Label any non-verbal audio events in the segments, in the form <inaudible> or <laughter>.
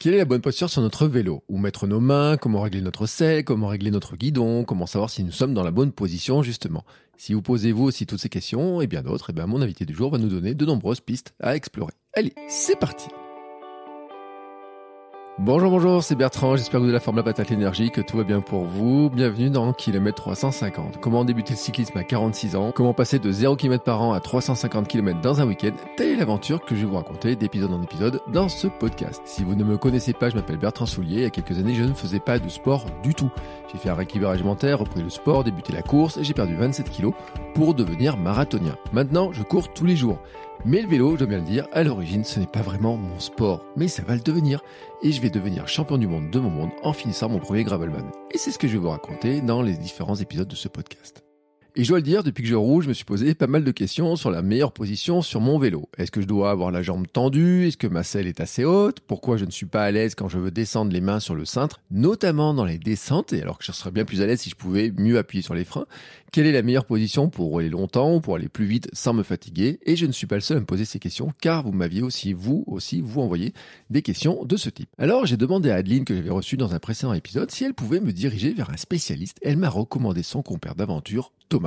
Quelle est la bonne posture sur notre vélo? Où mettre nos mains? Comment régler notre selle? Comment régler notre guidon? Comment savoir si nous sommes dans la bonne position justement? Si vous posez vous aussi toutes ces questions et bien d'autres, et eh bien mon invité du jour va nous donner de nombreuses pistes à explorer. Allez, c'est parti Bonjour, bonjour, c'est Bertrand, j'espère que vous avez la forme la patate l'énergie, que tout va bien pour vous. Bienvenue dans Kilomètre 350. Comment débuter le cyclisme à 46 ans? Comment passer de 0 km par an à 350 km dans un week-end? Telle est l'aventure que je vais vous raconter d'épisode en épisode dans ce podcast. Si vous ne me connaissez pas, je m'appelle Bertrand Soulier. Il y a quelques années, je ne faisais pas de sport du tout. J'ai fait un rééquilibrage alimentaire, repris le sport, débuté la course et j'ai perdu 27 kilos pour devenir marathonien. Maintenant, je cours tous les jours. Mais le vélo, je dois bien le dire, à l'origine, ce n'est pas vraiment mon sport, mais ça va le devenir. Et je vais devenir champion du monde de mon monde en finissant mon premier Gravelman. Et c'est ce que je vais vous raconter dans les différents épisodes de ce podcast. Et je dois le dire, depuis que je roule, je me suis posé pas mal de questions sur la meilleure position sur mon vélo. Est-ce que je dois avoir la jambe tendue? Est-ce que ma selle est assez haute? Pourquoi je ne suis pas à l'aise quand je veux descendre les mains sur le cintre Notamment dans les descentes, et alors que je serais bien plus à l'aise si je pouvais mieux appuyer sur les freins? Quelle est la meilleure position pour rouler longtemps ou pour aller plus vite sans me fatiguer? Et je ne suis pas le seul à me poser ces questions, car vous m'aviez aussi, vous aussi, vous envoyé des questions de ce type. Alors j'ai demandé à Adeline, que j'avais reçue dans un précédent épisode, si elle pouvait me diriger vers un spécialiste. Elle m'a recommandé son compère d'aventure, Thomas.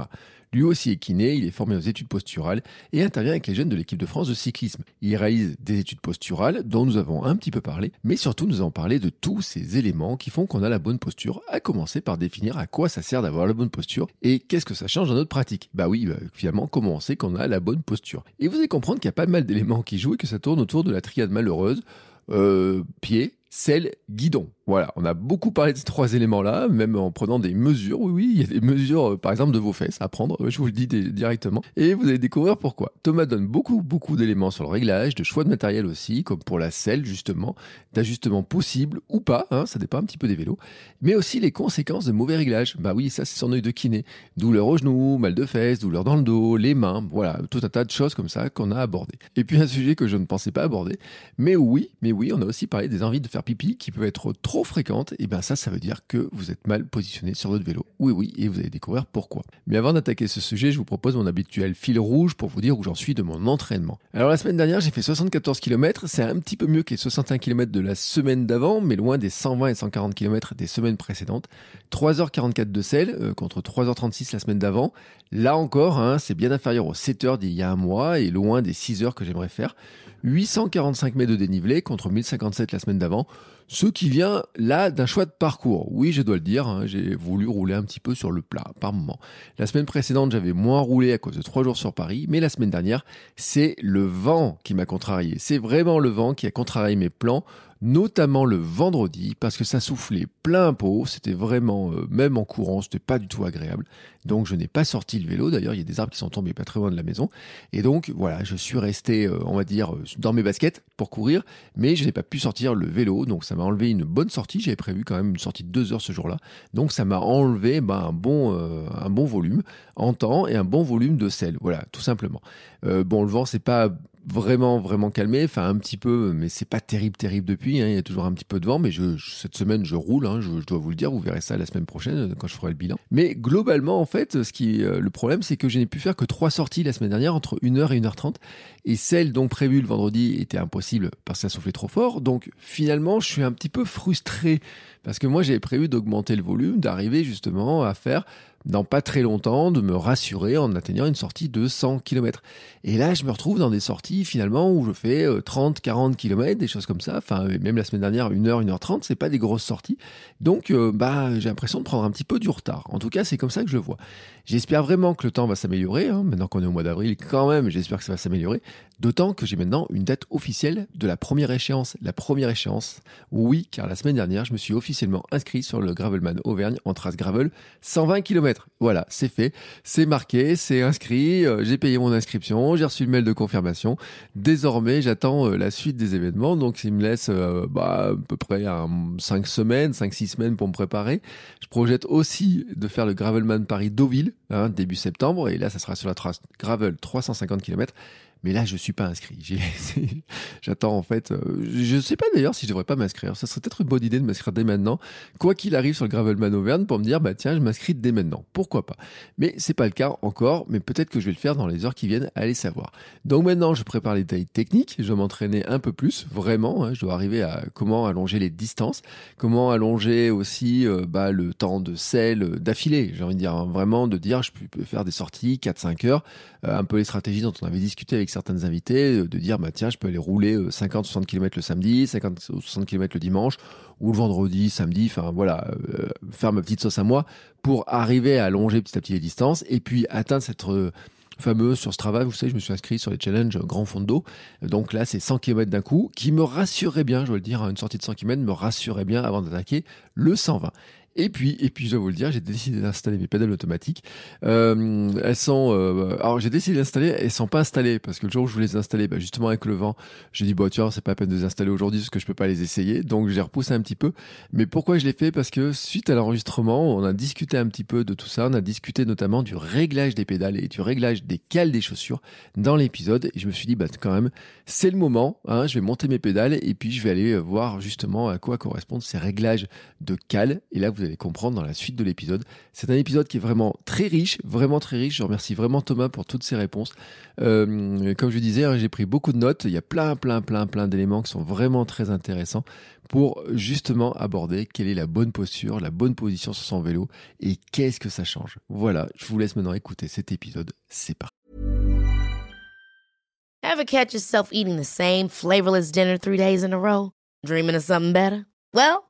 Lui aussi est kiné, il est formé aux études posturales et intervient avec les jeunes de l'équipe de France de cyclisme. Il réalise des études posturales dont nous avons un petit peu parlé, mais surtout nous avons parlé de tous ces éléments qui font qu'on a la bonne posture, à commencer par définir à quoi ça sert d'avoir la bonne posture et qu'est-ce que ça change dans notre pratique. Bah oui, bah, finalement, comment on sait qu'on a la bonne posture? Et vous allez comprendre qu'il y a pas mal d'éléments qui jouent et que ça tourne autour de la triade malheureuse, euh, pied, selle, guidon. Voilà, on a beaucoup parlé de ces trois éléments-là, même en prenant des mesures. Oui, oui, il y a des mesures, euh, par exemple, de vos fesses à prendre, je vous le dis directement. Et vous allez découvrir pourquoi. Thomas donne beaucoup, beaucoup d'éléments sur le réglage, de choix de matériel aussi, comme pour la selle, justement, d'ajustement possible ou pas, hein, ça dépend un petit peu des vélos, mais aussi les conséquences de mauvais réglage. Bah oui, ça, c'est son œil de kiné. Douleur au genou, mal de fesses, douleur dans le dos, les mains, voilà, tout un tas de choses comme ça qu'on a abordé. Et puis un sujet que je ne pensais pas aborder, mais oui, mais oui, on a aussi parlé des envies de faire pipi qui peuvent être trop fréquente, et bien ça, ça veut dire que vous êtes mal positionné sur votre vélo. Oui, oui, et vous allez découvrir pourquoi. Mais avant d'attaquer ce sujet, je vous propose mon habituel fil rouge pour vous dire où j'en suis de mon entraînement. Alors la semaine dernière, j'ai fait 74 km, c'est un petit peu mieux que les 61 km de la semaine d'avant, mais loin des 120 et 140 km des semaines précédentes. 3h44 de sel euh, contre 3h36 la semaine d'avant. Là encore, hein, c'est bien inférieur aux 7 heures d'il y a un mois et loin des 6 heures que j'aimerais faire. 845 mètres de dénivelé contre 1057 la semaine d'avant. Ce qui vient là d'un choix de parcours. Oui, je dois le dire, hein, j'ai voulu rouler un petit peu sur le plat par moment. La semaine précédente, j'avais moins roulé à cause de trois jours sur Paris, mais la semaine dernière, c'est le vent qui m'a contrarié. C'est vraiment le vent qui a contrarié mes plans notamment le vendredi, parce que ça soufflait plein pot, c'était vraiment, euh, même en courant, c'était pas du tout agréable. Donc je n'ai pas sorti le vélo, d'ailleurs il y a des arbres qui sont tombés pas très loin de la maison. Et donc voilà, je suis resté, euh, on va dire, euh, dans mes baskets pour courir, mais je n'ai pas pu sortir le vélo, donc ça m'a enlevé une bonne sortie, j'avais prévu quand même une sortie de deux heures ce jour-là. Donc ça m'a enlevé ben, un, bon, un bon volume en temps et un bon volume de sel, voilà, tout simplement. bon, le vent c'est pas vraiment vraiment calmé. Enfin un petit peu mais c'est pas terrible terrible depuis hein. il y a toujours un petit peu de vent mais je, cette semaine je roule hein, je, dois vous le dire vous verrez ça la semaine prochaine euh, quand je ferai le bilan. Mais globalement en fait ce qui euh, le problème c'est que je n'ai pu faire que trois sorties la semaine dernière entre 1h et 1h30 et celle donc prévue le vendredi était impossible parce que ça soufflait trop fort. Donc finalement je suis un petit peu frustré parce que moi j'avais prévu d'augmenter le volume d'arriver justement à faire dans pas très longtemps de me rassurer en atteignant une sortie de 100 km. Et là, je me retrouve dans des sorties finalement où je fais 30, 40 km, des choses comme ça. Enfin, même la semaine dernière, 1h, 1h30, c'est pas des grosses sorties. Donc, euh, bah, j'ai l'impression de prendre un petit peu du retard. En tout cas, c'est comme ça que je le vois. J'espère vraiment que le temps va s'améliorer. Hein. Maintenant qu'on est au mois d'avril, quand même, j'espère que ça va s'améliorer. D'autant que j'ai maintenant une date officielle de la première échéance. La première échéance, oui, car la semaine dernière, je me suis officiellement inscrit sur le Gravelman Auvergne en trace gravel 120 km. Voilà, c'est fait, c'est marqué, c'est inscrit, euh, j'ai payé mon inscription, j'ai reçu le mail de confirmation. Désormais, j'attends euh, la suite des événements, donc il me laisse euh, bah, à peu près 5 semaines, 5-6 semaines pour me préparer. Je projette aussi de faire le Gravelman Paris-Deauville, hein, début septembre, et là, ça sera sur la trace Gravel 350 km. Mais là, je suis pas inscrit. <laughs> J'attends en fait. Euh, je sais pas d'ailleurs si je devrais pas m'inscrire. Ça serait peut-être une bonne idée de m'inscrire dès maintenant. Quoi qu'il arrive sur le Gravelman Auvergne pour me dire, bah tiens, je m'inscris dès maintenant. Pourquoi pas? Mais c'est pas le cas encore. Mais peut-être que je vais le faire dans les heures qui viennent. Allez savoir. Donc maintenant, je prépare les détails techniques. Je vais m'entraîner un peu plus, vraiment. Hein. je dois arriver à comment allonger les distances, comment allonger aussi euh, bah, le temps de sel euh, d'affilée. J'ai envie de dire hein, vraiment de dire, je peux faire des sorties 4-5 heures, un peu les stratégies dont on avait discuté avec certaines invités, de dire bah tiens, je peux aller rouler 50-60 km le samedi, 50 ou 60 km le dimanche, ou le vendredi, samedi, enfin voilà, euh, faire ma petite sauce à moi pour arriver à allonger petit à petit les distances et puis atteindre cette euh, fameuse sur ce travail, vous savez, je me suis inscrit sur les challenges grand fond d'eau. Donc là, c'est 100 km d'un coup, qui me rassurait bien, je dois le dire, une sortie de 100 km me rassurait bien avant d'attaquer le 120. Et puis, et puis, je dois vous le dire, j'ai décidé d'installer mes pédales automatiques. Euh, elles sont, euh, alors j'ai décidé d'installer, elles sont pas installées parce que le jour où je voulais les installer, bah, justement avec le vent, j'ai dit bah tiens, c'est pas la peine de les installer aujourd'hui parce que je peux pas les essayer. Donc j'ai repoussé un petit peu. Mais pourquoi je l'ai fait? Parce que suite à l'enregistrement, on a discuté un petit peu de tout ça. On a discuté notamment du réglage des pédales et du réglage des cales des chaussures dans l'épisode. Et je me suis dit bah quand même, c'est le moment. Hein, je vais monter mes pédales et puis je vais aller voir justement à quoi correspondent ces réglages de cales. Et là, vous allez comprendre dans la suite de l'épisode. C'est un épisode qui est vraiment très riche, vraiment très riche. Je remercie vraiment Thomas pour toutes ses réponses. Euh, comme je disais, hein, j'ai pris beaucoup de notes. Il y a plein, plein, plein, plein d'éléments qui sont vraiment très intéressants pour justement aborder quelle est la bonne posture, la bonne position sur son vélo et qu'est-ce que ça change. Voilà, je vous laisse maintenant écouter cet épisode. C'est parti. Ever catch yourself eating the same flavorless dinner three days in a row? Dreaming of something better? Well,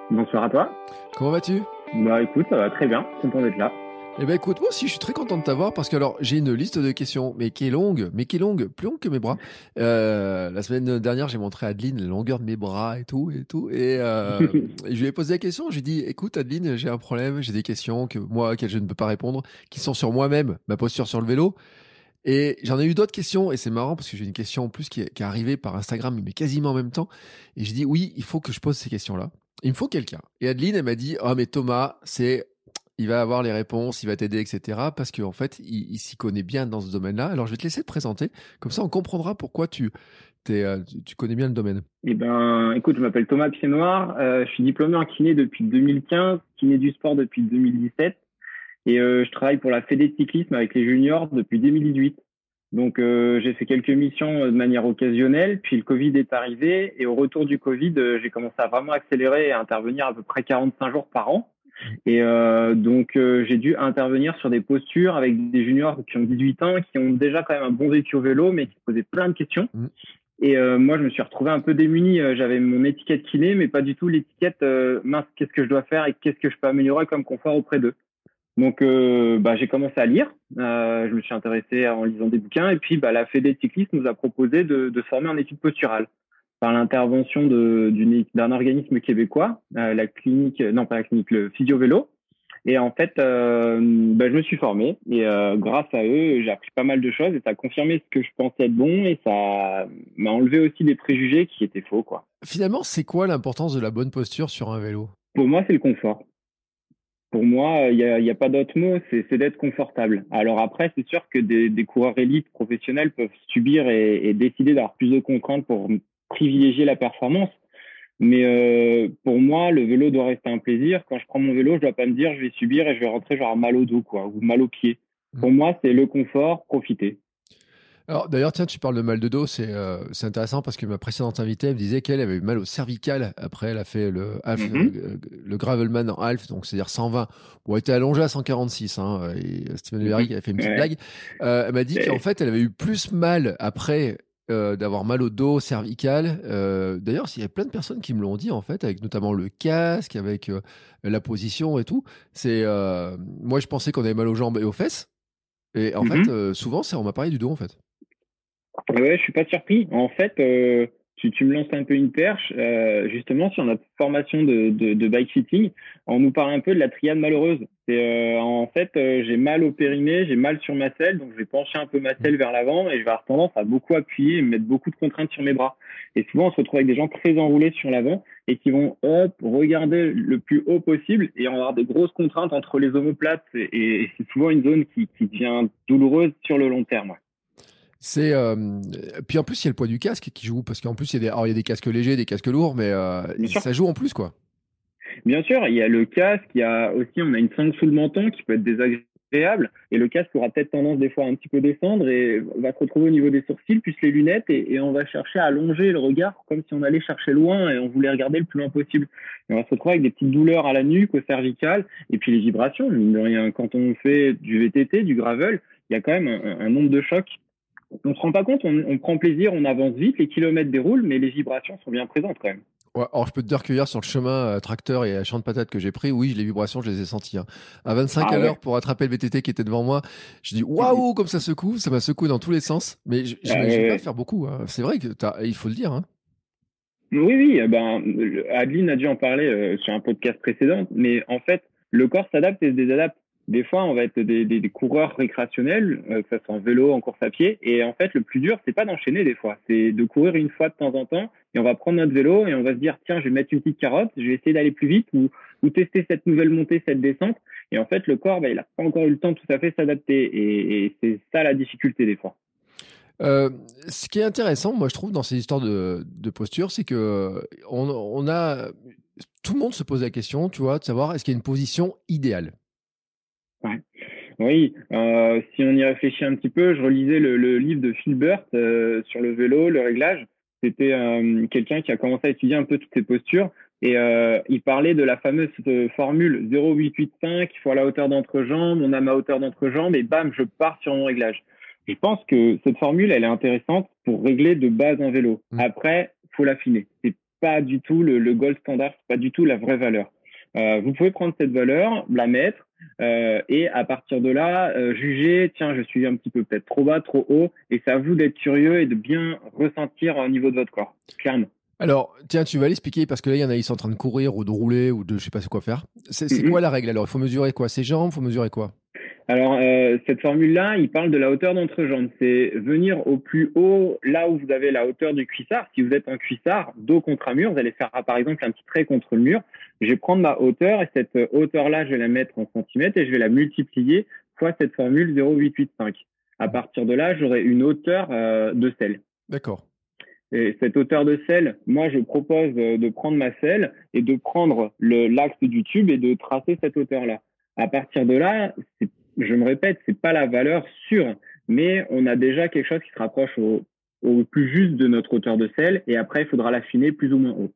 Bonsoir à toi. Comment vas-tu? Bah écoute, ça va très bien, content d'être là. Eh ben écoute, moi aussi je suis très content de t'avoir parce que alors j'ai une liste de questions, mais qui est longue, mais qui est longue, plus longue que mes bras. Euh, la semaine dernière, j'ai montré à Adeline la longueur de mes bras et tout et tout, et, euh, <laughs> je lui ai posé la question. Je lui ai dit, écoute Adeline, j'ai un problème, j'ai des questions que moi auxquelles je ne peux pas répondre, qui sont sur moi-même, ma posture sur le vélo. Et j'en ai eu d'autres questions, et c'est marrant parce que j'ai une question en plus qui est, qui est arrivée par Instagram, mais quasiment en même temps. Et j'ai dit, oui, il faut que je pose ces questions-là. Il me faut quelqu'un. Et Adeline, elle m'a dit, oh mais Thomas, c'est, il va avoir les réponses, il va t'aider, etc. Parce qu'en en fait, il, s'y connaît bien dans ce domaine-là. Alors je vais te laisser te présenter, comme ça on comprendra pourquoi tu, es, euh, tu connais bien le domaine. Eh ben, écoute, je m'appelle Thomas Pied Noir, euh, je suis diplômé en kiné depuis 2015, kiné du sport depuis 2017, et euh, je travaille pour la Fédé de cyclisme avec les juniors depuis 2018. Donc euh, j'ai fait quelques missions euh, de manière occasionnelle, puis le Covid est arrivé et au retour du Covid, euh, j'ai commencé à vraiment accélérer et à intervenir à peu près 45 jours par an. Et euh, donc j'ai dû intervenir sur des postures avec des juniors qui ont 18 ans, qui ont déjà quand même un bon vécu au vélo, mais qui posaient plein de questions. Mmh. Et moi, je me suis retrouvé un peu démuni. J'avais mon étiquette kiné, mais pas du tout l'étiquette mince. Qu'est-ce que je dois faire et qu'est-ce que je peux améliorer comme confort auprès d'eux donc, euh, bah, j'ai commencé à lire. Euh, je me suis intéressé en lisant des bouquins. Et puis, bah, la Fédé cycliste nous a proposé de, de se former en études posturales par l'intervention d'un organisme québécois, euh, la clinique, non pas la clinique, le Physio Vélo. Et en fait, bah, je me suis formé et grâce à eux, j'ai appris pas mal de choses et ça a confirmé ce que je pensais être bon et ça m'a enlevé aussi des préjugés qui étaient faux. Quoi. Finalement, c'est quoi l'importance de la bonne posture sur un vélo? Pour moi, c'est le confort pour moi, il n'y a, y a, pas d'autre mot, c'est d'être confortable. Alors après, c'est sûr que des, des, coureurs élites professionnels peuvent subir et, et décider d'avoir plus de contraintes pour privilégier la performance. Mais euh, pour moi, le vélo doit rester un plaisir. Quand je prends mon vélo, je dois pas me dire je vais subir et je vais rentrer genre mal au dos quoi, ou mal au pied. Pour mmh. moi, c'est le confort, profiter. Alors d'ailleurs, tiens, tu parles de mal de dos, c'est euh, intéressant parce que ma précédente invitée me disait qu'elle avait eu mal au cervical après elle a fait le, mhm. le, Gravelman en half, donc c'est-à-dire 120. Bon, elle était allongée à 146, hein, et Steven qui avait fait une petite blague. Euh, elle m'a dit qu'en fait, elle avait eu plus mal après euh, d'avoir mal au dos cervical. D'ailleurs, il y a plein de personnes qui me l'ont dit en fait, avec notamment le casque, avec la position et tout. C'est moi, je pensais qu'on avait mal aux jambes et aux fesses, et en mhm. fait, souvent, c'est on m'a parlé du dos en fait. Ouais, je suis pas surpris. En fait, euh, tu, tu, me lances un peu une perche. Euh, justement, sur notre formation de, de, de, bike fitting, on nous parle un peu de la triade malheureuse. Euh, en fait, euh, j'ai mal au périnée, j'ai mal sur ma selle, donc je vais pencher un peu ma selle vers l'avant et je vais avoir tendance à beaucoup appuyer et mettre beaucoup de contraintes sur mes bras. Et souvent, on se retrouve avec des gens très enroulés sur l'avant et qui vont hop regarder le plus haut possible et avoir des grosses contraintes entre les omoplates et, et c'est souvent une zone qui, qui devient douloureuse sur le long terme. C'est euh, puis en plus il y a le poids du casque qui joue parce qu'en plus il y a des alors, il y a des casques légers, des casques lourds, mais euh, ça joue en plus quoi. Bien sûr, il y a le casque, il y a aussi on a une sangle sous le menton qui peut être désagréable et le casque aura peut-être tendance des fois à un petit peu descendre et va se retrouver au niveau des sourcils plus les lunettes et, et, on va chercher à allonger le regard comme si on allait chercher loin et on voulait regarder le plus loin possible. Et on va se retrouver avec des petites douleurs à la nuque, au cervical et puis les vibrations. Mine de rien, quand on fait du VTT, du gravel, il y a quand même un, un nombre de chocs on se rend pas compte, on, on, prend plaisir, on avance vite, les kilomètres déroulent, mais les vibrations sont bien présentes quand même. Ouais, alors je peux te dire que hier sur le chemin euh, tracteur et champ de patates que j'ai pris, oui, les vibrations, je les ai senties. Hein. À 25 ah, à l'heure pour attraper le VTT qui était devant moi, je dis waouh, comme ça secoue, ça m'a secoué dans tous les sens. Mais je ah, ouais, pas faire beaucoup. Hein. C'est vrai que il faut le dire. Hein. Oui, oui, eh ben, Adeline a dû en parler euh, sur un podcast précédent, mais en fait, le corps s'adapte et se désadapte des fois, on va être des, coureurs récréationnels, euh, que ce soit en vélo, en course à pied. Et en fait, le plus dur, c'est pas d'enchaîner des fois, c'est de courir une fois de temps en temps. Et on va prendre notre vélo et on va se dire, tiens, je vais mettre une petite carotte, je vais essayer d'aller plus vite ou, tester cette nouvelle montée, cette descente. Et en fait, le corps, bah, il a pas encore eu le temps tout à fait s'adapter. Et, c'est ça la difficulté des fois. Euh, ce qui est intéressant, moi, je trouve, dans ces histoires de, posture, c'est que on, on a tout le monde se pose la question, tu vois, de savoir est-ce qu'il y a une position idéale? Ouais. Oui, euh, si on y réfléchit un petit peu, je relisais le, le livre de Philbert euh, sur le vélo, le réglage. C'était euh, quelqu'un qui a commencé à étudier un peu toutes ces postures et il parlait de la fameuse formule 0,885, il faut à la hauteur d'entrejambe, on a ma hauteur d'entrejambe et bam, je pars sur mon réglage. Je pense que cette formule, elle est intéressante pour régler de base un vélo. Mmh. Après, faut l'affiner. C'est pas du tout le, le gold standard, c'est pas du tout la vraie valeur. Vous pouvez prendre cette valeur, la mettre, euh, et à partir de là, euh, juger, tiens, je suis un petit peu peut-être trop bas, trop haut, et c'est à vous d'être curieux et de bien ressentir au niveau de votre corps, clairement. Alors, tiens, tu vas l'expliquer parce que là, il y en a, ils sont en train de courir ou de rouler ou de je sais pas quoi faire. C'est mm -hmm. quoi la règle alors? Il faut mesurer quoi? Ses jambes Il faut mesurer quoi? Alors, euh, cette formule-là, il parle de la hauteur d'entrejambe. C'est venir au plus haut, là où vous avez la hauteur du cuissard. Si vous êtes un cuissard, dos contre un mur, vous allez faire, par exemple, un petit trait contre le mur. Je vais prendre ma hauteur et cette hauteur-là, je vais la mettre en centimètres et je vais la multiplier fois cette formule 0,885. À partir de là, j'aurai une hauteur euh, de selle. D'accord. Et cette hauteur de selle, moi, je propose de prendre ma selle et de prendre l'axe du tube et de tracer cette hauteur-là. À partir de là, je me répète, c'est pas la valeur sûre, mais on a déjà quelque chose qui se rapproche au, au plus juste de notre hauteur de selle et après, il faudra l'affiner plus ou moins haut.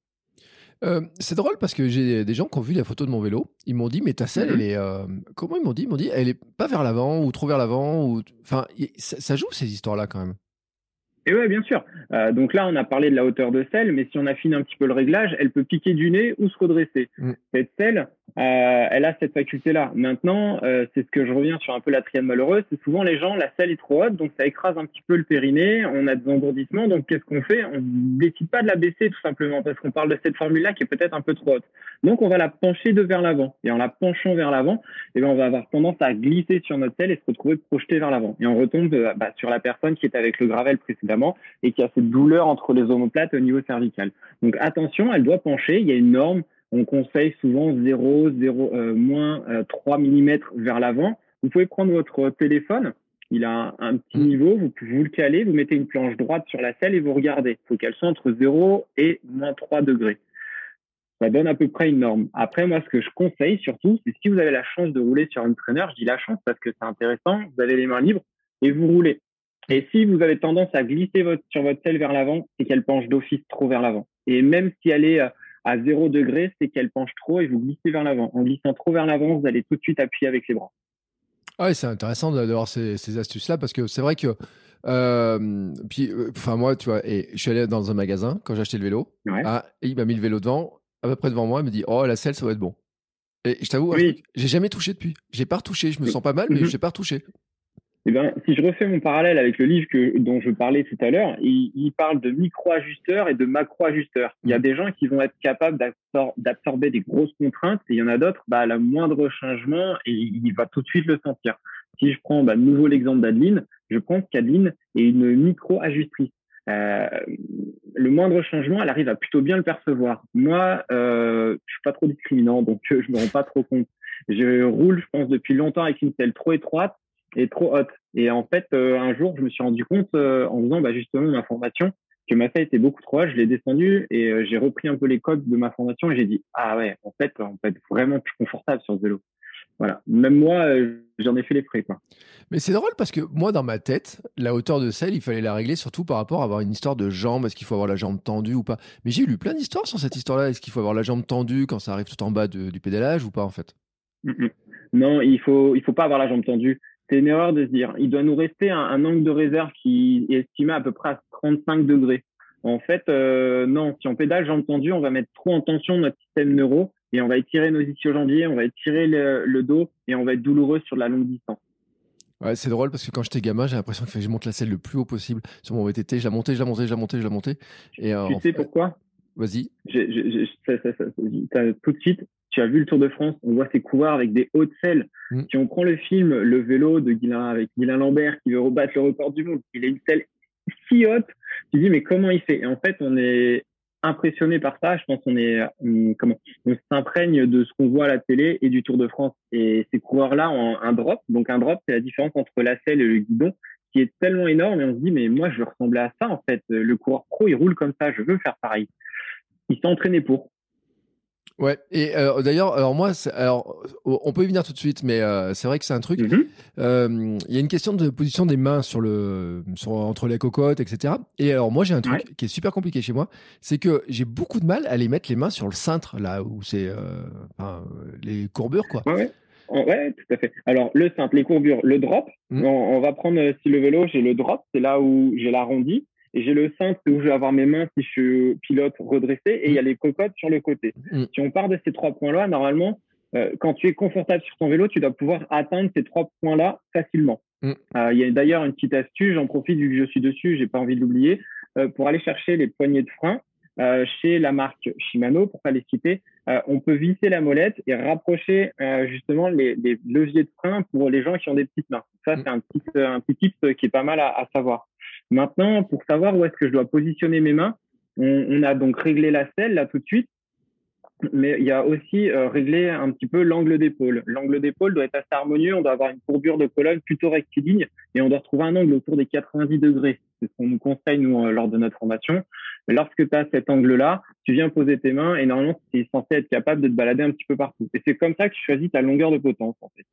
Euh, c'est drôle parce que j'ai des gens qui ont vu la photo de mon vélo. Ils m'ont dit, mais ta selle, mmh. elle est. Euh, comment ils m'ont dit? Ils m'ont dit, elle est pas vers l'avant ou trop vers l'avant. Ou... Enfin, ça, ça joue ces histoires-là quand même. Et ouais, bien sûr. Euh, donc là, on a parlé de la hauteur de selle, mais si on affine un petit peu le réglage, elle peut piquer du nez ou se redresser. Mm. Cette selle, euh, elle a cette faculté-là. Maintenant, euh, c'est ce que je reviens sur un peu la triade malheureuse. C'est souvent les gens, la selle est trop haute, donc ça écrase un petit peu le périnée. On a des engourdissements, donc qu'est-ce qu'on fait? On décide pas de la baisser tout simplement parce qu'on parle de cette formule-là qui est peut-être un peu trop haute. Donc on va la pencher de vers l'avant. Et en la penchant vers l'avant, eh ben on va avoir tendance à glisser sur notre selle et se retrouver projeté vers l'avant. Et on retombe bah, sur la personne qui est avec le gravel précédemment et qui a cette douleur entre les omoplates au niveau cervical. Donc attention, elle doit pencher. Il y a une norme. On conseille souvent 0, 0, euh, moins euh, 3 mm vers l'avant. Vous pouvez prendre votre téléphone. Il a un, un petit mmh. niveau. Vous, vous le calez. Vous mettez une planche droite sur la selle et vous regardez. Il faut qu'elle soit entre 0 et moins 3 degrés. Ça donne à peu près une norme. Après, moi, ce que je conseille surtout, c'est si vous avez la chance de rouler sur un traîneur, je dis la chance parce que c'est intéressant, vous avez les mains libres et vous roulez. Et si vous avez tendance à glisser votre, sur votre selle vers l'avant, c'est qu'elle penche d'office trop vers l'avant. Et même si elle est à 0 degré, c'est qu'elle penche trop et vous glissez vers l'avant. En glissant trop vers l'avant, vous allez tout de suite appuyer avec les bras. Ah oui, c'est intéressant d'avoir ces, ces astuces-là parce que c'est vrai que, euh, puis, euh, enfin moi, tu vois, et je suis allé dans un magasin quand j'ai acheté le vélo. Ouais. Ah, et il m'a mis le vélo devant, à peu près devant moi, il me dit, oh la selle, ça va être bon. Et je t'avoue, oui. j'ai jamais touché depuis. J'ai pas retouché. Je me sens pas mal, mais mm -hmm. j'ai pas retouché. Eh ben, si je refais mon parallèle avec le livre que, dont je parlais tout à l'heure, il, il, parle de micro-ajusteurs et de macro-ajusteurs. Il y a des gens qui vont être capables d'absorber des grosses contraintes et il y en a d'autres, bah, la moindre changement, et il va tout de suite le sentir. Si je prends bah, nouveau l'exemple d'Adeline, je pense qu'Adeline est une micro-ajustrice. Euh, le moindre changement, elle arrive à plutôt bien le percevoir. Moi, euh, je suis pas trop discriminant, donc je me rends pas trop compte. Je roule, je pense, depuis longtemps avec une selle trop étroite et trop haute. Et en fait, euh, un jour, je me suis rendu compte euh, en faisant bah, justement ma formation que ma selle était beaucoup trop haute. Je l'ai descendue et euh, j'ai repris un peu les codes de ma formation et j'ai dit ah ouais, en fait, on peut être vraiment plus confortable sur ce vélo. Voilà. Même moi, j'en ai fait les frais quoi. Mais c'est drôle parce que moi, dans ma tête, la hauteur de selle, il fallait la régler surtout par rapport à avoir une histoire de jambe. Est-ce qu'il faut avoir la jambe tendue ou pas? Mais j'ai lu plein d'histoires sur cette histoire-là. Est-ce qu'il faut avoir la jambe tendue quand ça arrive tout en bas du pédalage ou pas en fait? Non, il faut il faut pas avoir la jambe tendue c'est une erreur de se dire, il doit nous rester un, angle de réserve qui est estimé à peu près à 35 degrés. En fait, euh, non, si on pédale j'ai entendu, on va mettre trop en tension notre système neuro et on va étirer nos ischio-jambiers, on va étirer le, dos et on va être douloureux sur la longue distance. Ouais, c'est drôle parce que quand j'étais gamin, j'ai l'impression que je monte la selle le plus haut possible sur mon VTT. Je la montais, je la montais, je la montais, je la montais. Et, euh, tu sais pourquoi? Vas-y. Tout de suite, tu as vu le Tour de France, on voit ces coureurs avec des hautes selles. Mm. Si on prend le film Le vélo de Guilain avec Guilain Lambert qui veut rebattre le record du monde, il a une selle si haute, tu dis mais comment il fait? Et en fait, on est impressionné par ça. Je pense qu'on est comment on s'imprègne de ce qu'on voit à la télé et du Tour de France. Et ces coureurs-là ont un drop. Donc un drop, c'est la différence entre la selle et le guidon qui est tellement énorme et on se dit mais moi je veux ressembler à ça en fait. Le coureur pro il roule comme ça, je veux faire pareil. Il s'est entraîné pour. Ouais, et euh, d'ailleurs, alors moi, alors on peut y venir tout de suite, mais euh, c'est vrai que c'est un truc. Mhm. Euh, il y a une question de position des mains sur le, sur, entre les cocottes, etc. Et alors moi, j'ai un truc qui est super compliqué chez moi, c'est que j'ai beaucoup de mal à les mettre les mains sur le cintre, là où c'est enfin, les courbures, quoi. Ouais, ouais. tout à fait. Alors, le cintre, les courbures, le drop, mmh. on, on, va prendre, si le vélo, j'ai le drop, c'est là où j'ai l'arrondi. Et j'ai le cintre où je vais avoir mes mains si je suis pilote redressé et il y a les cocottes sur le côté. Mm. Si on part de ces trois points-là, normalement, euh, quand tu es confortable sur ton vélo, tu dois pouvoir atteindre ces trois points-là facilement. Mm. Euh, il y a d'ailleurs une petite astuce, j'en profite vu que je suis dessus, j'ai pas envie de l'oublier, euh, pour aller chercher les poignées de frein. chez la marque Shimano, pour pas les citer, on peut visser la molette et rapprocher justement les, les, leviers de frein pour les gens qui ont des petites mains. Ça, mm. c'est un petit, un petit tip qui est pas mal à, à savoir. Maintenant, pour savoir où est-ce que je dois positionner mes mains, on, a donc réglé la selle là tout de suite, mais il y a aussi euh, réglé un petit peu l'angle d'épaule. L'angle d'épaule doit être assez harmonieux, on doit avoir une courbure de colonne plutôt rectiligne et on doit retrouver un angle autour des 90 degrés. C'est ce qu'on nous conseille nous euh, lors de notre formation. Lorsque tu as cet angle-là, tu viens poser tes mains et normalement tu es censé être capable de te balader un petit peu partout. Et c'est comme ça que tu choisis ta longueur de potence en fait.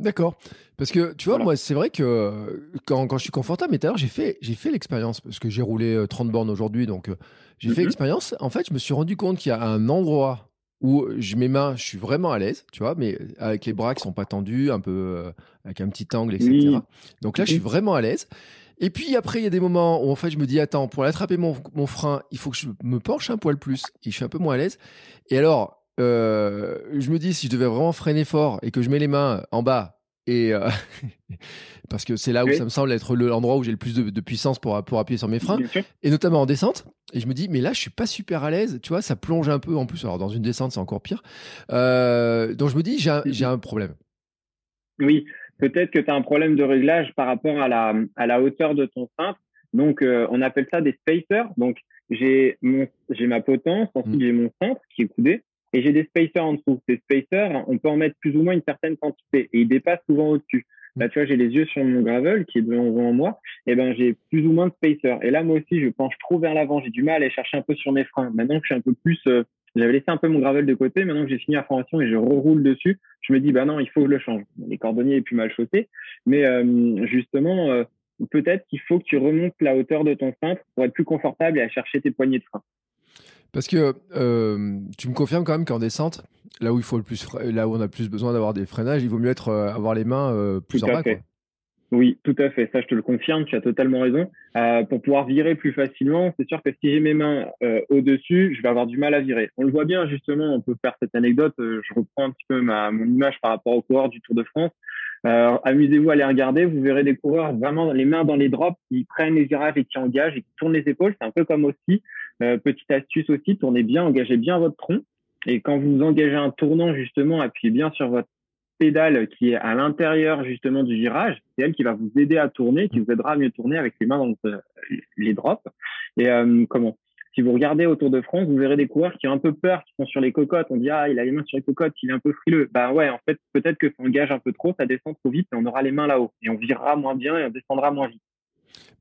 D'accord. Parce que tu vois, moi, c'est vrai que quand, quand, je suis confortable, mais tout à l'heure, j'ai fait, j'ai fait l'expérience parce que j'ai roulé 30 euh, bornes aujourd'hui, donc euh, j'ai fait mhm. l'expérience. En fait, je me suis rendu compte qu'il y a un endroit où je, mes mains, je suis vraiment à l'aise, tu vois, mais avec les bras qui sont pas tendus, un peu euh, avec un petit angle, etc. Donc là, je suis vraiment à l'aise. Et puis après, il y a des moments où en fait, je me dis, attends, pour attraper mon, mon frein, il faut que je me penche un poil plus et je suis un peu moins à l'aise. Et alors, euh, je me dis, si je devais vraiment freiner fort et que je mets les mains en bas, et euh, <laughs> parce que c'est là où ça me semble être l'endroit où j'ai le plus de, puissance pour, pour appuyer sur mes freins, et notamment en descente. Et je me dis, mais là, je suis pas super à l'aise, tu vois, ça plonge un peu en plus. Alors, dans une descente, c'est encore pire. Euh, donc, je me dis, j'ai un, un, problème. Oui, peut-être que tu as un problème de réglage par rapport à la, à la hauteur de ton cintre. Donc, on appelle ça des spacers. Donc, j'ai ma potence, ensuite mmh. j'ai mon cintre qui est coudé et j'ai des spacers en dessous. Ces spacers, on peut en mettre plus ou moins une certaine quantité et ils dépassent souvent au-dessus. Là, tu vois, j'ai les yeux sur mon gravel qui est devant moi. Et eh ben, j'ai plus ou moins de spacers. Et là, moi aussi, je penche trop vers l'avant. J'ai du mal à aller chercher un peu sur mes freins. Maintenant que je suis un peu plus, euh, j'avais laissé un peu mon gravel de côté. Maintenant que j'ai fini la formation et je reroule dessus, je me dis, bah non, il faut que je le change. Les cordonniers est plus mal chaussé. Mais euh, justement, euh, peut-être qu'il faut que tu remontes la hauteur de ton cintre pour être plus confortable et à chercher tes poignées de frein. Parce que euh, tu me confirmes quand même qu'en descente, là où il faut le plus, là où on a plus besoin d'avoir des freinages, il vaut mieux être euh, avoir les mains euh, plus en bas. Quoi. Oui, tout à fait. Ça, je te le confirme. Tu as totalement raison. pour pouvoir virer plus facilement, c'est sûr que si j'ai mes mains au-dessus, je vais avoir du mal à virer. On le voit bien justement. On peut faire cette anecdote. je reprends un petit peu ma, mon image par rapport au coureur du Tour de France. Amusez-vous à les regarder, vous verrez des coureurs vraiment les mains dans les drops, qui prennent les virages et qui engagent et qui tournent les épaules. C'est un peu comme aussi, petite astuce aussi, tournez bien, engagez bien votre tronc. Et quand vous engagez un tournant, justement, appuyez bien sur votre pédale qui est à l'intérieur justement du virage, c'est elle qui va vous aider à tourner, qui vous aidera à mieux tourner avec les mains dans les drops. Et euh, comment? Si vous regardez autour de France, vous verrez des coureurs qui ont un peu peur, qui sont sur les cocottes. On dit ah il a les mains sur les cocottes, il est un peu frileux. Bah ouais, en fait peut-être que ça engage un peu trop, ça descend trop vite et on aura les mains là-haut et on virera moins bien et on descendra moins vite.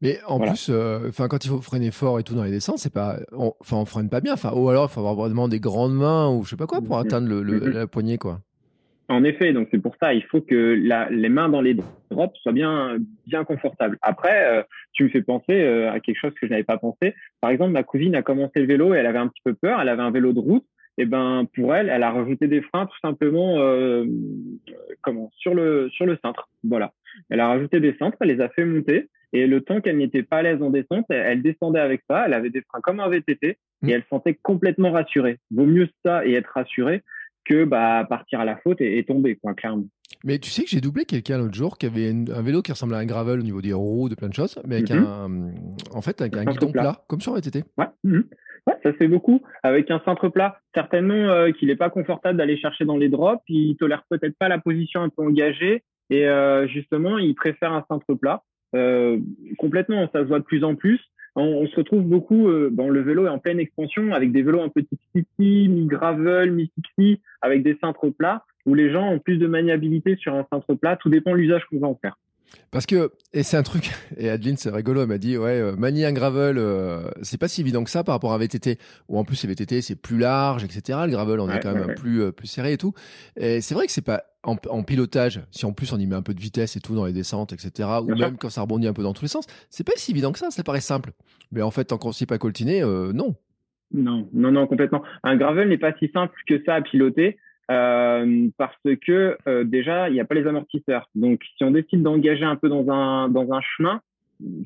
Mais en plus, euh, enfin, quand il faut freiner fort et tout dans les descentes, c'est pas, enfin, on, freine pas bien. Enfin, ou alors il faut avoir vraiment des grandes mains ou je sais pas quoi pour mm-hmm. atteindre le, mm-hmm. la poignée, quoi. En effet, donc c'est pour ça, il faut que la, les mains dans les drops soient bien, bien confortables. Après, euh, tu me fais penser euh, à quelque chose que je n'avais pas pensé. Par exemple, ma cousine a commencé le vélo et elle avait un petit peu peur. Elle avait un vélo de route. Et ben pour elle, elle a rajouté des freins tout simplement euh, comment sur le sur le cintre. Voilà. Elle a rajouté des cintres, elle les a fait monter. Et le temps qu'elle n'était pas à l'aise en descente, elle descendait avec ça. Elle avait des freins comme un VTT et elle se sentait complètement rassurée. Vaut mieux ça et être rassurée que bah, partir à la faute et, tomber, quoi, clairement. Mais tu sais que j'ai doublé quelqu'un l'autre jour qui avait un vélo qui ressemblait à un gravel au niveau des roues, de plein de choses, mais avec mhm. un, en fait, avec un, guidon plat. comme sur un VTT. Ouais. Mhm. ouais, ça se fait beaucoup. Avec un cintre plat, certainement euh, qu'il n'est pas confortable d'aller chercher dans les drops, il tolère peut-être pas la position un peu engagée, et euh, justement, il préfère un cintre plat. Euh, complètement, ça se voit de plus en plus on, se retrouve beaucoup euh, dans le vélo est en pleine expansion avec des vélos un peu city, mi-gravel, mi-city, avec des cintres plats où les gens ont plus de maniabilité sur un cintre plat. Tout dépend de l'usage qu'on va en faire. Parce que, et c'est un truc, <laughs> et Adeline, c'est rigolo, elle m'a dit, ouais, euh, manier un gravel, euh, c'est pas si évident que ça par rapport à VTT, où en plus, les VTT, c'est plus large, etc. Le gravel, on est quand même plus, euh, plus serré et tout. Et c'est vrai que c'est pas, en, pilotage, si en plus on y met un peu de vitesse et tout dans les descentes, etc., ou même quand ça rebondit un peu dans tous les sens, c'est pas si évident que ça, ça paraît simple. Mais en fait, tant qu'on s'y pas coltiné, non. Non, non, non, complètement. Un gravel n'est pas si simple que ça à piloter. Euh, parce que euh, déjà il n'y a pas les amortisseurs. Donc si on décide d'engager un peu dans un dans un chemin,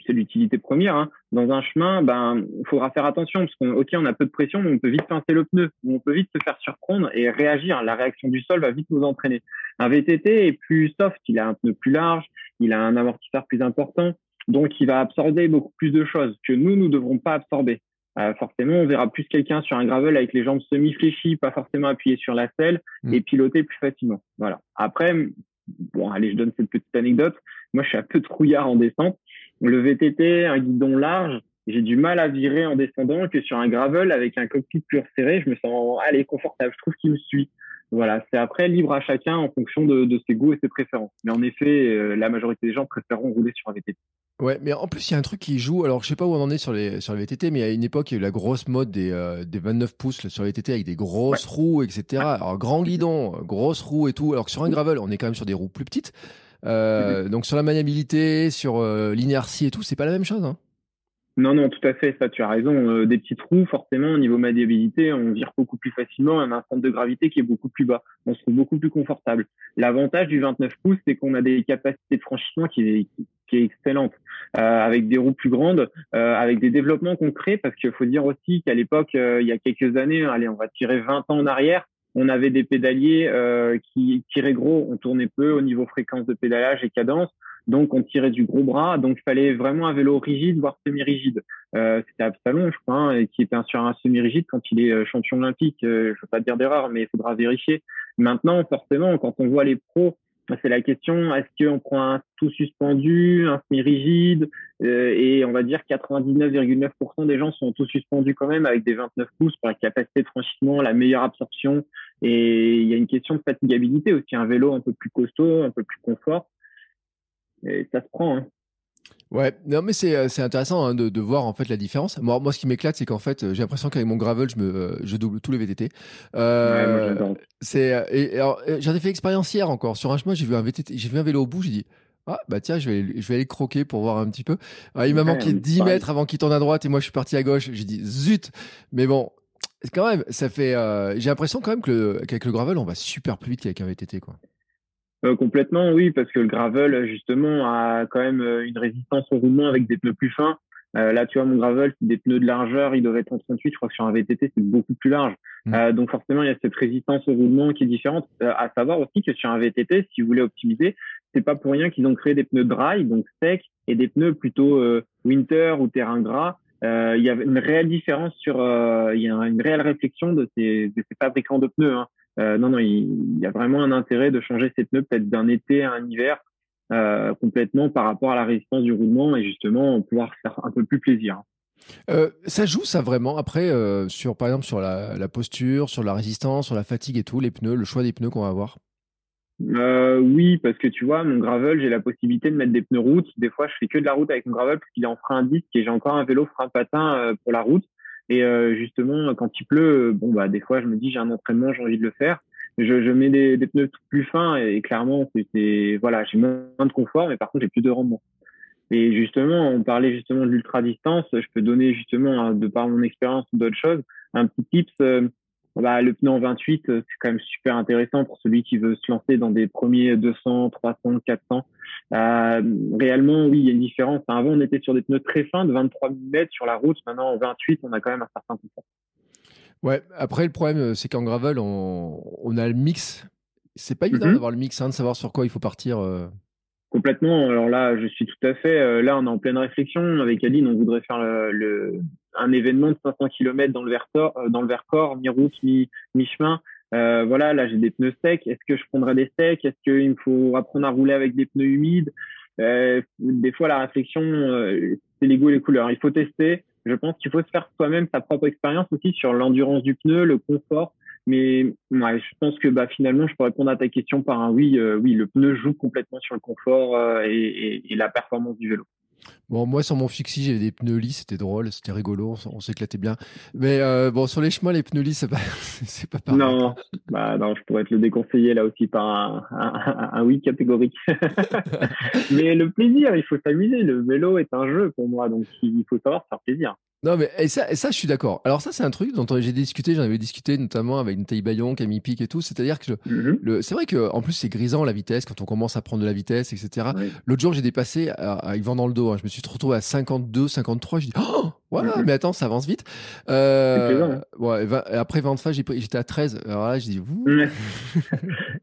c'est l'utilité première. Hein, dans un chemin, ben il faudra faire attention parce qu'on ok on a peu de pression, mais on peut vite pincer le pneu, on peut vite se faire surprendre et réagir. La réaction du sol va vite nous entraîner. Un VTT est plus soft, il a un pneu plus large, il a un amortisseur plus important, donc il va absorber beaucoup plus de choses que nous nous devrons pas absorber. Euh, forcément, on verra plus quelqu'un sur un gravel avec les jambes semi-fléchies, pas forcément appuyées sur la selle mm. et piloter plus facilement. Voilà. Après, bon, allez, je donne cette petite anecdote. Moi, je suis un peu trouillard en descente. Le VTT, un guidon large, j'ai du mal à virer en descendant que sur un gravel avec un cockpit plus resserré, je me sens, allez, confortable. Je trouve qu'il me suit. Voilà, c'est après libre à chacun en fonction de, de, ses goûts et ses préférences. Mais en effet, euh, la majorité des gens préféreront rouler sur un VTT. Ouais, mais en plus, il y a un truc qui joue. Alors, je sais pas où on en est sur les, sur les VTT, mais à une époque, il y a eu la grosse mode des, euh, des 29 pouces sur les VTT avec des grosses roues, etc. Alors, grand guidon, grosses roues et tout. Alors que sur un gravel, on est quand même sur des roues plus petites. Euh, donc, sur la maniabilité, sur l'inertie et tout, c'est pas la même chose. Hein. Non, non, tout à fait, ça, tu as raison. Euh, des petites roues, forcément, au niveau maniabilité, on vire beaucoup plus facilement, a un centre de gravité qui est beaucoup plus bas. On se trouve beaucoup plus confortable. L'avantage du 29 pouces, c'est qu'on a des capacités de franchissement qui est, qui est excellente, euh, avec des roues plus grandes, euh, avec des développements concrets, parce qu'il faut dire aussi qu'à l'époque, il y a quelques années, allez, on va tirer 20 ans en arrière, on avait des pédaliers qui tiraient gros, on tournait peu au niveau fréquence de pédalage et cadence. Donc, on tirait du gros bras. Donc, il fallait vraiment un vélo rigide, voire semi-rigide. Euh, C'était Absalon, je crois, hein, qui était sur un semi-rigide quand il est euh, champion olympique. Euh, je ne veux pas dire d'erreur, mais il faudra vérifier. Maintenant, forcément, quand on voit les pros, c'est la question est-ce qu'on prend un tout suspendu, un semi-rigide? Euh, Et on va dire 99,9% des gens sont tout suspendus quand même avec des 29 pouces pour la capacité de franchissement, la meilleure absorption. Et il y a une question de fatigabilité aussi. Un vélo un peu plus costaud, un peu plus confort et ça se prend. Hein. Ouais, non mais c'est, euh, c'est intéressant hein, de, de, voir en fait la différence. Moi, moi ce qui m'éclate, c'est qu'en fait, euh, j'ai l'impression qu'avec mon gravel, je me, euh, je double tous les VTT. Euh, ouais, c'est, et, alors, j'en ai fait expérience hier encore sur un chemin. J'ai vu un VTT, j'ai vu un vélo au bout. J'ai dit, ah bah tiens, je vais, je vais aller croquer pour voir un petit peu. Ah, il m'a manqué 10 mètres avant qu'il tourne à droite et moi je suis parti à gauche. J'ai dit zut. Mais bon, quand même, ça fait. j'ai l'impression quand même que qu'avec le gravel, on va super plus vite qu'avec un VTT quoi. Euh, complètement, oui, parce que le gravel, justement, a quand même euh, une résistance au roulement avec des pneus plus fins. là, tu vois, mon gravel, c'est des pneus de largeur, ils doivent être en 38. Je crois que sur un VTT, c'est beaucoup plus large. Mm. donc forcément, il y a cette résistance au roulement qui est différente. à savoir aussi que sur un VTT, si vous voulez optimiser, c'est pas pour rien qu'ils ont créé des pneus dry, donc secs, et des pneus plutôt winter ou terrain gras. il y a une réelle différence sur, il y a une réelle réflexion de ces, de ces fabricants de pneus. Hein. Euh, non, non, il, y a vraiment un intérêt de changer ces pneus peut-être d'un été à un hiver euh, complètement par rapport à la résistance du roulement et justement pouvoir faire un peu plus plaisir. Euh, ça joue ça vraiment après sur par exemple sur la, posture, sur la résistance, sur la fatigue et tout, les pneus, le choix des pneus qu'on va avoir? oui, parce que tu vois, mon gravel, j'ai la possibilité de mettre des pneus route. Des fois, je fais que de la route avec mon gravel parce qu'il est en frein à disque et j'ai encore un vélo frein patin pour la route. Et euh, justement, quand il pleut, bon bah des fois je me dis j'ai un entraînement, j'ai envie de le faire. Je, je mets des, pneus plus fins et, clairement c'est voilà j'ai moins de confort, mais par contre j'ai plus de rendement. Et justement, on parlait justement de l'ultra distance. Je peux donner justement, de par mon expérience ou d'autres choses, un petit tips. Euh, bah, le pneu en 28, euh, c'est quand même super intéressant pour celui qui veut se lancer dans des premiers 200, 300, 400. Euh, réellement, oui, il y a une différence. Avant, on était sur des pneus très fins de 23 mm sur la route. Maintenant, en 28, on a quand même un certain confort. Ouais, après, le problème, euh, c'est qu'en gravel, on, on, a le mix. C'est pas évident mm-hmm. d'avoir le mix, hein, de savoir sur quoi il faut partir. Complètement. Alors là, je suis tout à fait. là, on est en pleine réflexion. Avec Aline, on voudrait faire le un événement de 500 km dans le Vercors, euh, dans le Vercors, mi-route, mi-chemin. Euh, voilà, là j'ai des pneus secs. Est-ce que je prendrai des secs? Est-ce qu'il me faut apprendre à rouler avec des pneus humides? Euh, Des fois, la réflexion, euh, c'est les goûts et les couleurs. Il faut tester. Je pense qu'il faut se faire soi-même sa propre expérience aussi sur l'endurance du pneu, le confort. Mais ouais, je pense que bah, finalement, je peux répondre à ta question par un oui. oui, le pneu joue complètement sur le confort et, et, et la performance du vélo. Bon, moi, sur mon fixie, j'avais des pneus lisses, c'était drôle, c'était rigolo, on, s'éclatait bien. Mais euh, bon, sur les chemins, les pneus lisses, <laughs> c'est pas, c'est pas pareil. Non, bah, non, je pourrais te le déconseiller là aussi par un, un oui catégorique. <laughs> Mais le plaisir, il faut s'amuser. Le vélo est un jeu pour moi, donc il faut savoir se faire plaisir. Non, mais et ça, et ça, je suis d'accord. Alors, ça, c'est un truc dont j'ai discuté, j'en avais discuté notamment avec Nathalie Bayon, Camille Pic et tout. C'est-à-dire que mm-hmm. le, c'est vrai que en plus, c'est grisant la vitesse quand on commence à prendre de la vitesse, etc. L'autre jour, j'ai dépassé avec vent dans le dos. Hein. Je me suis retrouvé à 52, 53. Je dis, oh, Ouais, mm-hmm. mais attends, ça avance vite. Euh, ouais, après 20 fois, j'étais à 13. Alors là, je dis, vous.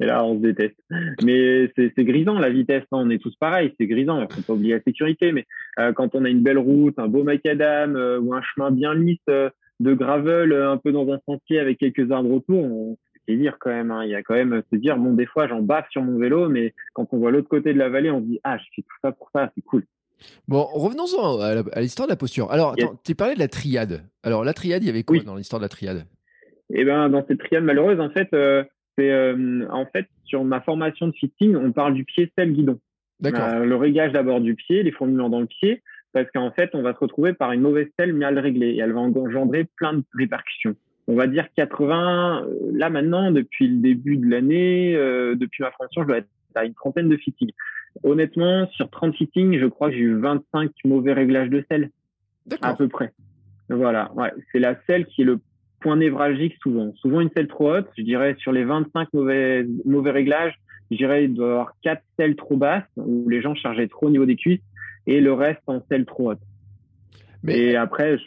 et là, on se déteste. Mais c'est grisant, la vitesse. Hein. On est tous pareils. C'est grisant. Il faut pas oublier la sécurité. Mais euh, quand on a une belle route, un beau macadam euh, ou un chemin bien lisse de gravel, un peu dans un sentier avec quelques arbres autour, on dire quand même. Hein. Il y a quand même se dire, bon, des fois, j'en baffe sur mon vélo, mais quand on voit l'autre côté de la vallée, on se dit, ah, je fais tout ça pour ça. C'est cool. Bon, revenons-en à l'histoire de la posture. Alors, tu parlais de la triade. Alors, la triade, il y avait quoi dans l'histoire de la triade? Eh ben, dans cette triade malheureuse, en fait, euh, c'est euh, en fait sur ma formation de fitting, on parle du pied selle guidon. D'accord. Euh, le régage d'abord du pied, les fourmillements dans le pied, parce qu'en fait, on va se retrouver par une mauvaise selle mal réglée et elle va engendrer plein de répercussions. On va dire 80, là maintenant, depuis le début de l'année, depuis ma formation, je dois être à une trentaine de fittings. Honnêtement, sur 30 fittings, je crois que j'ai eu 25 mauvais réglages de sel. À peu près. Voilà, ouais. C'est la selle qui est le point névralgique souvent. Souvent une selle trop haute, je dirais sur les 25 mauvais, mauvais réglages, je dirais il doit y avoir 4 selles trop basses où les gens chargeaient trop au niveau des cuisses et le reste en selle trop haute. Mais... Et après,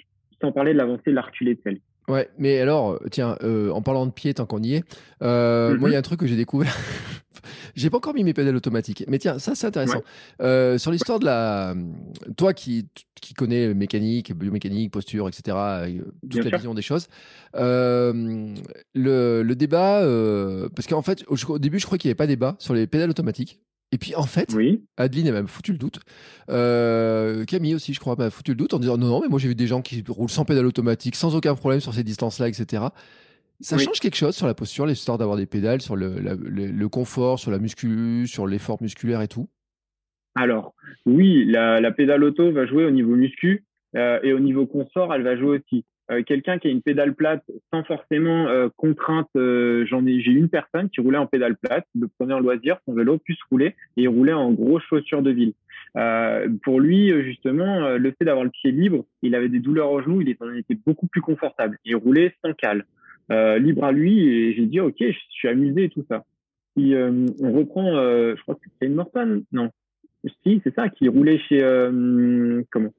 sans parler de l'avancée de l'arculé de selle. Ouais, mais alors, tiens, euh, en parlant de pied, tant qu'on y est, euh, moi, il y a un truc que j'ai découvert. <laughs> j'ai pas encore mis mes pédales automatiques, mais tiens, ça, c'est intéressant. Euh, sur l'histoire de la, toi qui qui connais mécanique, biomécanique, posture, etc., toute la vision des choses, le, le débat, parce qu'en fait, au, au, début, je crois qu'il n'y avait pas débat sur les pédales automatiques. Et puis en fait, Adeline a même foutu le doute. Euh, Camille aussi, je crois, a foutu le doute en disant non, non, mais moi j'ai vu des gens qui roulent sans pédale automatique, sans aucun problème sur ces distances-là, etc. Ça change quelque chose sur la posture, l'histoire d'avoir des pédales, sur le, le, confort, sur la muscu, sur l'effort musculaire et tout? Alors, oui, la, la, pédale auto va jouer au niveau muscu euh, et au niveau confort, elle va jouer aussi. Euh, quelqu'un qui a une pédale plate sans forcément euh, contrainte. Euh, j'en ai, j'ai une personne qui roulait en pédale plate, le prenait en loisir, son vélo puisse rouler et roulait en gros chaussures de ville. pour lui, justement, le fait d'avoir le pied libre, il avait des douleurs au genou, il était, beaucoup plus confortable. Il roulait sans cale, libre à lui. Et j'ai dit, ok, je suis amusé et tout ça. Et, on reprend, je crois que c'est une Morton, non Si, c'est ça, qui roulait chez comment?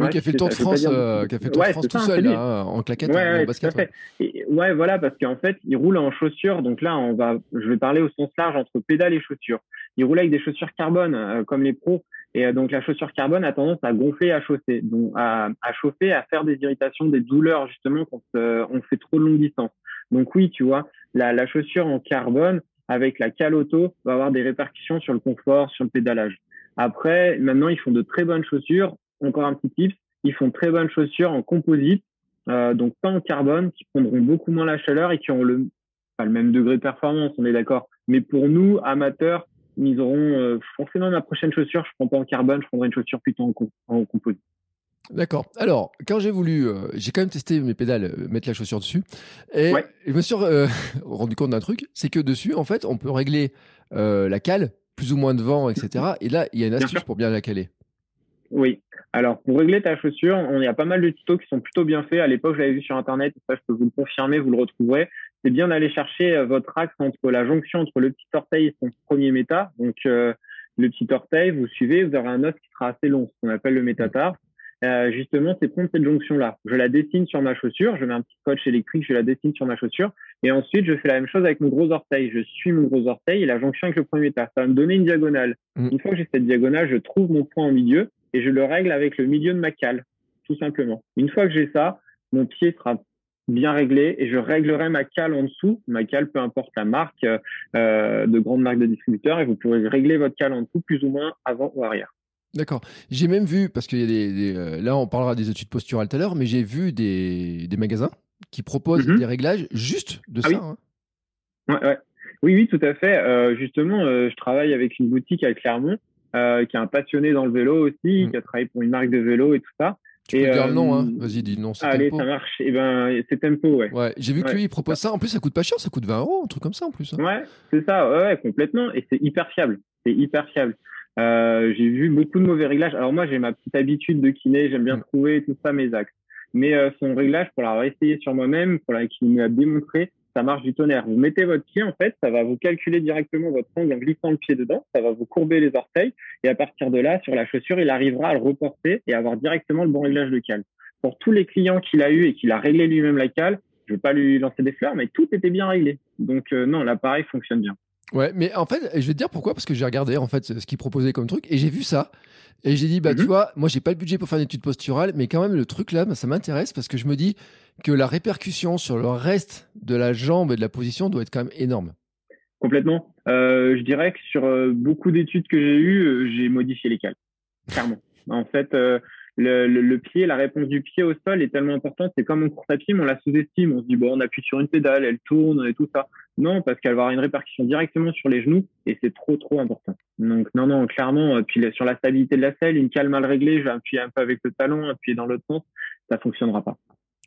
Oui, qui a fait le Tour de France, euh, qui a fait le Tour de France tout seul, là, en claquette, ouais, en basket. Et, ouais, voilà, parce qu'en fait, il roule en chaussures. Donc là, on va, je vais parler au sens large entre pédales et chaussures. Il roule avec des chaussures carbone, euh, comme les pros. Et euh, donc la chaussure carbone a tendance à gonfler, à chauffer, donc à, à chauffer, à faire des irritations, des douleurs justement quand on fait trop de longues distances. Donc oui, tu vois, la, la chaussure en carbone avec la cale auto va avoir des répercussions sur le confort, sur le pédalage. Après, maintenant, ils font de très bonnes chaussures. Encore un petit tip, ils font très bonnes chaussures en composite, euh, donc pas en carbone, qui prendront beaucoup moins la chaleur et qui ont le, pas le même degré de performance, on est d'accord. Mais pour nous, amateurs, ils auront euh, forcément ma prochaine chaussure, je prends pas en carbone, je prendrai une chaussure plutôt en, en composite. D'accord. Alors, quand j'ai voulu, euh, j'ai quand même testé mes pédales, euh, mettre la chaussure dessus, et je me suis euh, <laughs> rendu compte d'un truc, c'est que dessus, en fait, on peut régler la cale, plus ou moins de vent, etc. Et là, il y a une astuce pour bien la caler. Oui. Alors, pour régler ta chaussure, on y a pas mal de tutos qui sont plutôt bien faits. À l'époque, je l'avais vu sur Internet, ça, je peux vous le confirmer, vous le retrouverez. C'est bien d'aller chercher votre axe entre la jonction entre le petit orteil et son premier méta. Donc, le petit orteil, vous suivez, vous aurez un os qui sera assez long, ce qu'on appelle le métatarse. Euh, justement, c'est prendre cette jonction-là. Je la dessine sur ma chaussure, je mets un petit coach électrique, je la dessine sur ma chaussure, et ensuite je fais la même chose avec mon gros orteil. Je suis mon gros orteil et la jonction avec le premier état. Ça va me donner une diagonale. Mm. Une fois que j'ai cette diagonale, je trouve mon point au milieu et je le règle avec le milieu de ma cale, tout simplement. Une fois que j'ai ça, mon pied sera bien réglé et je réglerai ma cale en dessous. Ma cale, peu importe la marque, euh, de grandes marques de distributeurs, et vous pourrez régler votre cale en dessous plus ou moins avant ou arrière. D'accord. J'ai même vu, parce y a des, euh, là on parlera des études posturales tout à l'heure, mais j'ai vu des, des, magasins qui proposent mhm. des réglages juste de ah ça. Oui. Hein. Ouais, ouais. oui, oui, tout à fait. Euh, justement, euh, je travaille avec une boutique à Clermont qui est un passionné dans le vélo aussi, mm. qui a travaillé pour une marque de vélo et tout ça. Tu peux dire le nom, hein. Vas-y, dis le nom. Allez, ça marche. Et eh ben, c'est Tempo, ouais. Ouais, j'ai vu que lui, il propose ça. En plus, ça coûte pas cher, ça coûte 20 euros, un truc comme ça en plus. Hein. Ouais, c'est ça, ouais, complètement. Et c'est hyper fiable. C'est hyper fiable. Euh, j'ai vu beaucoup de mauvais réglages. Alors moi, j'ai ma petite habitude de kiné, j'aime bien mm. trouver tout ça mes axes. Mais euh, son réglage, pour l'avoir essayé sur moi-même, pour la qu'il démontré, ça marche du tonnerre. Vous mettez votre pied, en fait, ça va vous calculer directement votre angle en glissant le pied dedans, ça va vous courber les orteils, et à partir de là, sur la chaussure, il arrivera à le reporter et avoir directement le bon réglage de. Pour tous les clients qu'il a eu et qu'il a réglé lui-même la cale, je vais pas lui lancer des fleurs, mais tout était bien réglé. Donc euh, non, l'appareil fonctionne bien. Ouais, mais en fait, je vais te dire pourquoi, parce que j'ai regardé en fait ce qu'il proposait comme truc et j'ai vu ça. Et j'ai dit, bah, tu mhm. vois, moi, j'ai pas le budget pour faire une étude posturale, mais quand même, le truc là, bah, ça m'intéresse parce que je me dis que la répercussion sur le reste de la jambe et de la position doit être quand même énorme. Complètement. Euh, je dirais que sur euh, beaucoup d'études que j'ai eues, euh, j'ai modifié les cales. Clairement. en fait, le, le, pied, la réponse du pied au sol est tellement importante. C'est comme en course à pied, mais on la sous-estime. On se dit, bon, on appuie sur une pédale, elle tourne et tout ça. Non, parce qu'elle va avoir une répercussion directement sur les genoux et c'est trop, trop important. Donc, non, non, clairement. Euh, puis sur la stabilité de la selle, une cale mal réglée, je vais appuyer un peu avec le talon, appuyer dans l'autre sens, ça fonctionnera pas.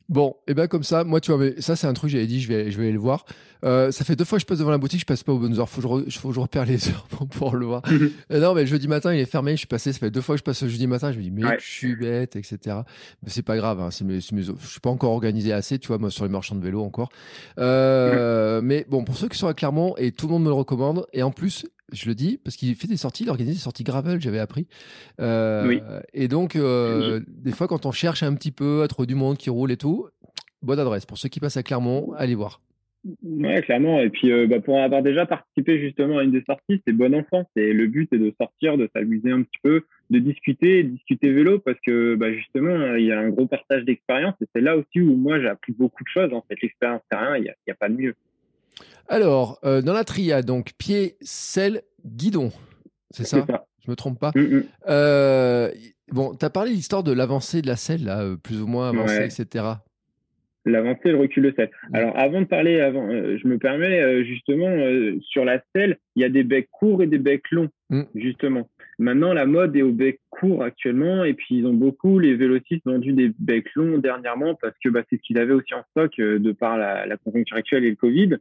Bon, et ben comme ça, moi tu vois, mais ça c'est un truc j'avais dit, je vais, je vais aller le voir. Euh, ça fait deux fois que je passe devant la boutique, je passe pas aux bonnes heures. Faut que je, faut que je repère les <laughs> heures pour, le voir. <laughs> Euh, non, mais jeudi matin il est fermé, je suis passé. Ça fait deux fois que je passe le jeudi matin, je me dis mais je suis bête, etc. Mais c'est pas grave, hein, c'est mes, mes, je suis pas encore organisé assez, tu vois, moi sur les marchands de vélo encore. Euh, <laughs> mais bon, pour ceux qui sont à Clermont et tout le monde me le recommande, et en plus je le dis parce qu'il fait des sorties, il organise des sorties gravel, j'avais appris. Euh, et donc, euh, des fois, quand on cherche un petit peu à trouver du monde qui roule et tout, bonne adresse. Pour ceux qui passent à Clermont, allez voir. Ouais, clairement. Et puis, euh, bah, pour avoir déjà participé justement à une des sorties, c'est bon enfant. C'est le but, c'est de sortir, de s'amuser un petit peu, de discuter, de discuter vélo, parce que bah, justement, il y a un gros partage d'expérience. Et c'est là aussi où moi j'ai appris beaucoup de choses. En fait, l'expérience terrain, il n'y a, a, pas de mieux. Alors, euh, dans la triade, donc pied, selle, guidon. C'est ça, Je me trompe pas? Mm, mm. Euh, bon, tu as parlé de l'histoire de l'avancée de la selle, là, euh, plus ou moins avancée, etc. L'avancée le recul de selle. Mm. Alors, avant de parler, avant, je me permets justement, sur la selle, il y a des becs courts et des becs longs, justement. Maintenant, la mode est au bec court actuellement, et puis ils ont beaucoup, les vélocistes, vendu des becs longs dernièrement, parce que bah, c'est ce qu'ils avaient aussi en stock de par la, la conjoncture actuelle et le Covid.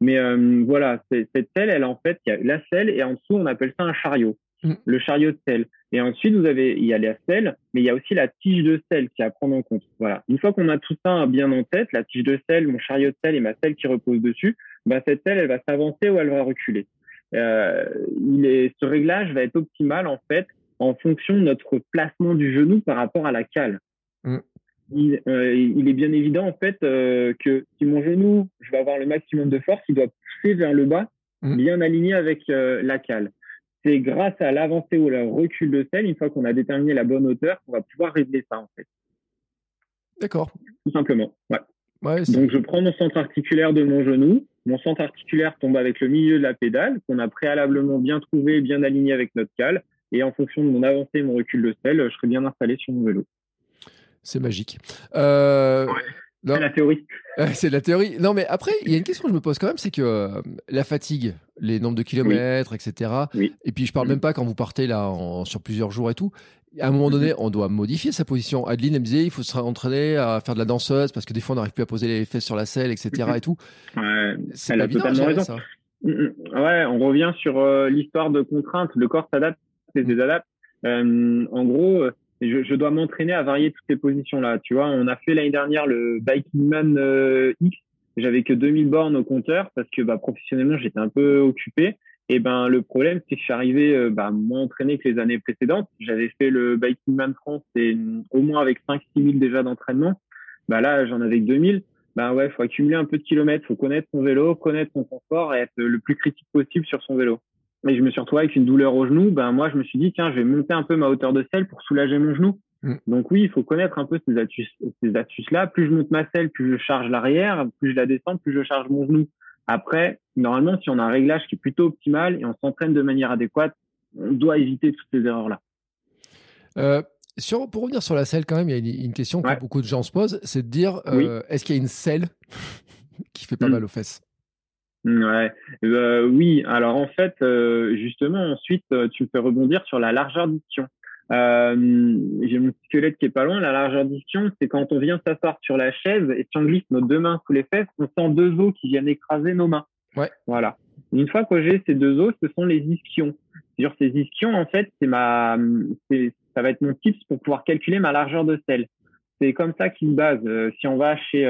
Mais euh, voilà, cette selle, elle en fait, il y a la selle et en dessous, on appelle ça un chariot, mm. le chariot de selle. Et ensuite, vous avez, il y a la selle, mais il y a aussi la tige de selle qui est à prendre en compte. Voilà. Une fois qu'on a tout ça bien en tête, la tige de selle, mon chariot de selle et ma selle qui repose dessus, bah, cette selle, elle va s'avancer ou elle va reculer. Euh, il est, ce réglage va être optimal en fait en fonction de notre placement du genou par rapport à la cale. Mm. Il, il, est bien évident en fait que si mon genou, je vais avoir le maximum de force, il doit pousser vers le bas, mm. bien aligné avec la cale c'est grâce à l'avancée ou le recul de selle, une fois qu'on a déterminé la bonne hauteur, qu'on va pouvoir régler ça en fait. D'accord. Tout simplement. Ouais. Donc je prends mon centre articulaire de mon genou, mon centre articulaire tombe avec le milieu de la pédale qu'on a préalablement bien trouvé, bien aligné avec notre cale, et en fonction de mon avancée et mon recul de selle, je serai bien installé sur mon vélo. C'est magique. Euh, c'est la théorie. <laughs> c'est la théorie. Non, mais après, il y a une question que je me pose quand même, c'est que euh, la fatigue, les nombres de kilomètres, etc. Et puis, je parle même pas quand vous partez là sur plusieurs jours et tout. À un moment donné, on doit modifier sa position. Adeline, elle me disait, il faut se entraîner à faire de la danseuse parce que des fois, on n'arrive plus à poser les fesses sur la selle, etc. et tout. Ouais, c'est pas totalement raison. Ça. Mm, mm. Ouais, on revient sur euh, l'histoire de contraintes. Le corps s'adapte, c'est des adapte. Euh, en gros, je, je dois m'entraîner à varier toutes ces positions-là. Tu vois, on a fait l'année dernière le Biking Man euh, X. J'avais que 2000 bornes au compteur parce que bah, professionnellement, j'étais un peu occupé. Et ben le problème, c'est que je suis arrivé euh, bah, moins entraîné que les années précédentes. J'avais fait le Biking Man France et au moins avec 5-6 000 déjà d'entraînement. Bah là, j'en avais que 2000. Bah ouais, faut accumuler un peu de kilomètres, faut connaître son vélo, connaître son confort et être le plus critique possible sur son vélo et je me suis retrouvé avec une douleur au genou, ben moi je me suis dit tiens je vais monter un peu ma hauteur de selle pour soulager mon genou. Mm. Donc oui, il faut connaître un peu ces astuces, ces astuces là. Plus je monte ma selle, plus je charge l'arrière, plus je la descends, plus je charge mon genou. Après, normalement, si on a un réglage qui est plutôt optimal et on s'entraîne de manière adéquate, on doit éviter toutes ces erreurs là. Euh, sur, pour revenir sur la selle, quand même, il y a une, question que beaucoup de gens se posent, c'est de dire euh, est-ce qu'il y a une selle <laughs> qui fait pas mm. mal aux fesses? Ouais, euh, oui. Alors en fait, euh, justement, ensuite, euh, tu me fais rebondir sur la largeur d'iction. Euh, J'ai mon squelette qui est pas loin. La largeur d'iction, c'est quand on vient s'asseoir sur la chaise et si on glisse nos deux mains sous les fesses, on sent deux os qui viennent écraser nos mains. Ouais. Voilà. Une fois que j'ai ces deux os, ce sont les ischions. Sur ces ischions, en fait, c'est ma, ça va être mon tips pour pouvoir calculer ma largeur de selle. C'est comme ça qu'il base. si on va chez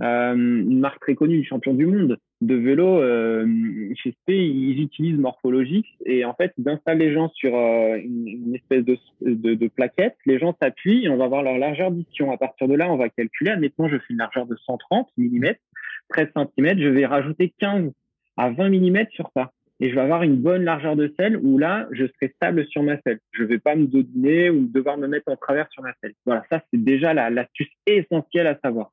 une marque très connue, champion du monde, de vélo, euh, chez SP, ils utilisent Morphologix et en fait, ils installent les gens sur euh, une, espèce de, plaquette. Les gens s'appuient et on va voir leur largeur d'ition. À partir de là, on va calculer. Admettons, je fais une largeur de 130 mm, 13 cm. Je vais rajouter 15 à 20 mm sur ça. Et je vais avoir une bonne largeur de selle où là, je serai stable sur ma selle. Je vais pas me dodiner ou devoir me mettre en travers sur ma selle. Voilà, ça, c'est déjà l'astuce essentielle à savoir.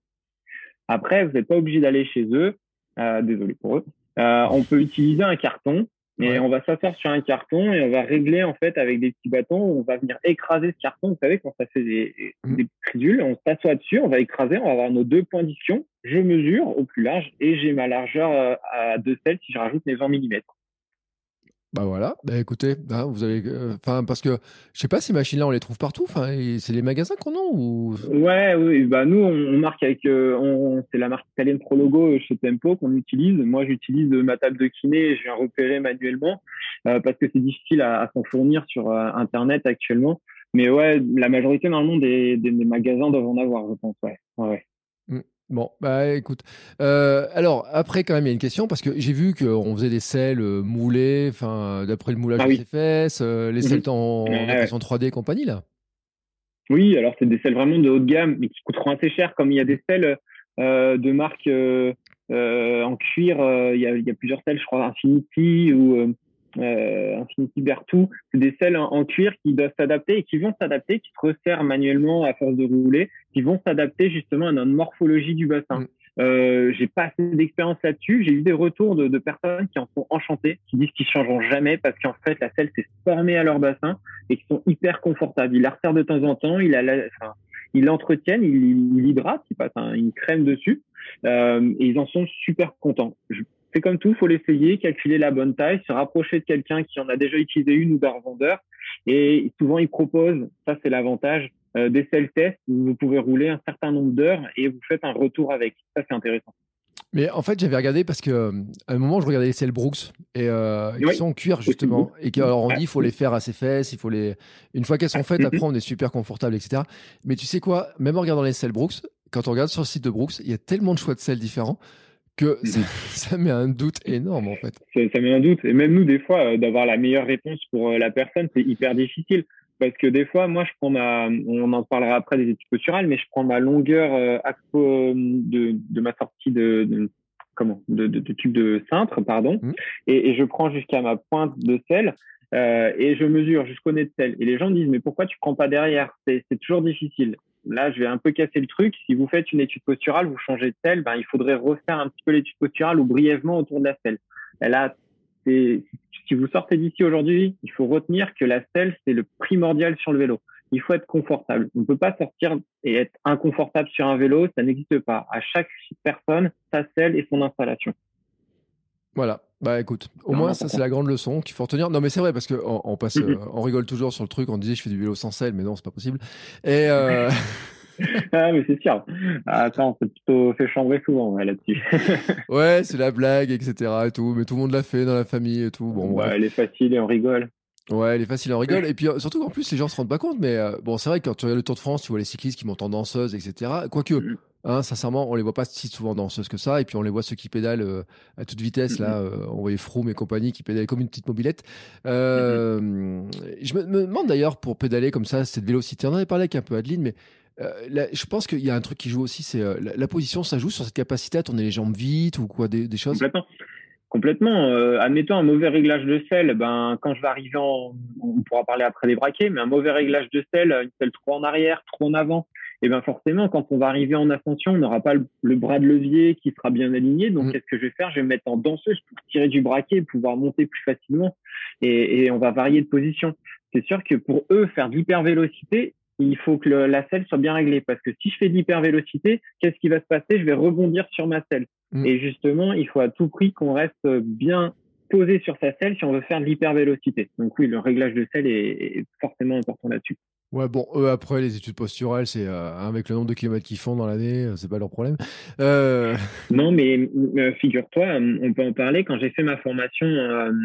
Après, vous n'êtes pas obligé d'aller chez eux. Euh, désolé pour eux. Euh, on peut utiliser un carton et on va s'asseoir sur un carton et on va régler en fait avec des petits bâtons. On va venir écraser ce carton. Vous savez quand ça fait des, mmh. des tridules, on s'assoit dessus, on va écraser, on va avoir nos deux points d'iction. Je mesure au plus large et j'ai ma largeur euh, à deux selles si je rajoute mes 20 mm. Bah voilà, bah écoutez, hein, vous avez, euh, enfin parce que je sais pas ces machines-là on les trouve partout, enfin c'est les magasins qu'on a ou Ouais, oui, bah nous on, marque avec, euh, c'est la marque italienne Prologo chez Tempo qu'on utilise. Moi j'utilise ma table de kiné, je viens repérer manuellement euh, parce que c'est difficile à, à s'en fournir sur internet actuellement. Mais ouais, la majorité normalement des, des, des, magasins doivent en avoir, je pense. Ouais, ouais. Bon, bah écoute. Euh, alors, après, quand même, il y a une question, parce que j'ai vu qu'on faisait des selles euh, moulées, enfin, d'après le moulage ah de ses fesses, euh, les selles mhm. en, impression 3D et compagnie, là? Oui, alors c'est des selles vraiment de haut de gamme, mais qui coûteront assez cher, comme il y a des selles de marque en cuir, il y, a, il, y a, plusieurs selles, je crois, Infinity ou euh, Infinity Bertou, c'est des selles en, cuir qui doivent s'adapter et qui vont s'adapter, qui se resserrent manuellement à force de rouler, qui vont s'adapter justement à notre morphologie du bassin. Mm. Euh, j'ai pas assez d'expérience là-dessus. J'ai eu des retours de, de, personnes qui en sont enchantées, qui disent qu'ils changeront jamais parce qu'en fait la selle s'est formée à leur bassin et qui sont hyper confortables. Ils la resserrent de temps en temps, ils la, enfin, ils l'entretiennent, ils l'hydratent, ils passent une crème dessus euh, et ils en sont super contents. Je, c'est comme tout, faut l'essayer, calculer la bonne taille, se rapprocher de quelqu'un qui en a déjà utilisé une ou d'un revendeur. Et souvent, ils proposent, ça c'est l'avantage, euh, des sell tests où vous pouvez rouler un certain nombre d'heures et vous faites un retour avec. Ça, c'est intéressant. Mais en fait, j'avais regardé parce que euh, à un moment, je regardais les selles Brooks et euh, qui sont en cuir justement et alors on dit il faut les faire à ses fesses, il faut les une fois qu'elles sont faites, après on est super confortable, etc. Mais tu sais quoi, même en regardant les selles Brooks, quand on regarde sur le site de Brooks, il y a tellement de choix de selles différents que <laughs> ça, met un doute énorme en fait. Ça, met un doute. Et même nous, des fois, euh, d'avoir la meilleure réponse pour euh, la personne, c'est hyper difficile. parce que des fois, moi, je prends ma, on en parlera après des études posturales, mais je prends ma longueur euh, de, de ma sortie de, de comment, de, tube de cintre, pardon, mmh. et, et, je prends jusqu'à ma pointe de selle. Euh, et je mesure jusqu'au nez de selle. Et les gens me disent, mais pourquoi tu prends pas derrière? C'est toujours difficile. Là, je vais un peu casser le truc. Si vous faites une étude posturale, vous changez de selle, ben, il faudrait refaire un petit peu l'étude posturale ou brièvement autour de la selle. Et là, si vous sortez d'ici aujourd'hui, il faut retenir que la selle, c'est le primordial sur le vélo. Il faut être confortable. On ne peut pas sortir et être inconfortable sur un vélo, ça n'existe pas. À chaque personne, sa selle et son installation. Voilà. Bah écoute, au moins ça c'est la grande leçon qu'il faut retenir. Non mais c'est vrai parce que on, passe, euh, on rigole toujours sur le truc. On disait je fais du vélo sans selle, mais non c'est pas possible. Et euh... <laughs> ah, mais c'est sûr. Ah, attends, on s'est plutôt fait chambrer souvent là-dessus. <laughs> ouais, c'est la blague, etc. Et tout, mais tout le monde l'a fait dans la famille et tout. Bon, ouais, elle est facile et on rigole. Ouais, elle est facile, on rigole. <laughs> Et puis euh, surtout qu'en plus, les gens se rendent pas compte. Mais euh, bon, c'est vrai que quand tu regardes le Tour de France, tu vois les cyclistes qui montent en danseuse, etc. Quoique, mm. Hein, sincèrement, on les voit pas si souvent danseuses que ça. Et puis on les voit ceux qui pédalent euh, à toute vitesse. Là, on voyait Froome et compagnie qui pédalent comme une petite mobilette. Je me, me demande d'ailleurs pour pédaler comme ça, cette vélocité. On en avait parlé avec un peu Adeline, mais euh, je pense qu'il y a un truc qui joue aussi, c'est euh, la, position, ça joue sur cette capacité à tourner les jambes vite ou quoi, des, choses? Complètement. Complètement. Euh, admettons un mauvais réglage de selle, ben, quand je vais arriver en, on pourra parler après des braquets, mais un mauvais réglage de selle, une selle trop en arrière, trop en avant, et ben forcément, quand on va arriver en ascension, on n'aura pas le, bras de levier qui sera bien aligné. Donc, mm. qu'est-ce que je vais faire? Je vais me mettre en danseuse pour tirer du braquet et pouvoir monter plus facilement. Et, et on va varier de position. C'est sûr que pour eux, faire de l'hypervélocité, il faut que la selle soit bien réglée parce que si je fais de l'hypervélocité, qu'est-ce qui va se passer? Je vais rebondir sur ma selle. Mm. Et justement, il faut à tout prix qu'on reste bien posé sur sa selle si on veut faire de l'hypervélocité. Donc oui, le réglage de selle est forcément important là-dessus. Ouais, bon, eux, après, les études posturales, c'est euh, avec le nombre de kilomètres qu'ils font dans l'année, euh, c'est pas leur problème. Euh... <laughs> Non, mais figure-toi, on peut en parler. Quand j'ai fait ma formation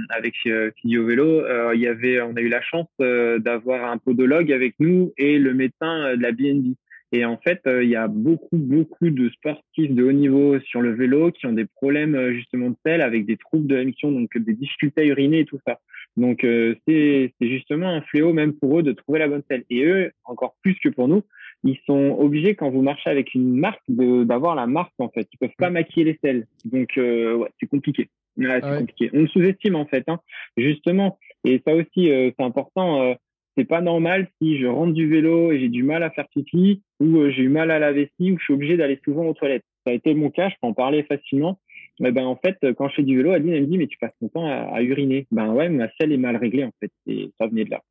avec Physio Vélo, il y avait, on a eu la chance d'avoir un podologue avec nous et le médecin de la BNB. Et en fait, il y a beaucoup, beaucoup de sportifs de haut niveau sur le vélo qui ont des problèmes justement de sel avec des troubles de l'émission, donc des difficultés à uriner et tout ça. Donc euh, c'est justement un fléau même pour eux de trouver la bonne selle. Et eux, encore plus que pour nous, ils sont obligés quand vous marchez avec une marque d'avoir la marque en fait. Ils peuvent pas maquiller les selles. Donc euh, ouais, c'est compliqué. c'est compliqué. On sous-estime en fait, hein, justement. Et ça aussi, euh, c'est important. Euh, c'est pas normal si je rentre du vélo et j'ai du mal à faire pipi ou j'ai eu mal à la vessie ou je suis obligé d'aller souvent aux toilettes. Ça a été mon cas, je peux en parler facilement ben, en fait, quand je fais du vélo, Adeline, elle me dit, mais tu passes ton temps à, uriner. Ben ouais, ma selle est mal réglée, en fait. Et ça venait de là.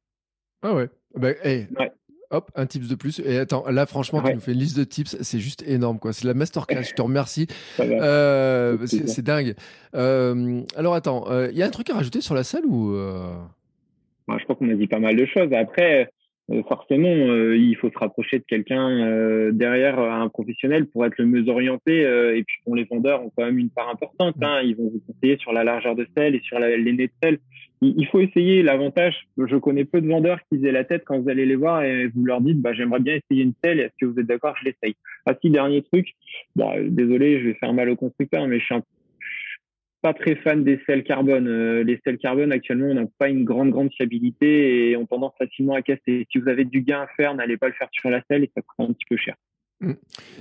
Ah ouais. Ben, Hop, un tips de plus. Et attends, là, franchement, tu nous fais une liste de tips, c'est juste énorme, quoi. C'est la masterclass. Je te remercie. <laughs> Euh, c'est dingue. Euh, alors, attends, il euh, y a un truc à rajouter sur la selle ou ben, Je crois qu'on a dit pas mal de choses. Après, forcément, euh, il faut se rapprocher de quelqu'un euh, derrière un professionnel pour être le mieux orienté. et puis, bon, les vendeurs ont quand même une part importante. Hein, ils vont vous conseiller sur la largeur de selle et sur la, les nez de selle. Il, faut essayer. L'avantage, je connais peu de vendeurs qui faisaient la tête quand vous allez les voir et vous leur dites, bah, j'aimerais bien essayer une selle. Est-ce que vous êtes d'accord? Je l'essaye. Ah si, dernier truc. Bon, désolé, je vais faire mal au constructeur, mais je suis un pas très fan des sels carbone. Euh, les sels carbone, actuellement, n'ont pas une grande, grande fiabilité et ont tendance facilement à casser. Si vous avez du gain à faire, n'allez pas le faire sur la selle et ça coûte un petit peu cher. Mm.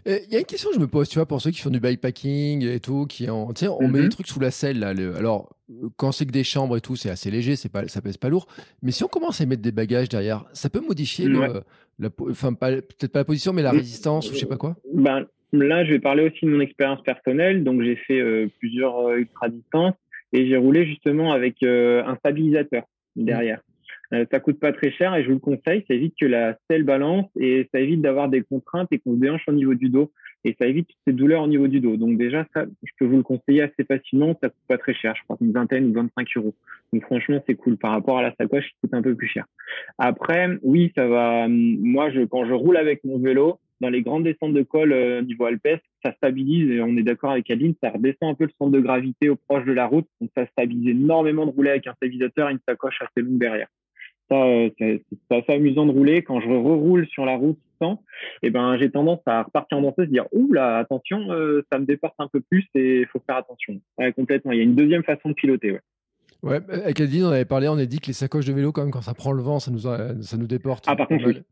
Il y a une question que je me pose, tu vois, pour ceux qui font du bikepacking et tout, qui ont, tu sais, on met mm-hmm. des trucs sous la selle, là. alors, quand c'est que des chambres et tout, c'est assez léger, c'est pas, ça pèse pas lourd. Mais si on commence à mettre des bagages derrière, ça peut modifier la, enfin, peut-être pas la position, mais la mm. résistance ou je sais pas quoi? Ben, Là, je vais parler aussi de mon expérience personnelle. Donc, j'ai fait euh, plusieurs euh, ultra distances et j'ai roulé justement avec euh, un stabilisateur derrière. Euh, ça coûte pas très cher et je vous le conseille. Ça évite que la selle balance et ça évite d'avoir des contraintes et qu'on se déhanche au niveau du dos et ça évite toutes ces douleurs au niveau du dos. Donc déjà, ça, je peux vous le conseiller assez facilement. Ça coûte pas très cher. Je crois une vingtaine ou 25 euros. Donc franchement, c'est cool par rapport à la sacoche qui coûte un peu plus cher. Après, oui, ça va. Moi, je, quand je roule avec mon vélo, dans les grandes descentes de col euh, niveau alpestre, ça stabilise et on est d'accord avec Adeline, ça redescend un peu le centre de gravité au proche de la route, donc ça stabilise énormément de rouler avec un stabilisateur et une sacoche assez longue derrière. Ça, euh, c'est assez amusant de rouler. Quand je reroule sur la route sans, et eh ben j'ai tendance à repartir en danseuse, dire ouh là attention, euh, ça me déporte un peu plus et il faut faire attention. Ouais, complètement. Il y a une deuxième façon de piloter. Ouais. Ouais, avec Adeline, on avait parlé, on a dit que les sacoches de vélo, quand même, quand ça prend le vent, ça nous, ça nous déporte. Ah, par contre, oui.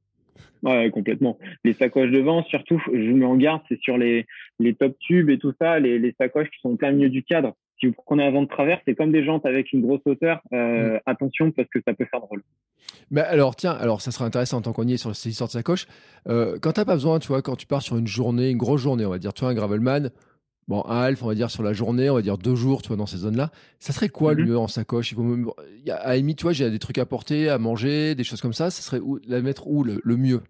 Ouais, complètement. Les sacoches de vent, surtout, je vous mets en garde, c'est sur les, les top tubes et tout ça, les, les sacoches qui sont au plein milieu du cadre. Si vous prenez un vent de travers, c'est comme des jantes avec une grosse hauteur. Euh, mm. Attention parce que ça peut faire drôle. Mais alors, tiens, alors ça sera intéressant tant qu'on y est sur ces histoires de sacoches. Euh, quand t'as pas besoin, tu vois, quand tu pars sur une journée, une grosse journée, on va dire, tu vois, un gravelman, bon, half, on va dire sur la journée, on va dire deux jours, tu vois, dans ces zones-là, ça serait quoi le mm-hmm. mieux en sacoche? Il faut même, à Amy, tu vois, j'ai des trucs à porter, à manger, des choses comme ça. Ça serait où, la mettre où le, le mieux?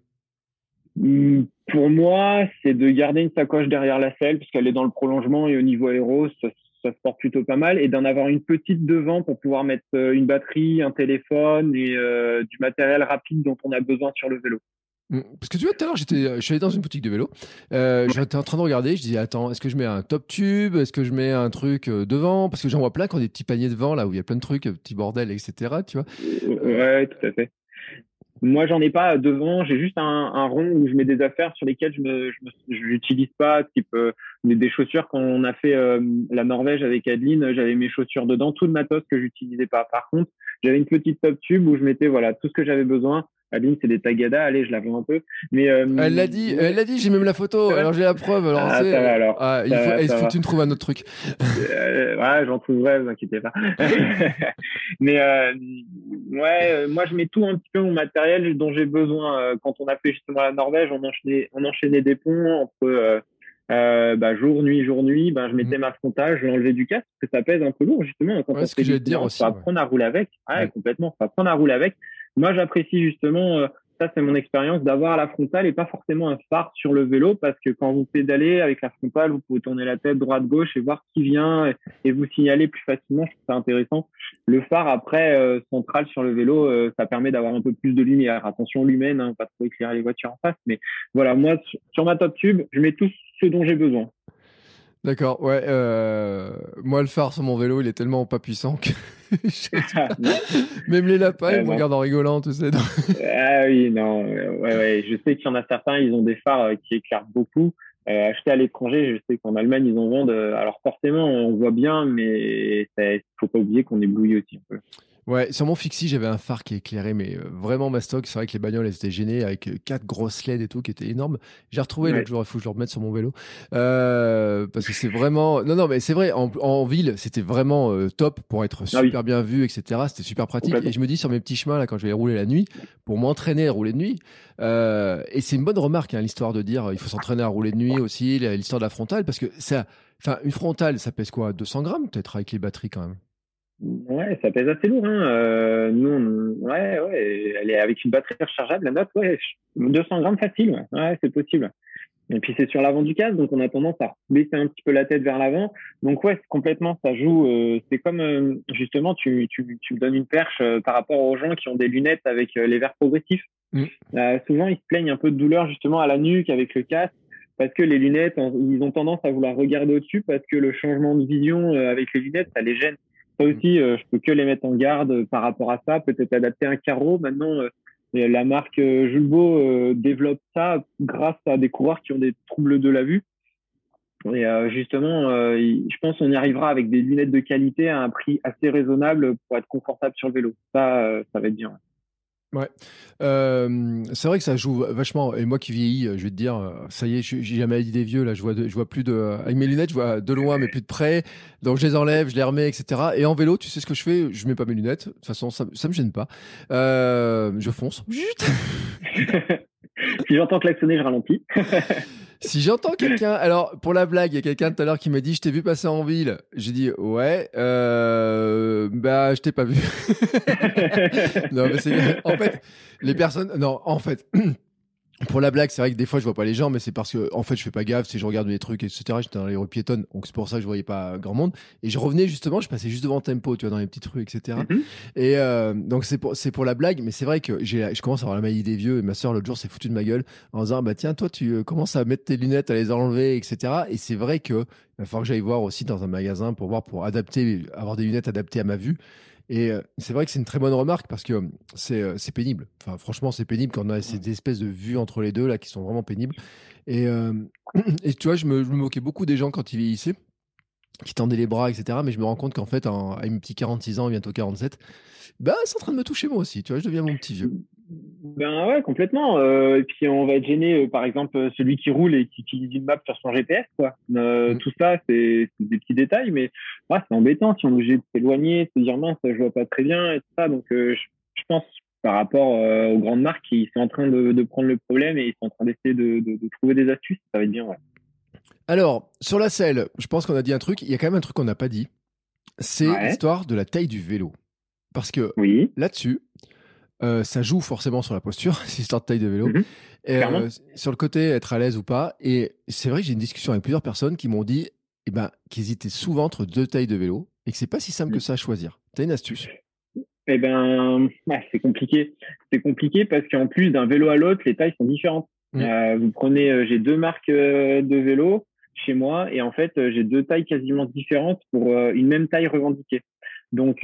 Hmm, pour moi, c'est de garder une sacoche derrière la selle puisqu'elle est dans le prolongement et au niveau aéro, ça, ça se porte plutôt pas mal et d'en avoir une petite devant pour pouvoir mettre euh, une batterie, un téléphone et euh, du matériel rapide dont on a besoin sur le vélo. Hmm, parce que tu vois, tout à l'heure, j'étais, je suis allé dans une boutique de vélo. Euh, J'étais en train de regarder. Je disais, attends, est-ce que je mets un top tube? Est-ce que je mets un truc euh, devant? Parce que j'en vois plein qui ont des petits paniers devant, là où il y a plein de trucs, petits bordels, etc. Tu vois Ouais, tout à fait. Moi, j'en ai pas devant. J'ai juste un, rond où je mets des affaires sur lesquelles je j'utilise pas, type euh, des chaussures. Quand on a fait euh, la Norvège avec Adeline, j'avais mes chaussures dedans, tout le matos que j'utilisais pas. Par contre, j'avais une petite top tube où je mettais voilà tout ce que j'avais besoin. Aline, c'est des tagada. Allez, je la vois un peu. Mais euh, elle l'a dit. Elle l'a dit. J'ai même la photo. Alors j'ai la preuve. Alors, ah, ça va, alors. Ah, il faut, que tu me trouves un autre truc. euh, ouais, j'en trouverai. Vous inquiétez pas. <laughs> mais euh, ouais, euh, moi je mets tout un petit peu mon matériel dont j'ai besoin. Quand on a fait justement la Norvège, on enchaînait, on enchaînait des ponts entre euh, bah, jour nuit jour nuit ben je mettais mm. ma frontale je l'enlevais du casque parce que ça pèse un peu lourd justement quand ouais, ce que j'allais dire aussi faut apprendre à rouler avec ouais, complètement faut apprendre à rouler avec moi, j'apprécie justement, euh, ça c'est mon expérience, d'avoir la frontale et pas forcément un phare sur le vélo parce que quand vous pédalez avec la frontale, vous pouvez tourner la tête droite-gauche et voir qui vient et, vous signaler plus facilement. Je trouve ça intéressant. Le phare après euh, central sur le vélo, euh, ça permet d'avoir un peu plus de lumière. Attention l'humaine, hein, pas trop éclairer les voitures en face. Mais voilà, moi sur ma top tube, je mets tout ce dont j'ai besoin. D'accord, ouais. Euh... Moi, le phare sur mon vélo, il est tellement pas puissant que. <laughs> <laughs> Même les lapins, ils me regardent en rigolant, tu sais. <laughs> ah oui, non. Ouais, ouais. Je sais qu'il y en a certains, ils ont des phares euh, qui éclairent beaucoup. Euh, acheter à l'étranger, je sais qu'en Allemagne, ils en vendent. Euh, alors forcément, on voit bien, mais il faut pas oublier qu'on éblouit aussi un peu. Ouais, sur mon Fixie, j'avais un phare qui éclairait, mais euh, vraiment mastoc. C'est vrai que les bagnoles, elles étaient gênées avec euh, quatre grosses LED et tout qui étaient énormes. J'ai retrouvé l'autre jour, il faut que je le remette sur mon vélo. Euh, parce que c'est vraiment. Non, non, mais c'est vrai, en, ville, c'était vraiment top pour être ah super bien vu, etc. C'était super pratique. Et je me dis sur mes petits chemins, là, quand je vais rouler la nuit, pour m'entraîner à rouler de nuit, et c'est une bonne remarque, hein, l'histoire de dire il faut s'entraîner à rouler de nuit aussi, l'histoire de la frontale, parce que ça. Enfin, une frontale, ça pèse quoi? 200 grammes peut-être avec les batteries quand même? Ouais, ça pèse assez lourd. Hein. Euh, nous, ouais, ouais, elle est avec une batterie rechargeable, la note, ouais, 200 grammes facile. Ouais, c'est possible. Et puis c'est sur l'avant du casque, donc on a tendance à baisser un petit peu la tête vers l'avant. Donc ouais, complètement, ça joue. Euh, c'est comme euh, justement, tu, tu, tu me donnes une perche euh, par rapport aux gens qui ont des lunettes avec les verres progressifs. Mm. souvent, ils se plaignent un peu de douleur justement à la nuque avec le casque parce que les lunettes, ils ont tendance à vouloir regarder au-dessus parce que le changement de vision avec les lunettes, ça les gêne. Ça aussi, euh, je peux que les mettre en garde par rapport à ça. Peut-être adapter un carreau. Maintenant, euh, la marque euh, Julbo développe ça grâce à des coureurs qui ont des troubles de la vue. Et justement, je pense qu'on y arrivera avec des lunettes de qualité à un prix assez raisonnable pour être confortable sur le vélo. Ça, ça va être bien. Ouais, euh, c'est vrai que ça joue vachement. Et moi qui vieillis, je vais te dire, euh, ça y est, j'ai jamais dit des vieux. Là, je vois, je vois plus de. Avec mes lunettes, je vois de loin, mais plus de près. Donc je les enlève, je les remets, etc. Et en vélo, tu sais ce que je fais? Je mets pas mes lunettes. De toute façon, ça, ça me gêne pas. Euh, je fonce. <laughs> si j'entends klaxonner, je ralentis. <laughs> Si j'entends quelqu'un, alors pour la blague, il y a quelqu'un tout à l'heure qui m'a dit je t'ai vu passer en ville. J'ai dit ouais, euh, bah je t'ai pas vu. <laughs> non mais c'est en fait les personnes, non en fait <clears throat> pour la blague, c'est vrai que des fois je vois pas les gens, mais c'est parce que en fait je fais pas gaffe, si je regarde les trucs, etc. J'étais dans les rues piétonnes, donc c'est pour ça que je voyais pas grand monde. Et je revenais justement, je passais juste devant Tempo, tu vois, dans les petites rues, etc. Et mm-hmm. euh, donc c'est pour c'est pour la blague, mais c'est vrai que j'ai je commence à avoir la maille des vieux. Et ma soeur l'autre jour s'est foutue de ma gueule en disant bah tiens toi tu euh, commences à mettre tes lunettes, à les enlever, etc. Et c'est vrai que il va falloir que j'aille voir aussi dans un magasin pour voir pour adapter, avoir des lunettes adaptées à ma vue. Et euh, c'est vrai que c'est une très bonne remarque parce que euh, c'est pénible. Enfin, franchement, c'est pénible quand on a ces espèces de vues entre les deux là qui sont vraiment pénibles. Et, euh, <clears throat> et tu vois, je me, je me, moquais beaucoup des gens quand ils vieillissaient. qui tendait les bras, etc. Mais je me rends compte qu'en fait, à mes petits 46 ans, bientôt 47, bah, c'est en train de me toucher moi aussi. Tu vois, je deviens mon petit vieux. Ben ouais, complètement. Euh, et puis on va être gêné, euh, par exemple, celui qui roule et qui utilise une map sur son GPS, quoi. Euh, mm. Tout ça, c'est des petits détails, mais c'est embêtant si on est obligé de s'éloigner, de se dire mince, je vois pas très bien et tout ça. Donc je, je, pense par rapport aux grandes marques qui sont en train de, de, prendre le problème et ils sont en train d'essayer de, de, de, trouver des astuces, ça va être bien, ouais. Alors, sur la selle, je pense qu'on a dit un truc. Il y a quand même un truc qu'on n'a pas dit. C'est l'histoire de la taille du vélo. Parce que oui. là-dessus, euh, ça joue forcément sur la posture, <laughs> cette histoire de taille de vélo. Mhm. et, euh, sur le côté, être à l'aise ou pas. Et c'est vrai que j'ai une discussion avec plusieurs personnes qui m'ont dit eh ben, qu'ils hésitaient souvent entre deux tailles de vélo et que c'est pas si simple que mhm. ça à choisir. Tu as une astuce? Eh ben, c'est compliqué. C'est compliqué parce qu'en plus d'un vélo à l'autre, les tailles sont différentes. Mhm. Euh, vous prenez, j'ai deux marques de vélo chez moi et en fait, j'ai deux tailles quasiment différentes pour une même taille revendiquée. Donc,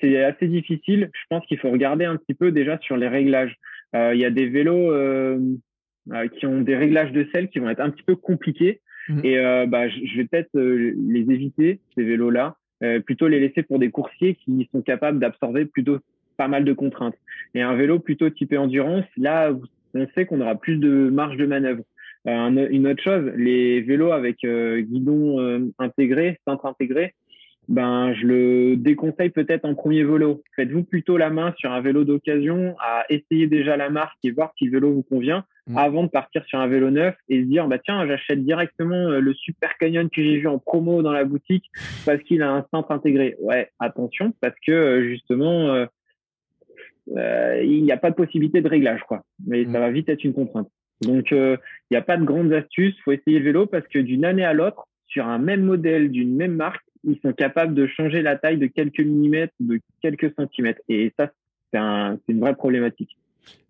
c'est assez difficile. Je pense qu'il faut regarder un petit peu déjà sur les réglages. Euh, il y a des vélos euh, euh, qui ont des réglages de selle qui vont être un petit peu compliqués. Mmh. Et bah, je vais peut-être les éviter, ces vélos-là, plutôt les laisser pour des coursiers qui sont capables d'absorber plutôt pas mal de contraintes. Et un vélo plutôt typé endurance, là, on sait qu'on aura plus de marge de manœuvre. une autre chose, les vélos avec guidon intégré, cintre intégré, ben je le déconseille peut-être en premier vélo. Faites-vous plutôt la main sur un vélo d'occasion à essayer déjà la marque et voir si le vélo vous convient mm. avant de partir sur un vélo neuf et se dire bah tiens j'achète directement euh, le Super Canyon que j'ai vu en promo dans la boutique parce qu'il a un centre intégré. Ouais, attention parce que euh, justement euh, euh, il n'y a pas de possibilité de réglage quoi. Mais ça mm. va vite être une contrainte. Donc il n'y a pas de grandes astuces, faut essayer le vélo parce que d'une année à l'autre sur un même modèle d'une même marque ils sont capables de changer la taille de quelques millimètres, de quelques centimètres. Et ça, c'est un, une vraie problématique.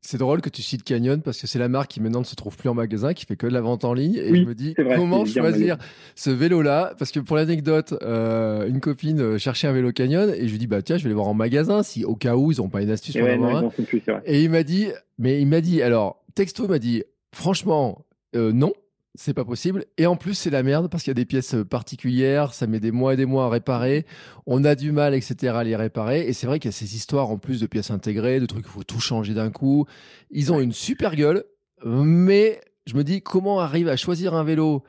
C'est drôle que tu cites Canyon parce que c'est la marque qui maintenant ne se trouve plus en magasin, qui fait que de la vente en ligne. Et je me dis comment choisir ce vélo-là? Parce que pour l'anecdote, euh, une copine euh, cherchait un vélo Canyon et je lui dis bah tiens, je vais les voir en magasin si au cas où ils n'ont pas une astuce pour avoir un. Et il m'a dit, mais il m'a dit alors texto m'a dit franchement euh, non c'est pas possible. Et en plus, c'est la merde parce qu'il y a des pièces euh, particulières, ça met des mois et des mois à réparer. On a du mal, etc., à les réparer. Et c'est vrai qu'il y a ces histoires en plus de pièces intégrées, de trucs qu'il faut tout changer d'un coup. Ils ont une super gueule, mais je me dis comment arrive à choisir un vélo?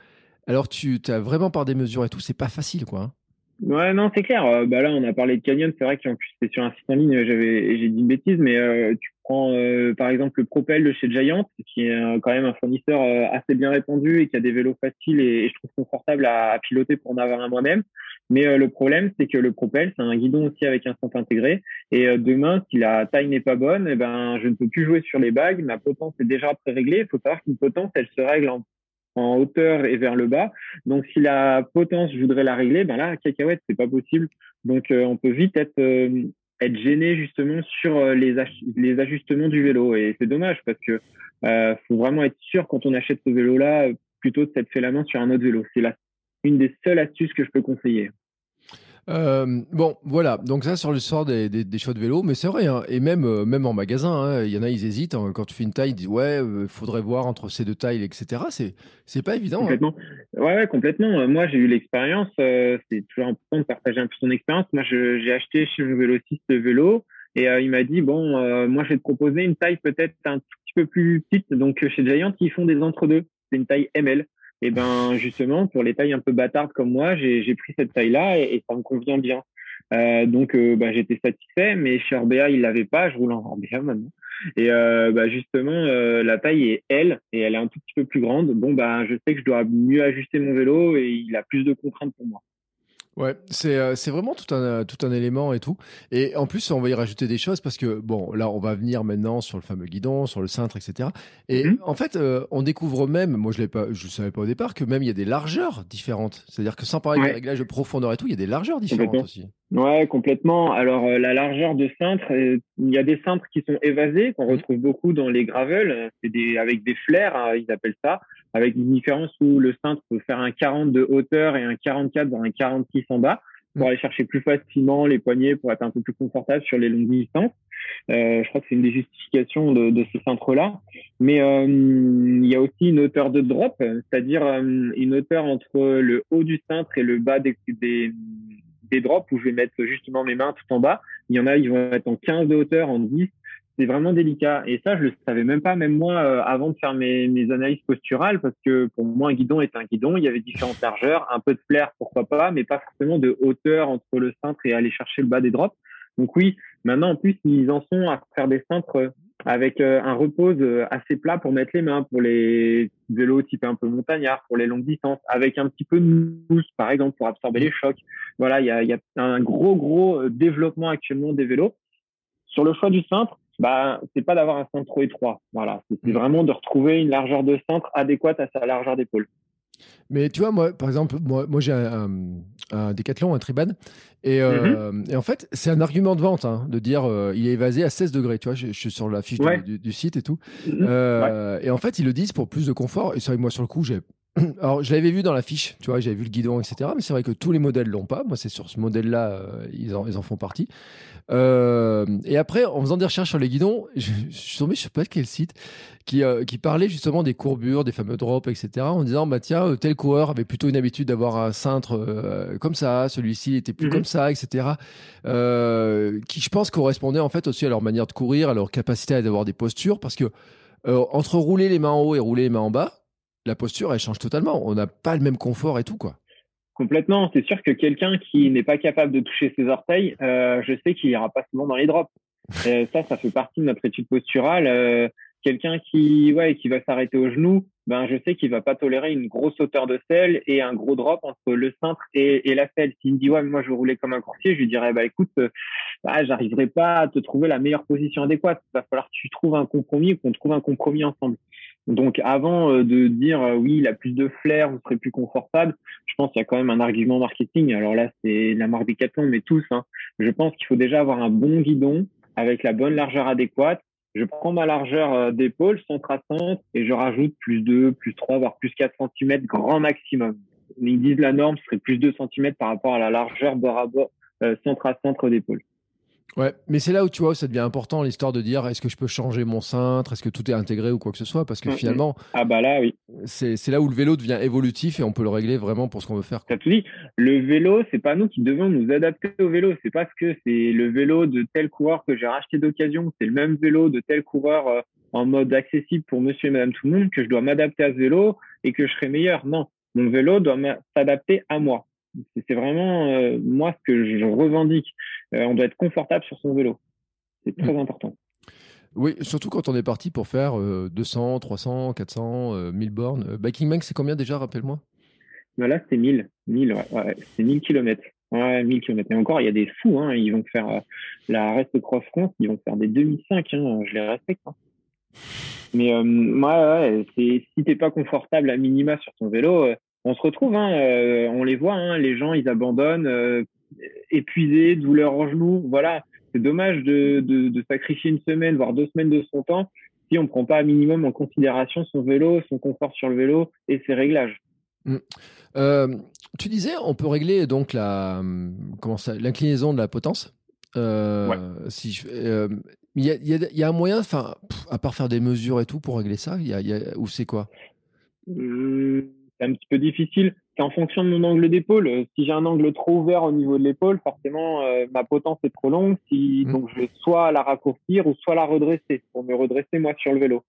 Alors tu as vraiment par des mesures et tout, c'est pas facile, quoi. Ouais, non, c'est clair. Euh, bah là, on a parlé de Canyon. C'est vrai qu'en plus, c'était sur un site en ligne. J'avais, j'ai dit une bêtise, mais euh, tu prends euh, par exemple le Propel de chez Giant, qui est quand même un fournisseur assez bien répandu et qui a des vélos faciles et, je trouve confortable à, à, piloter pour en avoir un moi-même. Mais le problème, c'est que le Propel, c'est un guidon aussi avec un centre intégré. Et demain, si la taille n'est pas bonne, eh ben, je ne peux plus jouer sur les bagues. Ma potence est déjà pré-réglée. Il faut savoir qu'une potence, elle se règle en en hauteur et vers le bas. Donc, si la potence, je voudrais la régler, ben là, cacahuète, c'est pas possible. Donc, euh, on peut vite être euh, être gêné justement sur euh, les, les ajustements du vélo. Et c'est dommage parce que faut vraiment être sûr quand on achète ce vélo-là, plutôt de s'être fait la main sur un autre vélo. C'est une des seules astuces que je peux conseiller. Euh, bon, voilà. Donc ça sur le sort des, des, de vélo, mais c'est vrai. Hein. Et même euh, même en magasin, hein, il y en a, ils hésitent. Hein. Quand tu fais une taille, ils disent ouais, euh, faudrait voir entre ces deux tailles, etc. C'est c'est pas évident. Complètement. Ouais, ouais, complètement. Moi, j'ai eu l'expérience. c'est toujours important de partager un peu son expérience. Moi, j'ai acheté chez mon vélociste le vélo et il m'a dit bon, moi, je vais te proposer une taille peut-être un petit peu plus petite. Donc chez Giant, ils font des entre-deux. C'est une taille ML. Et ben justement, pour les tailles un peu bâtardes comme moi, j'ai pris cette taille-là et, ça me convient bien. Euh, donc euh, bah, j'étais satisfait, mais chez Orbea il l'avait pas. Je roule en Orbea maintenant. Et euh, bah, justement, euh, la taille est L et elle est un tout petit peu plus grande. Bon bah je sais que je dois mieux ajuster mon vélo et il a plus de contraintes pour moi. Ouais, c'est euh, c'est vraiment tout un euh, tout un élément et tout. Et en plus, on va y rajouter des choses parce que bon, là, on va venir maintenant sur le fameux guidon, sur le cintre, etc. Et mhm. en fait, euh, on découvre même, moi je l'ai pas, je savais pas au départ que même il y a des largeurs différentes. C'est-à-dire que sans parler de réglage de profondeur et tout, il y a des largeurs différentes aussi. Ouais, complètement. Alors la largeur de cintre, il y a des cintres qui sont évasés qu'on mhm. retrouve beaucoup dans les gravels. C'est des avec des flares, hein, ils appellent ça avec une différence où le cintre peut faire un 40 de hauteur et un 44 dans un 46 en bas. pour mm. aller chercher plus facilement les poignets, pour être un peu plus confortable sur les longues distances. Euh, je crois que c'est une des justifications de, de ces cintres-là. Mais euh, il y a aussi une hauteur de drop, c'est-à-dire euh, une hauteur entre le haut du cintre et le bas des, des, des drops où je vais mettre justement mes mains tout en bas. Il y en a, ils vont être en 15 de hauteur, en 10 c'est vraiment délicat. Et ça, je le savais même pas, même moi, euh, avant de faire mes, mes, analyses posturales, parce que pour moi, un guidon est un guidon. Il y avait différentes largeurs, un peu de flair, pourquoi pas, mais pas forcément de hauteur entre le cintre et aller chercher le bas des drops. Donc oui, maintenant, en plus, ils en sont à faire des cintres avec euh, un repose euh, assez plat pour mettre les mains, pour les vélos type un peu montagnard, pour les longues distances, avec un petit peu de mousse, par exemple, pour absorber les chocs. Voilà, il y a, y a un gros, gros développement actuellement des vélos. Sur le choix du cintre, bah, c'est pas d'avoir un centre trop étroit. Voilà, c'est mm. vraiment de retrouver une largeur de centre adéquate à sa largeur d'épaule. Mais tu vois, moi, par exemple, moi, moi j'ai un, un, décathlon, un Triban, et, euh, mm-hmm. et en fait, c'est un argument de vente hein, de dire euh, il est évasé à 16 degrés. Tu vois, je, suis sur la fiche du, site et tout. Mm-hmm. Euh, et en fait, ils le disent pour plus de confort. Et c'est vrai moi, sur le coup, j'ai <clears throat> alors, je l'avais vu dans la fiche, tu vois, j'avais vu le guidon, etc. Mais c'est vrai que tous les modèles l'ont pas. Moi, c'est sur ce modèle-là, euh, ils, en, ils en font partie. Euh, et après, en faisant des recherches sur les guidons, <laughs> je, suis tombé sur pas quel site qui, euh, qui parlait justement des courbures, des fameux drops, etc. En disant, bah tiens, tel coureur avait plutôt une habitude d'avoir un cintre comme ça, celui-ci était plus mhm. comme ça, etc. qui, je pense, correspondait en fait aussi à leur manière de courir, à leur capacité à avoir des postures, parce que entre rouler les mains en haut et rouler les mains en bas, la posture, elle change totalement. On n'a pas le même confort et tout, quoi. Complètement. C'est sûr que quelqu'un qui n'est pas capable de toucher ses orteils, euh, je sais qu'il ira pas souvent dans les drops. Euh, ça, ça fait partie de notre étude posturale. Euh, quelqu'un qui, ouais, qui va s'arrêter au genou, ben, je sais qu'il va pas tolérer une grosse hauteur de selle et un gros drop entre le cintre et, la selle. S'il me dit, ouais, moi, je rouler comme un coursier, je lui dirais, bah, écoute, bah, j'arriverai pas à te trouver la meilleure position adéquate. Il va falloir que tu trouves un compromis qu'on trouve un compromis ensemble. Donc avant euh, de dire euh, oui, il a plus de flair, vous serez plus confortable, je pense qu'il y a quand même un argument marketing. Alors là, c'est la marque mais tous. Hein. Je pense qu'il faut déjà avoir un bon guidon avec la bonne largeur adéquate. Je prends ma largeur euh, d'épaule, centre à centre, et je rajoute plus 2, plus 3, voire plus 4 cm grand maximum. Ils disent la norme serait plus 2 cm par rapport à la largeur bord à bord, centre à centre d'épaule. Ouais, mais c'est là où tu vois, ça devient important l'histoire de dire est-ce que je peux changer mon cintre, est-ce que tout est intégré ou quoi que ce soit, parce que mm, mm. finalement, ah bah là oui, c'est là où le vélo devient évolutif et on peut le régler vraiment pour ce qu'on veut faire. T'as tout dit. Le vélo, c'est pas nous qui devons nous adapter au vélo, c'est parce que c'est le vélo de tel coureur que j'ai racheté d'occasion, c'est le même vélo de tel coureur euh, en mode accessible pour Monsieur et Madame tout le monde que je dois m'adapter à ce vélo et que je serai meilleur. Non, mon vélo doit s'adapter à moi. C'est vraiment euh, moi ce que je revendique. Euh, on doit être confortable sur son vélo. C'est très mm. important. Oui, surtout quand on est parti pour faire 200, 300, 400, 1000 bornes. Euh, Biking Bank, c'est combien déjà, rappelle-moi? Bah Là, c'est 1000. 1000 ouais, c'est 1000 km. Ouais, 1000 km. Et encore, il y a des fous. Hein, ils vont faire la Reste Cross France, ils vont faire des 2005. Hein, je les respecte. Hein. Mais moi, ouais, si t'es pas confortable à minima sur ton vélo, on se retrouve, hein, euh, on les voit, hein, les gens ils abandonnent, euh, épuisés, douleur en genou, voilà. C'est dommage de, de, sacrifier une semaine, voire deux semaines de son temps si on ne prend pas un minimum en considération son vélo, son confort sur le vélo et ses réglages. Mmh. Euh, tu disais, on peut régler donc la comment l'inclinaison de la potence. Si il y, y, a un moyen, enfin, à part faire des mesures et tout pour régler ça, y y a, ou c'est quoi? Mmh c'est un petit peu difficile. C'est en fonction de mon angle d'épaule. Euh, si j'ai un angle trop ouvert au niveau de l'épaule, forcément, euh, ma potence est trop longue. Si, mmh. Donc, je vais soit la raccourcir ou soit la redresser pour me redresser moi sur le vélo.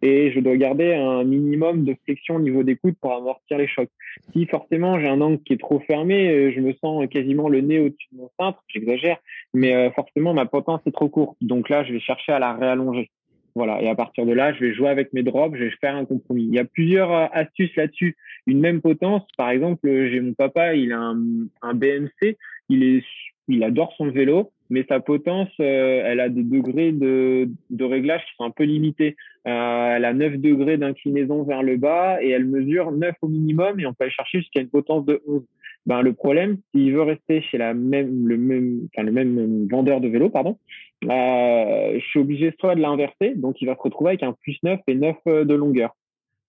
Et je dois garder un minimum de flexion au niveau des coudes pour amortir les chocs. Si forcément j'ai un angle qui est trop fermé, euh, je me sens quasiment le nez au-dessus de mon cintre, j'exagère, mais forcément ma potence est trop courte. Donc là, je vais chercher à la réallonger. Voilà. Et à partir de là, je vais jouer avec mes drops, je vais faire un compromis. Il y a plusieurs euh, astuces là-dessus. Une même potence, par exemple, j'ai mon papa, il a un, un, BMC, il est, il adore son vélo, mais sa potence, euh, elle a des degrés de, de réglage qui sont un peu limités. Euh, elle a 9 degrés d'inclinaison vers le bas et elle mesure 9 au minimum et on peut aller chercher jusqu'à une potence de 11. Ben, le problème, s'il veut rester chez la même, le même, enfin, le même vendeur de vélo, pardon, euh, je suis obligé soit de l'inverser, donc il va se retrouver avec un plus 9 et 9 euh, de longueur.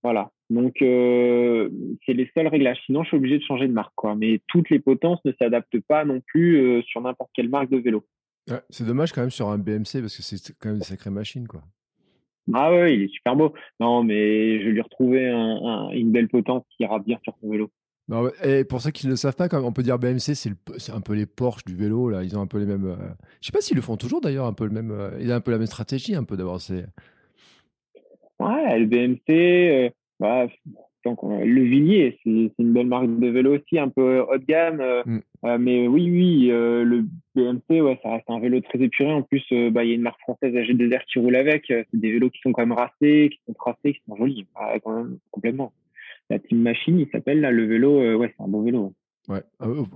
Voilà. Donc, euh, c'est les seuls réglages. Sinon, je suis obligé de changer de marque. Quoi. Mais toutes les potences ne s'adaptent pas non plus euh, sur n'importe quelle marque de vélo. c'est dommage quand même sur un BMC parce que c'est quand même une sacrée machine. Quoi. Ah ouais, il est super beau. Non, mais je vais lui retrouver une belle potence qui ira bien sur son vélo. et pour ceux qui ne le savent pas, on peut dire BMC, c'est un peu les Porsche du vélo. Là. Ils ont un peu les mêmes. Euh, je sais pas s'ils le font toujours d'ailleurs, un peu le même. il a un peu la même stratégie, un peu d'avoir. Ouais, le BMC, bah, donc, le Villiers, c'est une belle marque de vélo aussi, un peu haut de gamme. Euh, mm. euh, mais oui, oui, euh, le BMC, ouais, ça reste un vélo très épuré. En plus, bah, il y a une marque française AG2R qui roule avec. C'est des vélos qui sont quand même racés, qui sont tracés, qui sont jolis, quand même, complètement. La Team Machine, il s'appelle là, le vélo. ouais, c'est un beau vélo. Ouais,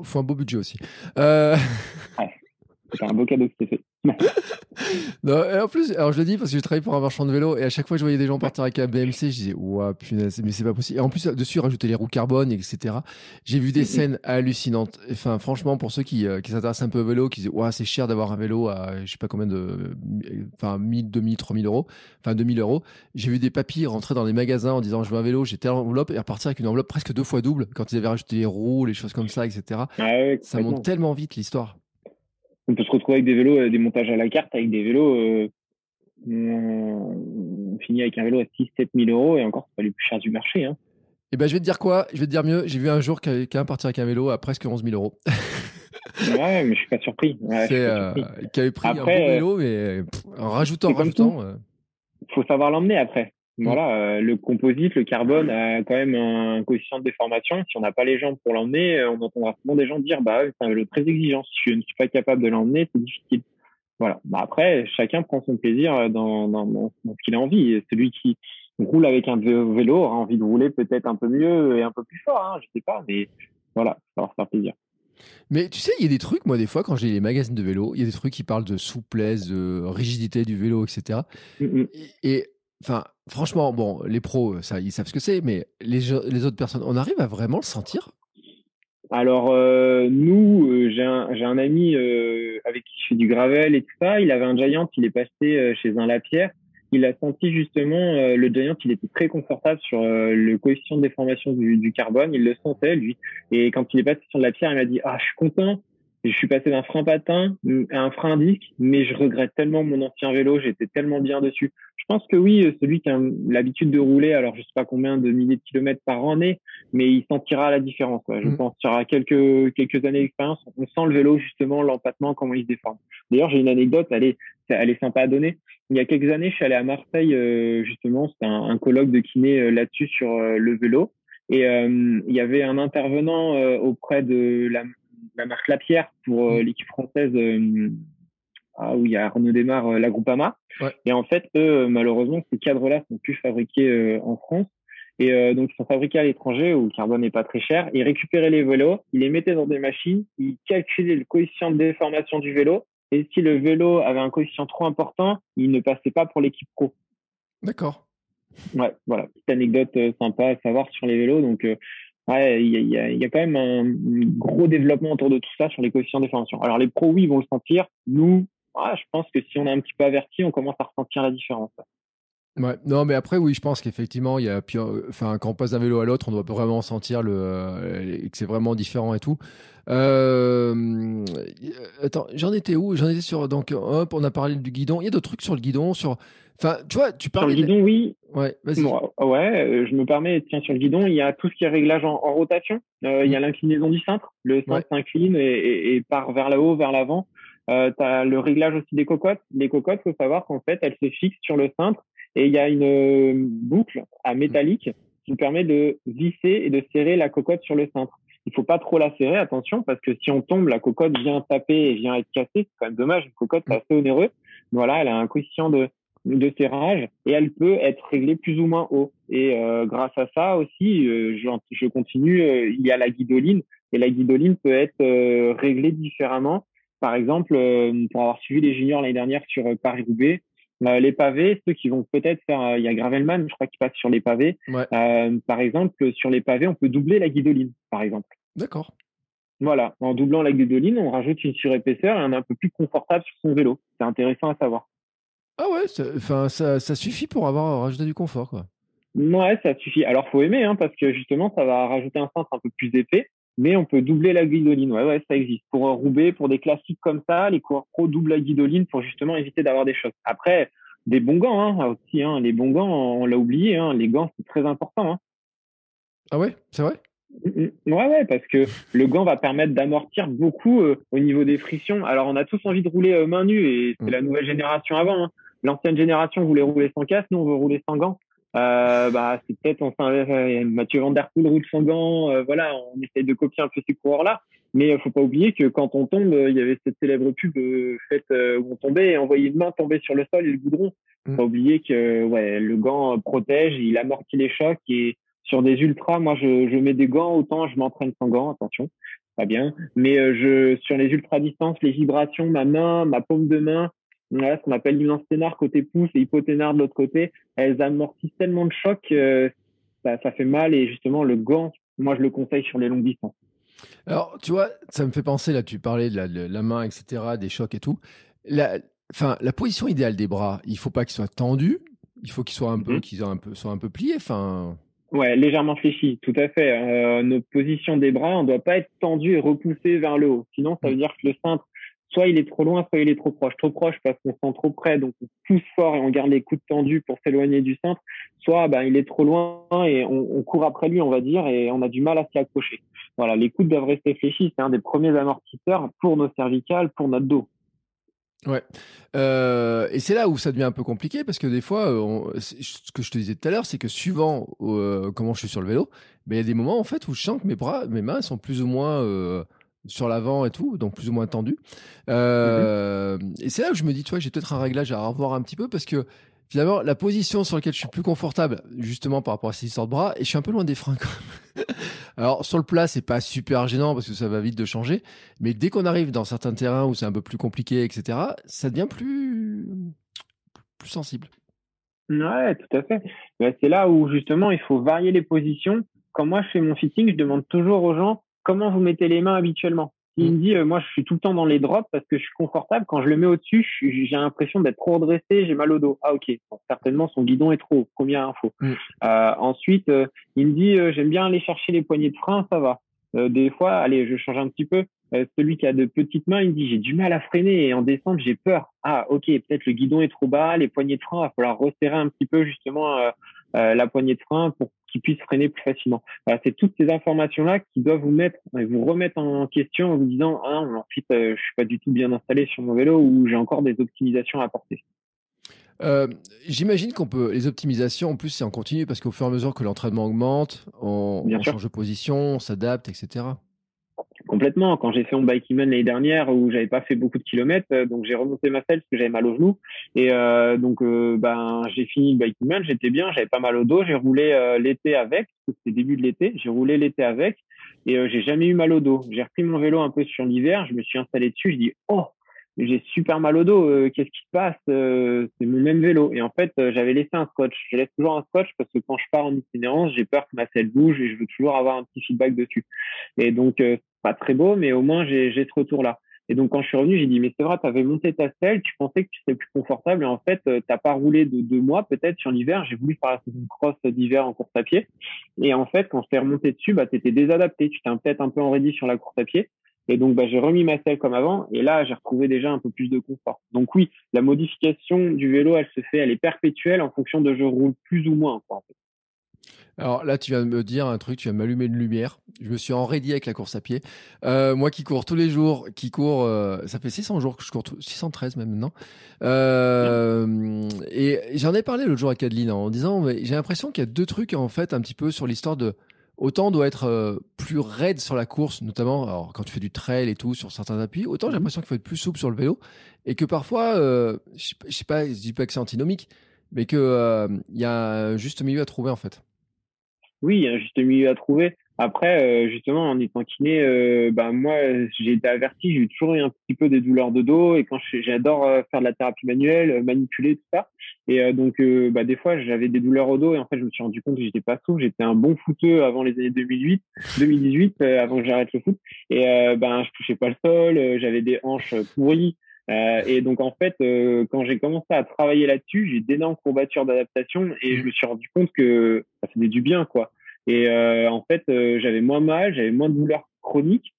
faut un beau budget aussi. Ouais, <laughs> c'est un beau cadeau que fait. <laughs> non, et en plus, alors je le dis parce que je travaille pour un marchand de vélo et à chaque fois je voyais des gens partir avec un BMC, je disais, ouah, punaise, mais c'est pas possible. Et en plus, dessus, rajouter les roues carbone, etc. J'ai vu des scènes hallucinantes. Enfin, franchement, pour ceux qui, euh, qui s'intéressent un peu au vélo, qui disent, ouah, c'est cher d'avoir un vélo à, je sais pas combien de, enfin, 1000, 2000, 3000 euros, enfin, 2000 euros. J'ai vu des papiers rentrer dans les magasins en disant, je veux un vélo, j'ai telle enveloppe et repartir avec une enveloppe presque deux fois double quand ils avaient rajouté les roues, les choses comme ça, etc. Ah ça monte tellement vite l'histoire on peut se retrouver avec des vélos, euh, des montages à la carte, avec des vélos. Euh, on, finit avec un vélo à 6-7 000 euros et encore, c'est pas le plus cher du marché. Hein. Eh ben, je vais te dire quoi? Je vais te dire mieux. J'ai vu un jour quelqu'un partir avec un vélo à presque 11 000 euros. ouais, <laughs> mais je suis pas surpris. c'est euh, qui avait pris un bon vélo, mais en rajoutant, en rajoutant. Il faut savoir l'emmener après. Mm. Voilà, euh, le composite, le carbone a quand même un coefficient de déformation. Si on n'a pas les jambes pour l'emmener, euh, on entendra souvent des gens dire bah c'est un vélo très exigeant. Si je ne suis pas capable de l'emmener, c'est difficile. Voilà. Bah après, chacun prend son plaisir euh, dans, dans, dans, ce qu'il a envie. celui qui roule avec un vélo aura envie de rouler peut-être un peu mieux et un peu plus fort. Hein, je sais pas, mais voilà, ça va faire plaisir. Mais tu sais, il y a des trucs, moi, des fois, quand j'ai les magazines de vélo, il y a des trucs qui parlent de souplesse, de rigidité du vélo, etc. Mm, et Enfin, franchement, bon, les pros, ça, ils savent ce que c'est, mais les, autres personnes, on arrive à vraiment le sentir? Alors euh, nous, euh, j'ai un, ami euh, avec qui je fais du gravel et tout ça. Il avait un Giant, il est passé chez un Lapierre. Il a senti justement le Giant, il était très confortable sur le coefficient de déformation du, du, carbone. Il le sentait lui. Et quand il est passé sur la pierre, il m'a dit ah je suis content je suis passé d'un frein patin à un frein disque, mais je regrette tellement mon ancien vélo, j'étais tellement bien dessus. Je pense que oui, celui qui a l'habitude de rouler, alors je sais pas combien de milliers de kilomètres par an mais il sentira la différence. Je mmh. pense qu'il y aura quelques quelques années d'expérience, on sent le vélo justement, l'empattement, comment il se déforme. D'ailleurs, j'ai une anecdote, elle est elle est sympa à donner. Il y a quelques années, je suis allé à Marseille euh, justement, c'était un, un, colloque de kiné euh, là-dessus sur euh, le vélo. Et il y avait un intervenant auprès de la, la marque Lapierre pour euh, mm. l'équipe française euh, ah, où il y a Arnaud Desmar, euh, la Groupama. Et en fait, eux, malheureusement, ces cadres-là sont plus fabriqués en France. Et donc, ils sont fabriqués à l'étranger où le carbone n'est pas très cher. Ils récupéraient les vélos, ils les mettaient dans des machines, ils calculaient le coefficient de déformation du vélo. Et si le vélo avait un coefficient trop important, il ne passait pas pour l'équipe pro. D'accord. Ouais, voilà, petite anecdote sympa à savoir sur les vélos. Donc, ouais, il y a, quand même un, gros développement autour de tout ça sur les coefficients déformation. Alors les pros, oui, vont le sentir. Nous, je pense que si on est un petit peu averti, on commence à ressentir la différence. Ouais, non, mais après, oui, je pense qu'effectivement, il y a, enfin, quand on passe d'un vélo à l'autre, on doit vraiment sentir le, euh, que c'est vraiment différent et tout. Euh, attends, j'en étais où? J'en étais sur, donc, hop, on a parlé du guidon. Il y a d'autres trucs sur le guidon, sur, enfin, tu vois, tu parles. Sur le guidon, oui. Ouais, vas-y. ouais, euh, je me permets, tiens, sur le guidon, il y a tout ce qui est réglage en, rotation. Il y a mm. l'inclinaison du cintre. Le cintre s'incline et, et, part vers le haut, vers l'avant. Euh, tu as le réglage aussi des cocottes. Les cocottes, faut savoir qu'en fait, elles se fixent sur le cintre et il y a une euh, boucle à métallique qui permet de visser et de serrer la cocotte sur le cintre. Il faut pas trop la serrer, attention, parce que si on tombe, la cocotte vient taper et vient être cassée. C'est quand même dommage. Une cocotte, c'est assez onéreux. Voilà, elle a un coefficient de, de serrage et elle peut être réglée plus ou moins haut. Et euh, grâce à ça aussi, euh, je, je, continue, euh, il y a la guidoline et la guidoline peut être réglée différemment. Par exemple, pour avoir suivi les juniors l'année dernière sur Paris-Roubaix, euh, les pavés, ceux qui vont peut-être faire, euh, il y a Gravelman, je crois, qui passe sur les pavés. Euh, par exemple, sur les pavés, on peut doubler la guidoline, par exemple. D'accord. Voilà, en doublant la guidoline, on rajoute une surépaisseur et on est un peu plus confortable sur son vélo. C'est intéressant à savoir. Ah ouais, enfin ça, ça, suffit pour avoir rajouté du confort, quoi. Ouais, ça suffit. Alors, faut aimer, hein, parce que justement, ça va rajouter un cintre un peu plus épais, mais on peut doubler la guidoline. Ouais, ouais, ça existe. Pour un Roubaix, pour des classiques comme ça, les coureurs pro doublent la guidoline pour justement éviter d'avoir des chocs. Après, des bons gants hein, aussi. Hein. Les bons gants, on l'a oublié. Hein. Les gants, c'est très important. Hein. Ah ouais, c'est vrai? Ouais, ouais, parce que le gant va permettre d'amortir beaucoup euh, au niveau des frictions. Alors, on a tous envie de rouler euh, main nue et c'est mm. la nouvelle génération avant. L'ancienne génération voulait rouler sans casque, nous on veut rouler sans gants. Euh, bah, c'est peut-être enfin euh, Mathieu Van Der Poel gants. Euh, voilà, on essaye de copier un peu ces coureurs-là. Mais il faut pas oublier que quand on tombe, il y avait cette célèbre pub faite où on tombait et on voyait une main tomber sur le sol et le goudron. Faut pas oublier que ouais, le gant protège, il amortit les chocs et sur des ultras, moi je, je mets des gants autant je m'entraîne sans gants, attention, pas bien. Mais je sur les ultra distances, les vibrations, ma main, ma paume de main, ouais, ce qu'on appelle l'immense côté pouce et hypoténard de l'autre côté, elles amortissent tellement de chocs, ça, ça fait mal et justement le gant, moi je le conseille sur les longues distances. Alors, tu vois, ça me fait penser, là, tu parlais de la, main, etc., des chocs et tout. La, enfin, la position idéale des bras, il faut pas qu'ils soient tendus, il faut qu'ils soient un peu, mm-hmm. qu'ils un peu, soient un peu pliés, enfin. Ouais, légèrement fléchis, tout à fait. Euh, notre position des bras, on doit pas être tendu et repoussé vers le haut. Sinon, ça veut mm. dire que le cintre soit il est trop loin, soit il est trop proche. Trop proche parce qu'on sent trop près, donc on pousse fort et on garde les coudes tendus pour s'éloigner du centre. Soit ben, il est trop loin et on, court après lui, on va dire, et on a du mal à s'y accrocher. Voilà, les coudes doivent rester fléchis. C'est un des premiers amortisseurs pour nos cervicales, pour notre dos. Ouais. Euh, et c'est là où ça devient un peu compliqué parce que des fois, euh, ce que je te disais tout à l'heure, c'est que suivant euh, comment je suis sur le vélo, ben, il y a des moments en fait où je sens que mes bras, mes mains sont plus ou moins sur l'avant et tout, donc plus ou moins tendu. Euh, Et c'est là où je me dis, tu vois, j'ai peut-être un réglage à revoir un petit peu parce que finalement, la position sur laquelle je suis plus confortable, justement par rapport à ces histoires de bras, et je suis un peu loin des freins quand même. <laughs> Alors sur le plat, c'est pas super gênant parce que ça va vite de changer, mais dès qu'on arrive dans certains terrains où c'est un peu plus compliqué, etc., ça devient plus plus sensible. Ouais, tout à fait. C'est là où justement il faut varier les positions. Quand moi je fais mon fitting, je demande toujours aux gens comment vous mettez les mains habituellement il me dit, euh, moi, je suis tout le temps dans les drops parce que je suis confortable. Quand je le mets au-dessus, j'ai l'impression d'être trop redressé, j'ai mal au dos. Ah, ok. certainement, son guidon est trop haut. Première info. Mm. Euh, ensuite, euh, il me dit, j'aime bien aller chercher les poignées de frein, ça va. des fois, allez, je change un petit peu. celui qui a de petites mains, il me dit, j'ai du mal à freiner et en descente, j'ai peur. Ah, ok, peut-être le guidon est trop bas, les poignées de frein, il va falloir resserrer un petit peu justement la poignée de frein pour qui puisse freiner plus facilement. c'est toutes ces informations-là qui doivent vous mettre, vous remettre en question en vous disant, ah, en fait, je suis pas du tout bien installé sur mon vélo ou j'ai encore des optimisations à apporter. Euh, j'imagine qu'on peut les optimisations en plus c'est en continu parce qu'au fur et à mesure que l'entraînement augmente, on, on change de position, on s'adapte, etc. Complètement. Quand j'ai fait mon Bikeman l'année dernière où j'avais pas fait beaucoup de kilomètres, euh, donc j'ai remonté ma selle parce que j'avais mal au genou. Et euh, donc euh, ben j'ai fini le Bikeman, j'étais bien, j'avais pas mal au dos. J'ai roulé l'été avec, c'était début de l'été. J'ai roulé l'été avec et j'ai jamais eu mal au dos. J'ai repris mon vélo un peu sur l'hiver, je me suis installé dessus, je dis oh j'ai super mal au dos, qu'est-ce qui se passe C'est mon même vélo. Et en fait, j'avais laissé un scotch. Je laisse toujours un scotch parce que quand je pars en itinérance, j'ai peur que ma selle bouge et je veux toujours avoir un petit feedback dessus. Et donc, pas très beau, mais au moins j'ai ce retour-là. Et donc quand je suis revenu, j'ai dit mais c'est vrai, tu avais monté ta selle, tu pensais que tu serais plus confortable et en fait euh, t'as pas roulé de deux mois peut-être sur l'hiver. J'ai voulu faire une cross d'hiver en course à pied et en fait quand je t'ai remonté dessus, bah t'étais désadapté, tu t'es peut-être un peu enraidi sur la course à pied. Et donc, bah, j'ai remis ma selle comme avant, et là, j'ai retrouvé déjà un peu plus de confort. Donc oui, la modification du vélo, elle se fait, elle est perpétuelle en fonction de je roule plus ou moins. Quoi. Alors là, tu viens de me dire un truc, tu viens de m'allumer une lumière. Je me suis enraidi avec la course à pied. Euh, moi qui cours tous les jours, qui cours, euh, ça fait 600 jours que je cours, 613 même maintenant. Euh, et j'en ai parlé l'autre jour à Cadeline en disant, j'ai l'impression qu'il y a deux trucs en fait un petit peu sur l'histoire de autant doit être plus raide sur la course, notamment alors, quand tu fais du trail et tout sur certains appuis, autant j'ai mmh l'impression qu'il faut être plus souple sur le vélo et que parfois, je sais pas, je dis pas que c'est antinomique, mais que il y a un juste milieu à trouver en fait oui, il y a un juste milieu à trouver. Après, euh, justement, en étant kiné, euh, bah, moi, j'ai été averti, j'ai toujours eu un petit peu des douleurs de dos et quand j'adore euh, faire de la thérapie manuelle, manipuler tout ça. Et donc, bah, des fois, j'avais des douleurs au dos et en fait, je me suis rendu compte que j'étais pas souple. J'étais un bon footeux avant les années 2008, 2018, avant que j'arrête le foot. Et ben, je touchais pas le sol, j'avais des hanches pourries. Euh, et donc en fait, euh, quand j'ai commencé à travailler là-dessus, j'ai d'énormes courbatures d'adaptation et je me suis rendu compte que ça faisait du bien, quoi. Et euh, en fait, j'avais moins mal, j'avais moins de douleurs chroniques.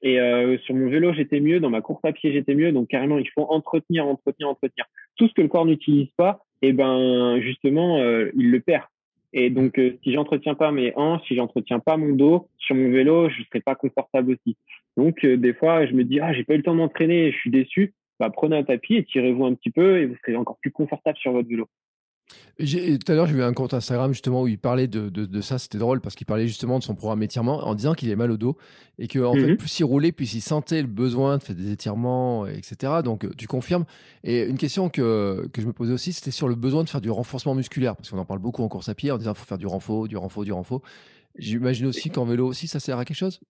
Et sur mon vélo, j'étais mieux. Dans ma course à pied, j'étais mieux. Donc carrément, il faut entretenir, entretenir, entretenir. Tout ce que le corps n'utilise pas, et eh ben justement, il le perd. Et donc, si j'entretiens pas mes hanches, si j'entretiens pas mon dos sur mon vélo, je serai pas confortable aussi. Donc, des fois, je me dis ah j'ai pas eu le temps d'entraîner, je suis déçu bah, prenez un tapis et tirez-vous un petit peu et vous serez encore plus confortable sur votre vélo. Tout à l'heure, j'ai vu un compte Instagram justement où il parlait de, de, ça. C'était drôle parce qu'il parlait justement de son programme étirement en disant qu'il avait mal au dos et que en fait, mhm. plus il roulait, plus il sentait le besoin de faire des étirements, etc. Donc, tu confirmes. Et une question que, que je me posais aussi, c'était sur le besoin de faire du renforcement musculaire parce qu'on en parle beaucoup en course à pied en disant qu'il faut faire du renfort, du renfort, du renfort. J'imagine aussi qu'en vélo aussi, ça sert à quelque chose?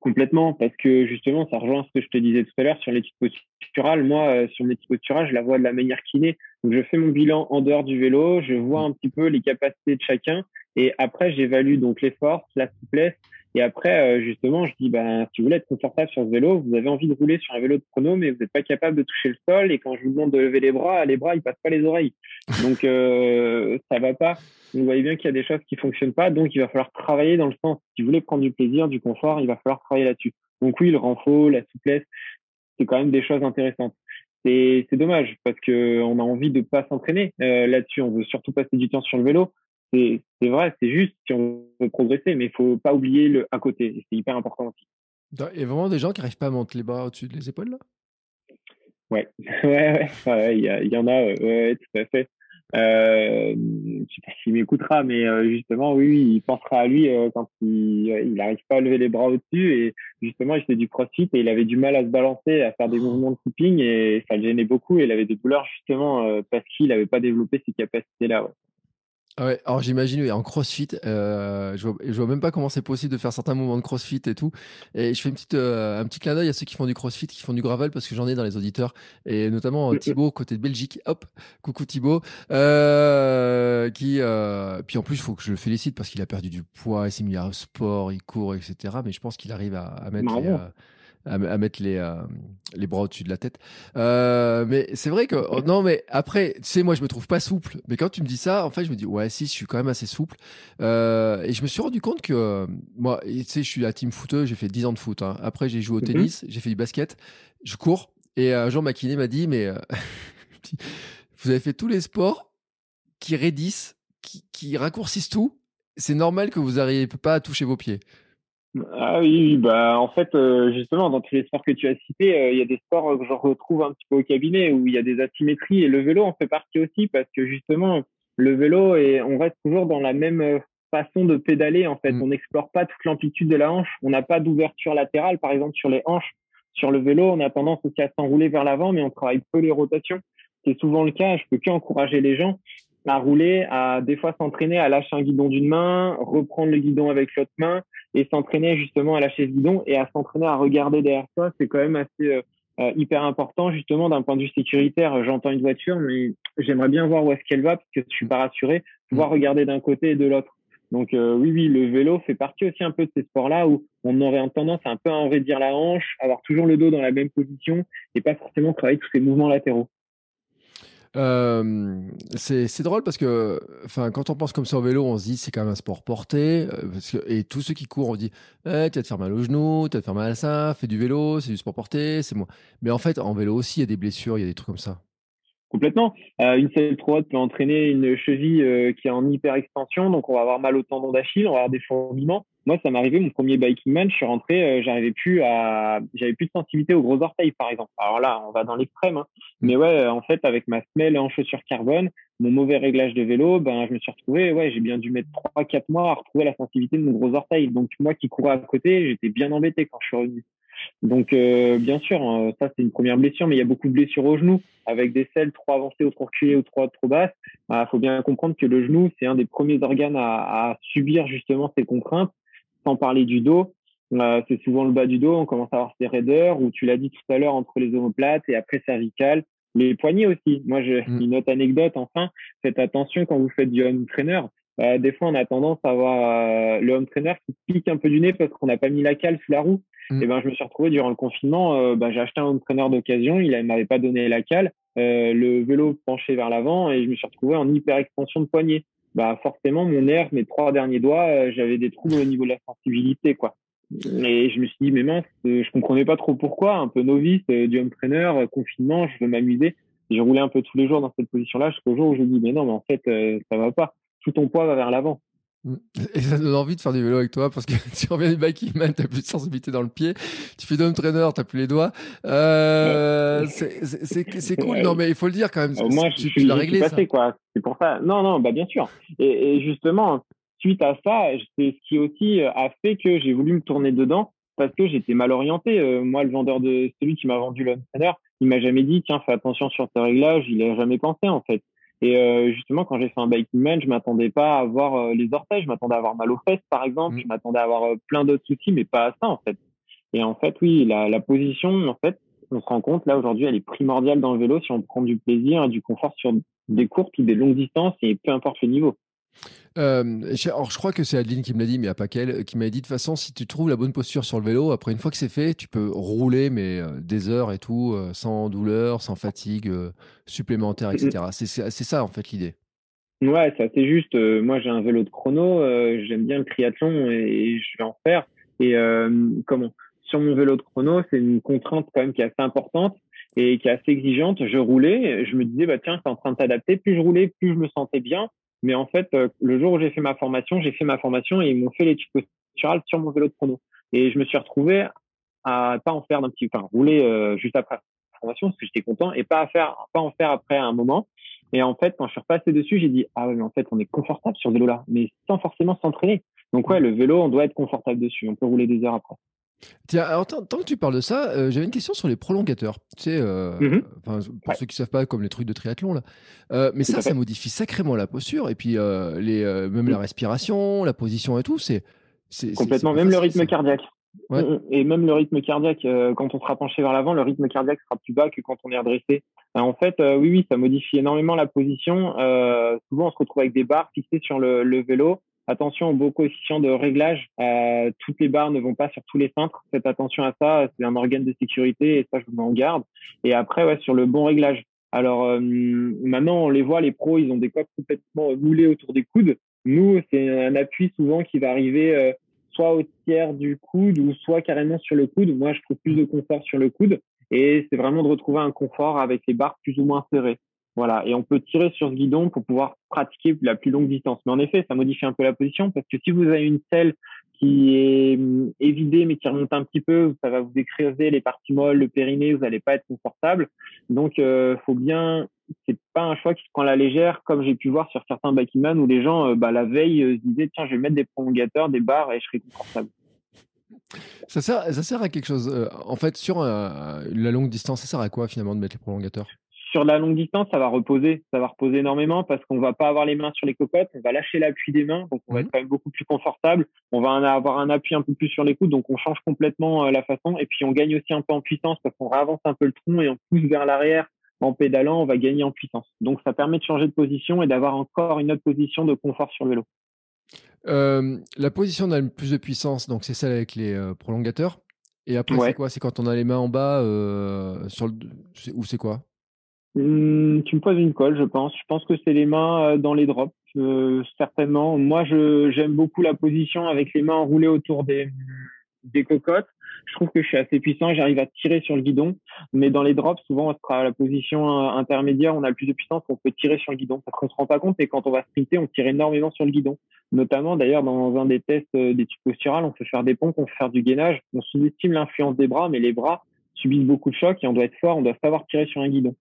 Complètement, parce que justement, ça rejoint ce que je te disais tout à l'heure sur l'éthique posturale. Moi, euh, sur l'éthique posturale, je la vois de la manière kiné. Donc, je fais mon bilan en dehors du vélo, je vois un petit peu les capacités de chacun, et après, j'évalue donc les forces, la souplesse, et après, euh, justement, je dis, ben, si vous voulez être confortable sur ce vélo, vous avez envie de rouler sur un vélo de chrono, mais vous n'êtes pas capable de toucher le sol. Et quand je vous demande de lever les bras, les bras, ils passent pas les oreilles. Donc, euh, ça va pas. Vous voyez bien qu'il y a des choses qui fonctionnent pas. Donc, il va falloir travailler dans le sens, si vous voulez prendre du plaisir, du confort, il va falloir travailler là-dessus. Donc, oui, le renfort, la souplesse, c'est quand même des choses intéressantes. C'est dommage parce que on a envie de pas s'entraîner euh, là-dessus. On veut surtout passer du temps sur le vélo c'est vrai, c'est juste si on veut progresser, mais il faut pas oublier le à côté. C'est hyper important aussi. Il y a vraiment des gens qui n'arrivent pas à monter les bras au-dessus des épaules là? <laughs> Ouais, ouais, ouais, il y, y, en a, ouais, tout à fait. Euh, je sais pas s'il m'écoutera, mais euh, justement, oui, il pensera à lui euh, quand il n'arrive pas à lever les bras au-dessus. Et justement, il faisait du crossfit et il avait du mal à se balancer, à faire des mouvements de tipping et ça le gênait beaucoup. Et il avait des douleurs justement euh, parce qu'il n'avait pas développé ces capacités-là. Ouais. Ouais, alors j'imagine, en crossfit, euh, je, vois, je vois même pas comment c'est possible de faire certains mouvements de crossfit et tout. Et je fais une petite, euh, un petit clin d'œil à ceux qui font du crossfit, qui font du gravel, parce que j'en ai dans les auditeurs. Et notamment euh, Thibaut, côté de Belgique. Hop, coucou Thibaut. Euh, qui, euh, puis en plus, il faut que je le félicite parce qu'il a perdu du poids, il s'est mis au sport, il court, etc. Mais je pense qu'il arrive à, à mettre à, mettre les, euh, les bras au-dessus de la tête. Euh, mais c'est vrai que oh, non, mais après, tu sais, moi, je me trouve pas souple. Mais quand tu me dis ça, en fait, je me dis ouais, si, je suis quand même assez souple. Euh, et je me suis rendu compte que moi, tu sais, je suis à team footeux, j'ai fait 10 ans de foot. Hein. Après, j'ai joué au mhm. tennis, j'ai fait du basket, je cours. Et un jour, ma kiné m'a dit mais <laughs> vous avez fait tous les sports qui raidissent, qui, qui raccourcissent tout. C'est normal que vous n'arriviez pas à toucher vos pieds. Ah oui, bah en fait euh, justement dans tous les sports que tu as cités, euh, il y a des sports que je retrouve un petit peu au cabinet où il y a des asymétries et le vélo en fait partie aussi parce que justement le vélo et on reste toujours dans la même euh, façon de pédaler en fait, mm. on n'explore pas toute l'amplitude de la hanche, on n'a pas d'ouverture latérale par exemple sur les hanches. Sur le vélo, on a tendance aussi à s'enrouler vers l'avant mais on travaille peu les rotations. C'est souvent le cas, je peux qu'encourager les gens à rouler, à des fois s'entraîner à lâcher un guidon d'une main, reprendre le guidon avec l'autre main et s'entraîner justement à lâcher ce guidon et à s'entraîner à regarder derrière soi. C'est quand même assez euh, euh, hyper important justement d'un point de vue sécuritaire. J'entends une voiture, mais j'aimerais bien voir où est-ce qu'elle va parce que je suis pas rassuré. Pouvoir regarder d'un côté et de l'autre. Donc euh, oui, oui, le vélo fait partie aussi un peu de ces sports-là où on aurait tendance à un peu à enraidir la hanche, avoir toujours le dos dans la même position et pas forcément travailler tous ces mouvements latéraux. Euh, c'est drôle parce que quand on pense comme ça au vélo, on se dit c'est quand même un sport porté. Euh, et tous ceux qui courent, on dit eh, tu vas te faire mal au genou, tu vas te faire mal à ça, fais du vélo, c'est du sport porté, c'est moi. Mais en fait, en vélo aussi, il y a des blessures, il y a des trucs comme ça. Complètement. Euh, une selle trop haute peut entraîner une cheville euh, qui est en hyper extension, donc on va avoir mal au tendon d'Achille, on va avoir des fourbements. Moi, ça m'est arrivé, mon premier biking man, je suis rentré, euh, j'arrivais plus à, j'avais plus de sensibilité aux gros orteils, par exemple. Alors là, on va dans l'extrême, hein. mais ouais, en fait, avec ma semelle en chaussures carbone, mon mauvais réglage de vélo, ben, je me suis retrouvé, ouais, j'ai bien dû mettre trois, quatre mois à retrouver la sensibilité de mon gros orteil. Donc moi qui courais à côté, j'étais bien embêté quand je suis revenu. Donc, euh, bien sûr, hein, ça c'est une première blessure, mais il y a beaucoup de blessures au genou avec des selles trop avancées ou trop reculées ou trop trop basses. Il bah, faut bien comprendre que le genou, c'est un des premiers organes à, à, subir justement ces contraintes. Sans parler du dos, euh, c'est souvent le bas du dos. On commence à avoir ces raideurs, ou tu l'as dit tout à l'heure, entre les omoplates et après cervicales. Les poignets aussi. Moi, j'ai mm. une autre anecdote. Enfin, faites attention quand vous faites du home trainer bah, des fois on a tendance à avoir le home trainer qui pique un peu du nez parce qu'on n'a pas mis la cale sous la roue. Mm. Et ben je me suis retrouvé durant le confinement, bah, j'ai acheté un home trainer d'occasion, il m'avait pas donné la cale, le vélo penché vers l'avant et je me suis retrouvé en hyper extension de poignet. Bah forcément mon nerf, mes trois derniers doigts, j'avais des troubles au niveau de la sensibilité quoi. Et je me suis dit, mais mince, euh, je comprenais pas trop pourquoi, un peu novice, euh, du home trainer, euh, confinement, je veux m'amuser. J'ai roulé un peu tous les jours dans cette position-là jusqu'au jour où je me dis, mais non, mais en fait, ça va pas. Tout ton poids va vers l'avant. Mmh. Et ça donne envie de faire du vélo avec toi parce que <laughs> tu reviens du biking man, t'as plus de sensibilité dans le pied. Tu fais d'home trainer, t'as plus les doigts. Euh, c'est cool. Non, mais il faut le dire quand même. moi, je, suis réglé, passé, quoi. C'est pour ça. Non, non, bah bien sûr. Et, et justement, suite à ça, c'est ce qui aussi euh, a fait que j'ai voulu me tourner dedans parce que j'étais mal orienté. Euh, moi, le vendeur de celui qui m'a vendu l'entraîneur, il m'a jamais dit tiens fais attention sur tes réglages. Il a jamais pensé en fait. Et euh, justement, quand j'ai fait un biking man, je m'attendais pas à avoir les orteils, je m'attendais à avoir mal aux fesses par exemple, mmh. je m'attendais à avoir plein d'autres soucis, mais pas à ça en fait. Et en fait, oui, la, la position, en fait, on se rend compte là aujourd'hui, elle est primordiale dans le vélo si on prend du plaisir et du confort sur des courtes ou des longues distances et peu importe le niveau. Euh, alors, je crois que c'est Adeline qui me l'a dit, mais a pas qu'elle, qui m'a dit de toute façon, si tu trouves la bonne posture sur le vélo, après une fois que c'est fait, tu peux rouler, mais euh, des heures et tout, euh, sans douleur, sans fatigue supplémentaire, etc. C'est ça, en fait, l'idée. Ouais, c'est juste. moi, j'ai un vélo de chrono, j'aime bien le triathlon et, je vais en faire. Et comment? Sur mon vélo de chrono, c'est une contrainte quand même qui est assez importante et qui est assez exigeante. Je roulais, je me disais, bah tiens, c'est en train de t'adapter. Plus je roulais, plus je me sentais bien. Mais en fait, euh, le jour où j'ai fait ma formation, j'ai fait ma formation et ils m'ont fait l'étude posturale sur mon vélo de chrono. Et je me suis retrouvé à pas en faire d'un petit, enfin, rouler euh, juste après la formation parce que j'étais content et pas à faire, pas en faire après un moment. Et en fait, quand je suis repassé dessus, j'ai dit ah ouais, mais en fait, on est confortable sur ce vélo-là, mais sans forcément s'entraîner. Donc ouais, le vélo, on doit être confortable dessus. On peut rouler des heures après. Tiens, alors tant, que tu parles de ça, euh, j'avais une question sur les prolongateurs. Tu sais, euh, mmh pour ceux qui savent pas, comme les trucs de triathlon là. Euh, mais ça, ça modifie sacrément la posture et puis les, même la respiration, la position et tout. C'est complètement, même le rythme cardiaque. Mmh, et même le rythme cardiaque, quand on sera penché vers l'avant, le rythme cardiaque sera plus bas que quand on est redressé. en fait, oui, oui, ça modifie énormément la position. souvent, on se retrouve avec des barres fixées sur le, le vélo Attention au beau coefficient de réglage. Euh, toutes les barres ne vont pas sur tous les cintres. Faites attention à ça. C'est un organe de sécurité et ça, je vous en garde. Et après, ouais, sur le bon réglage. Alors euh, maintenant, on les voit, les pros, ils ont des coques complètement moulées autour des coudes. Nous, c'est un appui souvent qui va arriver euh, soit au tiers du coude ou soit carrément sur le coude. Moi, je trouve plus de confort sur le coude. Et c'est vraiment de retrouver un confort avec les barres plus ou moins serrées. Voilà, et on peut tirer sur ce guidon pour pouvoir pratiquer la plus longue distance. Mais en effet, ça modifie un peu la position parce que si vous avez une selle qui est hum, évidée mais qui remonte un petit peu, ça va vous écreuser les parties molles, le périnée, vous n'allez pas être confortable. Donc, euh, faut bien, c'est pas un choix qui se prend la légère, comme j'ai pu voir sur certains bikeman où les gens, euh, bah, la veille, euh, se disaient tiens, je vais mettre des prolongateurs, des barres et je serai confortable. Ça sert, ça sert à quelque chose. Euh, en fait, sur la longue distance, ça sert à quoi finalement de mettre les prolongateurs? Sur la longue distance, ça va reposer, ça va reposer énormément parce qu'on va pas avoir les mains sur les cocottes, on va lâcher l'appui des mains, donc on va être quand même beaucoup plus confortable. On va avoir un appui un peu plus sur les coudes, donc on change complètement euh, la façon et puis on gagne aussi un peu en puissance parce qu'on avance un peu le tronc et on pousse vers l'arrière en pédalant, on va gagner en puissance. Donc ça permet de changer de position et d'avoir encore une autre position de confort sur le vélo. Euh, la position donne plus de puissance, donc c'est celle avec les euh, prolongateurs. Et après, c'est quoi? C'est quand on a les mains en bas sur le... ou c'est quoi? Hmm, tu me poses une colle, je pense. Je pense que c'est les mains euh, dans les drops, euh, certainement. Moi, je j'aime beaucoup la position avec les mains enroulées autour des des cocottes. Je trouve que je suis assez puissant, j'arrive à tirer sur le guidon. Mais dans les drops, souvent, on sera à la position euh, intermédiaire, on a le plus de puissance, on peut tirer sur le guidon. Parce qu'on se rend pas compte, mais quand on va sprinter, on tire énormément sur le guidon. Notamment, d'ailleurs, dans un des tests d'études posturales, on peut faire des pompes, on peut faire du gainage. On sous-estime l'influence des bras, mais les bras subissent beaucoup de chocs et on doit être fort, on doit savoir tirer sur un guidon.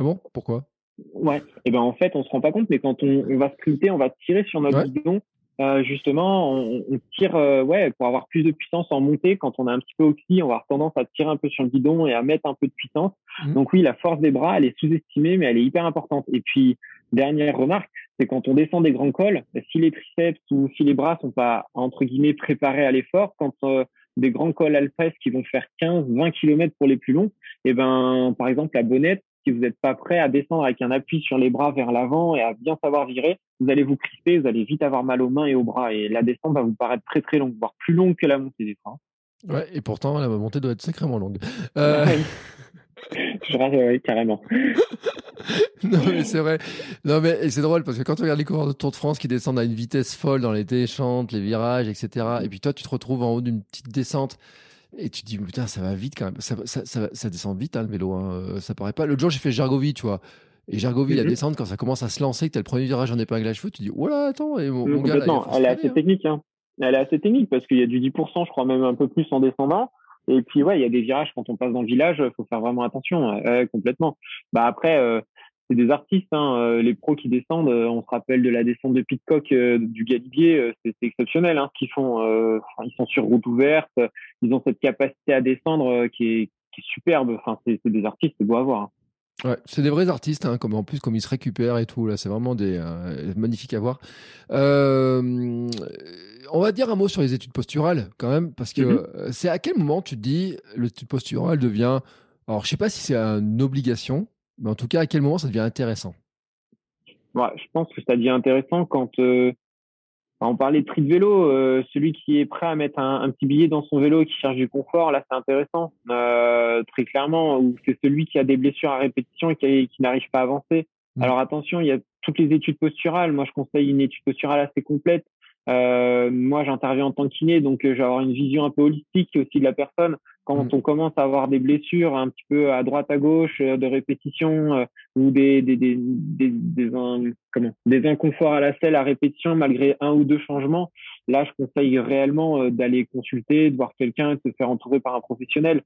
Ah bon? Pourquoi? Ouais. Et eh ben en fait, on se rend pas compte, mais quand on, va sprinter, on va tirer sur notre guidon. Euh, justement, on, tire euh, ouais pour avoir plus de puissance en montée. Quand on a un petit peu oxy, on va avoir tendance à tirer un peu sur le guidon et à mettre un peu de puissance. Mmh. Donc oui, la force des bras, elle est sous-estimée, mais elle est hyper importante. Et puis dernière remarque, c'est quand on descend des grands cols, si les triceps ou si les bras sont pas entre guillemets préparés à l'effort, quand euh, des grands cols alpes qui vont faire 15, 20 km pour les plus longs, et eh ben, par exemple, la bonnette, si vous n'êtes pas prêt à descendre avec un appui sur les bras vers l'avant et à bien savoir virer, vous allez vous crisper, vous allez vite avoir mal aux mains et aux bras. Et la descente va vous paraître très très longue, voire plus longue que la montée des freins. Ouais, et pourtant, la montée doit être sacrément longue. <laughs> Euh... Je oui, carrément. <laughs> non, mais c'est vrai. Non, mais c'est drôle parce que quand tu regardes les coureurs de Tour de France qui descendent à une vitesse folle dans les déchantes, les virages, etc., et puis toi, tu te retrouves en haut d'une petite descente. Et tu te dis, putain, ça va vite quand même. Ça, ça, ça, ça descend vite, hein, le vélo. Hein. Ça paraît pas. L'autre jour, j'ai fait Jargovie, tu vois. Et Jargovie, la mhm. descente, quand ça commence à se lancer, que tu as le premier virage en épingle à cheveux, tu dis, voilà, attends, et mon, mon gars, elle est assez hein. technique. Hein. Elle est assez technique parce qu'il y a du 10%, je crois même un peu plus en descendant. Et puis ouais, il y a des virages quand on passe dans le village, faut faire vraiment attention, complètement. Bah après, euh, c'est des artistes, hein, euh, les pros qui descendent. Euh, on se rappelle de la descente de Pitcock du Galibier, c'est exceptionnel. Hein, ce qu'ils font, ils sont sur route ouverte, ils ont cette capacité à descendre qui est, qui, est, superbe. Enfin, c'est des artistes, c'est beau à voir. Hein. Ouais, c'est des vrais artistes, hein, comme en plus comme ils se récupèrent et tout là, c'est vraiment des euh, magnifiques à voir. Euh, on va dire un mot sur les études posturales quand même, parce que mm-hmm. c'est à quel moment tu te dis l'étude posturale devient, alors je sais pas si c'est une obligation, mais en tout cas à quel moment ça devient intéressant? Ouais, je pense que ça devient intéressant quand euh, on parlait de prix de vélo, euh, celui qui est prêt à mettre un, petit billet dans son vélo et qui cherche du confort, là c'est intéressant, euh, très clairement, ou c'est celui qui a des blessures à répétition et qui, n'arrive pas à avancer. Mmh. Alors attention, il y a toutes les études posturales. Moi, je conseille une étude posturale assez complète. Euh, moi, j'interviens en tant que kiné, donc je vais avoir une vision un peu holistique aussi de la personne. Quand mm. on commence à avoir des blessures un petit peu à droite à gauche euh, de répétition euh, ou des des des des, des, comment, des inconforts à la selle à répétition malgré un ou deux changements là je conseille réellement euh, d'aller consulter de voir quelqu'un de se faire entourer par un professionnel.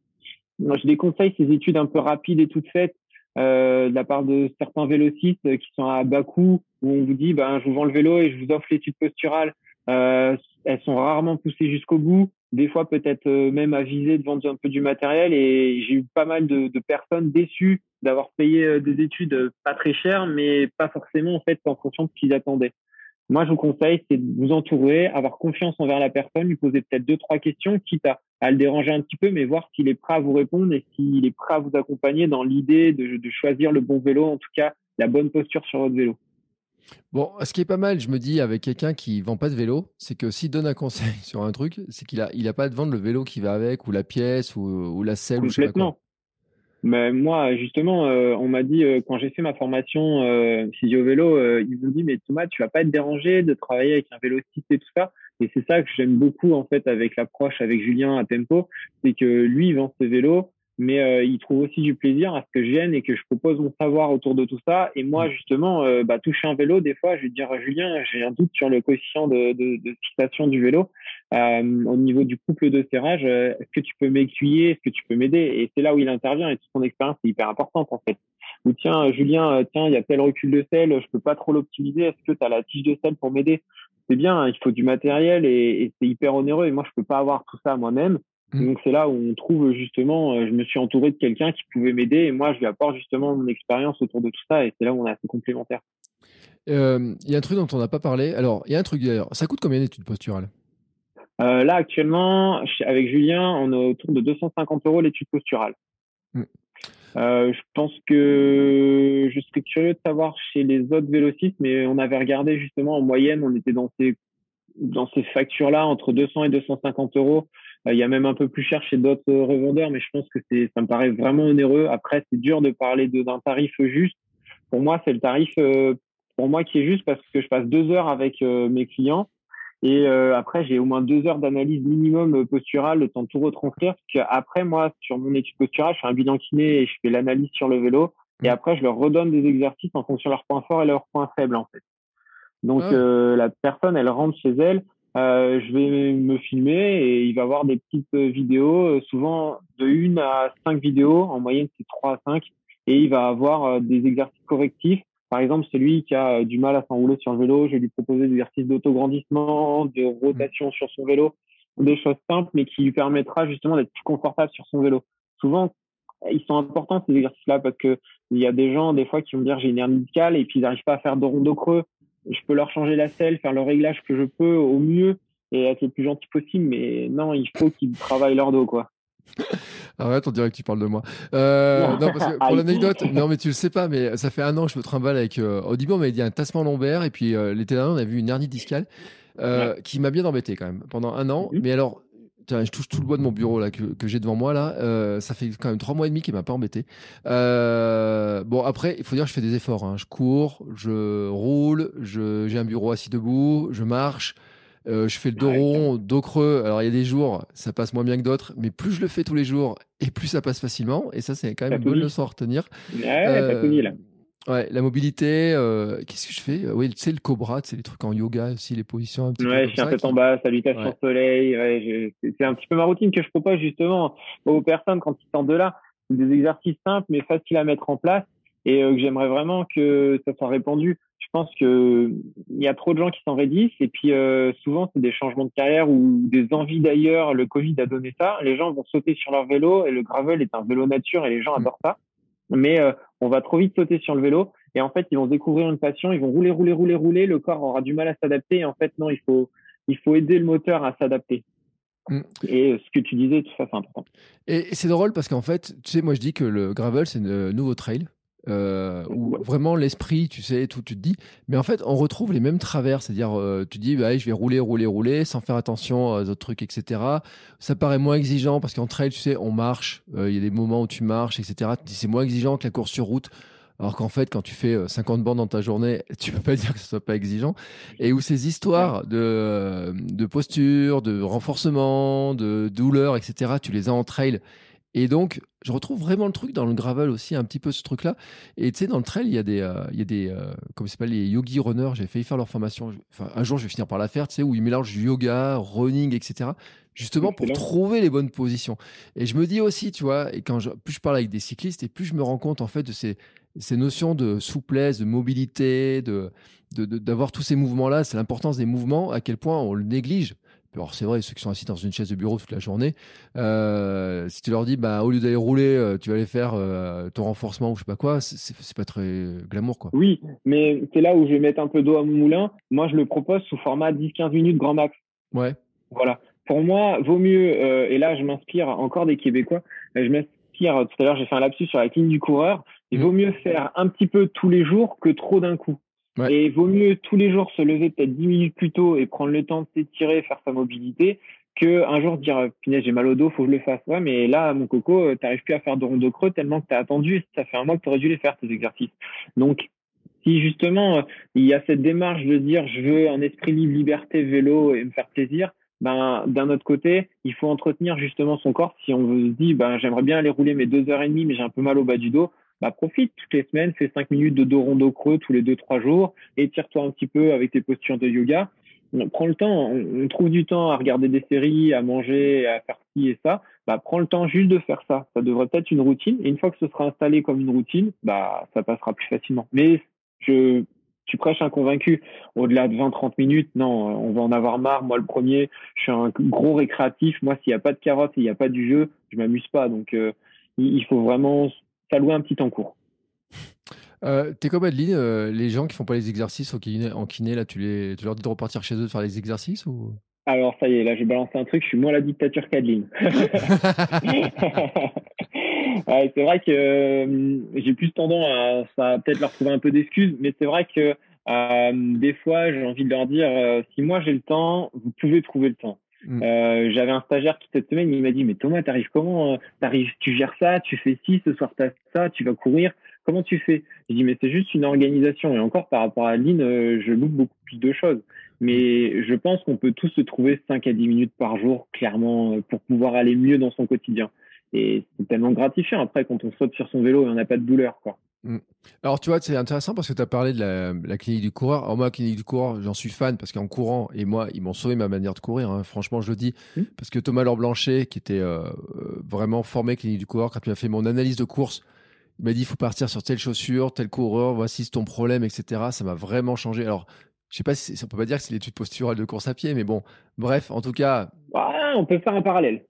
Moi je déconseille ces études un peu rapides et toutes faites euh, de la part de certains vélocistes qui sont à bas coût où on vous dit ben je vous vends le vélo et je vous offre l'étude posturale euh, elles sont rarement poussées jusqu'au bout des fois peut-être euh, même avisé de vendre un peu du matériel et j'ai eu pas mal de, de personnes déçues d'avoir payé euh, des études euh, pas très chères mais pas forcément en fait en fonction de ce qu'ils attendaient. Moi, je vous conseille, c'est de vous entourer, avoir confiance envers la personne, lui poser peut-être deux, trois questions, quitte à, à, le déranger un petit peu, mais voir s'il est prêt à vous répondre et s'il est prêt à vous accompagner dans l'idée de, de choisir le bon vélo, en tout cas la bonne posture sur votre vélo. Bon, ce qui est pas mal, je me dis, avec quelqu'un qui vend pas de vélo, c'est que s'il donne un conseil <laughs> sur un truc, c'est qu'il a, il a pas de vendre le vélo qui va avec, ou la pièce, ou, la selle, Complètement. ou Mais moi, justement, euh, on m'a dit, euh, quand j'ai fait ma formation euh, physio vélo, euh, ils m'ont dit, mais Thomas, tu vas pas être dérangé de travailler avec un vélociste et tout ça. Et c'est ça que j'aime beaucoup, en fait, avec l'approche avec Julien à Tempo, c'est que lui, il vend ses vélos mais euh, il trouve aussi du plaisir à ce que je vienne et que je propose mon savoir autour de tout ça. Et moi, justement, euh, bah, toucher un vélo, des fois, je vais dire à Julien, j'ai un doute sur le coefficient de, de, de fixation du vélo euh, au niveau du couple de serrage. Euh, est-ce que tu peux m'aiguiller? Est-ce que tu peux m'aider? Et c'est là où il intervient et toute son expérience est hyper importante en fait. Ou tiens, Julien, tiens, il y a tel recul de selle, je peux pas trop l'optimiser. Est-ce que tu as la tige de selle pour m'aider? C'est bien, hein, il faut du matériel et, et c'est hyper onéreux. Et moi, je peux pas avoir tout ça moi-même. Mm. Donc c'est là où on trouve justement, euh, je me suis entouré de quelqu'un qui pouvait m'aider et moi je lui apporte justement mon expérience autour de tout ça et c'est là où on est assez complémentaires. Euh, il y a un truc dont on n'a pas parlé. Alors il y a un truc d'ailleurs, ça coûte combien d'études posturales euh, Là actuellement, avec Julien, on est autour de 250 euros l'étude posturale. Mm. je pense que je serais curieux de savoir chez les autres vélocistes, mais on avait regardé justement en moyenne, on était dans ces dans ces factures-là entre 200 et 250 euros euh, il y a même un peu plus cher chez d'autres revendeurs, mais je pense que c'est, ça me paraît vraiment onéreux. Après, c'est dur de parler d'un tarif juste. Pour moi, c'est le tarif euh, pour moi qui est juste parce que je passe deux heures avec euh, mes clients et après j'ai au moins deux heures d'analyse minimum posturale, le temps de tout retranscrire. Parce qu'après moi, sur mon étude posturale, je fais un bilan kiné et je fais l'analyse sur le vélo. Et mmh. après, je leur redonne des exercices en fonction de leurs points forts et leurs points faibles en fait. Donc ah la personne, elle rentre chez elle euh, je vais me filmer et il va avoir des petites vidéos, euh, souvent de une à cinq vidéos, en moyenne c'est trois à cinq, et il va avoir euh, des exercices correctifs. Par exemple, celui qui a du mal à s'enrouler sur le vélo, je vais lui proposer des exercices d'autograndissement, de rotation sur son vélo, des choses simples, mais qui lui permettra justement d'être plus confortable sur son vélo. Souvent, ils sont importants ces exercices-là parce que il y a des gens des fois qui vont dire j'ai une hernie discale et puis ils n'arrivent pas à faire de rondeau creux je peux leur changer la selle, faire le réglage que je peux au mieux et être le plus gentil possible. Mais non, il faut qu'ils travaillent leur dos, quoi. <laughs> Arrête, on dirait que tu parles de moi. Euh, non, parce que <laughs> pour l'anecdote, non, mais tu le sais pas, mais ça fait un an que je me trimballe avec. Euh, au début, on m'avait dit un tassement lombaire, et puis euh, l'été dernier, on a vu une hernie discale qui m'a bien embêté quand même pendant un an. Mhm. Mais alors, je touche tout le bois de mon bureau là que, que j'ai devant moi là. ça fait quand même trois mois et demi qu'il m'a pas embêté. bon après, il faut dire que je fais des efforts. Hein. Je cours, je roule, j'ai un bureau assis debout, je marche. Euh, je fais le dos rond, dos creux. Alors il y a des jours, ça passe moins bien que d'autres, mais plus je le fais tous les jours et plus ça passe facilement. Et ça, c'est quand même une bonne leçon à retenir. Ouais, euh, Ouais, la mobilité, euh, qu'est-ce que je fais? Oui, tu sais, le cobra, c'est les trucs en yoga aussi, les positions un petit ouais, peu. je suis un peu en bas, salutation ouais. soleil. Ouais, c'est un petit peu ma routine que je propose justement aux personnes quand ils sortent de là. Des exercices simples mais faciles à mettre en place et que j'aimerais vraiment que ça soit répandu je pense que il y a trop de gens qui s'en raidissent et puis euh, souvent c'est des changements de carrière ou des envies d'ailleurs. Le Covid a donné ça. Les gens vont sauter sur leur vélo et le gravel est un vélo nature et les gens mm. adorent ça. Mais euh, on va trop vite sauter sur le vélo et en fait ils vont découvrir une passion, ils vont rouler, rouler, rouler, rouler. Le corps aura du mal à s'adapter et en fait non, il faut il faut aider le moteur à s'adapter. Mm. Et ce que tu disais, tout ça, c'est important. Et, c'est drôle parce qu'en fait, tu sais, moi je dis que le gravel, c'est le nouveau trail. Euh, où vraiment l'esprit, tu sais, tout, tu te dis. Mais en fait, on retrouve les mêmes travers. C'est-à-dire, euh, tu dis, bah, je vais rouler, rouler, rouler, sans faire attention aux autres trucs, etc. Ça paraît moins exigeant parce qu'en trail, tu sais, on marche. Euh, il y a des moments où tu marches, etc. C'est moins exigeant que la course sur route. Alors qu'en fait, quand tu fais 50 bandes dans ta journée, <laughs> tu peux pas dire que ce soit pas exigeant. Et où ces histoires de, de posture, de renforcement, de douleur, etc., tu les as en trail. Et donc, je retrouve vraiment le truc dans le gravel aussi, un petit peu ce truc-là. Et tu sais, dans le trail, il y a des, euh, il y a des euh, comment s'appelle, les yogi runners. J'ai failli faire leur formation. Enfin, un jour, je vais finir par la faire, tu sais, où ils mélangent yoga, running, etc. Justement pour trouver les bonnes positions. Et je me dis aussi, tu vois, et quand je, plus je parle avec des cyclistes, et plus je me rends compte, en fait, de ces, ces notions de souplesse, de mobilité, de, d'avoir tous ces mouvements-là, c'est l'importance des mouvements, à quel point on le néglige. Alors c'est vrai, ceux qui sont assis dans une chaise de bureau toute la journée, euh, si tu leur dis, bah, au lieu d'aller rouler, euh, tu vas aller faire euh, ton renforcement ou je sais pas quoi, c'est pas très glamour. Quoi. Oui, mais c'est là où je vais mettre un peu d'eau à mon moulin. Moi, je le propose sous format 10-15 minutes grand max. Ouais. Voilà. Pour moi, vaut mieux, et là je m'inspire encore des Québécois, je m'inspire, tout à l'heure j'ai fait un lapsus sur la ligne du coureur, il mmh. vaut mieux faire un petit peu tous les jours que trop d'un coup. Et vaut mieux tous les jours se lever peut-être 10 minutes plus tôt et prendre le temps de s'étirer, faire sa mobilité, que un jour dire punaise j'ai mal au dos, faut que je le fasse. Ouais, mais là mon coco, euh, t'arrives plus à faire de ronde creux tellement que t'as attendu, ça fait un mois que t'aurais dû les faire tes exercices. Donc si justement euh, il y a cette démarche de dire je veux un esprit libre, liberté, vélo et me faire plaisir, ben d'un autre côté, il faut entretenir justement son corps. Si on se dit ben j'aimerais bien aller rouler mes deux heures et demie, mais j'ai un peu mal au bas du dos, bah, profite toutes les semaines, fais cinq minutes de dos rond dos creux tous les deux trois jours, étire-toi un petit peu avec tes postures de yoga. Prends le temps, on, trouve du temps à regarder des séries, à manger, à faire ci et ça. Bah, prends le temps juste de faire ça. Ça devrait être une routine. Et une fois que ce sera installé comme une routine, bah, ça passera plus facilement. Mais je, tu prêches un convaincu. Au-delà de 20-30 minutes, non, on va en avoir marre. Moi, le premier, je suis un gros récréatif. Moi, s'il n'y a pas de carottes, s'il n'y a pas du jeu, je m'amuse pas. Donc, euh, il faut vraiment louer un petit temps court. Euh, T'es comme Adeline, euh, les gens qui font pas les exercices en kiné, en kiné là, tu, les, tu leur dis de repartir chez eux de faire les exercices ou? Alors ça y est, là j'ai balancé un truc, je suis moins la dictature qu'Adeline. <laughs> c'est vrai que euh, j'ai plus tendance à ça peut-être leur trouver un peu d'excuses, mais c'est vrai que euh, des fois j'ai envie de leur dire si moi j'ai le temps, vous pouvez trouver le temps. Mm. Euh, j'avais un stagiaire qui cette semaine, il m'a dit mais Thomas, t'arrives comment euh, T'arrives, tu gères ça, tu fais ci, ce soir t'as ça, tu vas courir. Comment tu fais? Je dis mais c'est juste une organisation et encore par rapport à Aline, euh, je loupe beaucoup plus de choses. Mais je pense qu'on peut tous se trouver 5 à 10 minutes par jour clairement pour pouvoir aller mieux dans son quotidien. Et c'est tellement gratifiant après quand on saute sur son vélo et on n'a pas de douleur quoi. Mm. Alors, tu vois, c'est intéressant parce que tu as parlé de la, clinique du coureur. Alors, moi, la clinique du coureur, j'en suis fan parce qu'en courant, et moi, ils m'ont sauvé ma manière de courir. Hein. Franchement, je le dis. Mm. Parce que Thomas Laure Blanchet, qui était euh, vraiment formé clinique du coureur, quand il a fait mon analyse de course, il m'a dit il faut partir sur telle chaussure, tel coureur, voici ton problème, etc. Ça m'a vraiment changé. Alors, je sais pas si on peut pas dire que c'est l'étude posturale de course à pied, mais bon, bref, en tout cas. on peut faire un parallèle.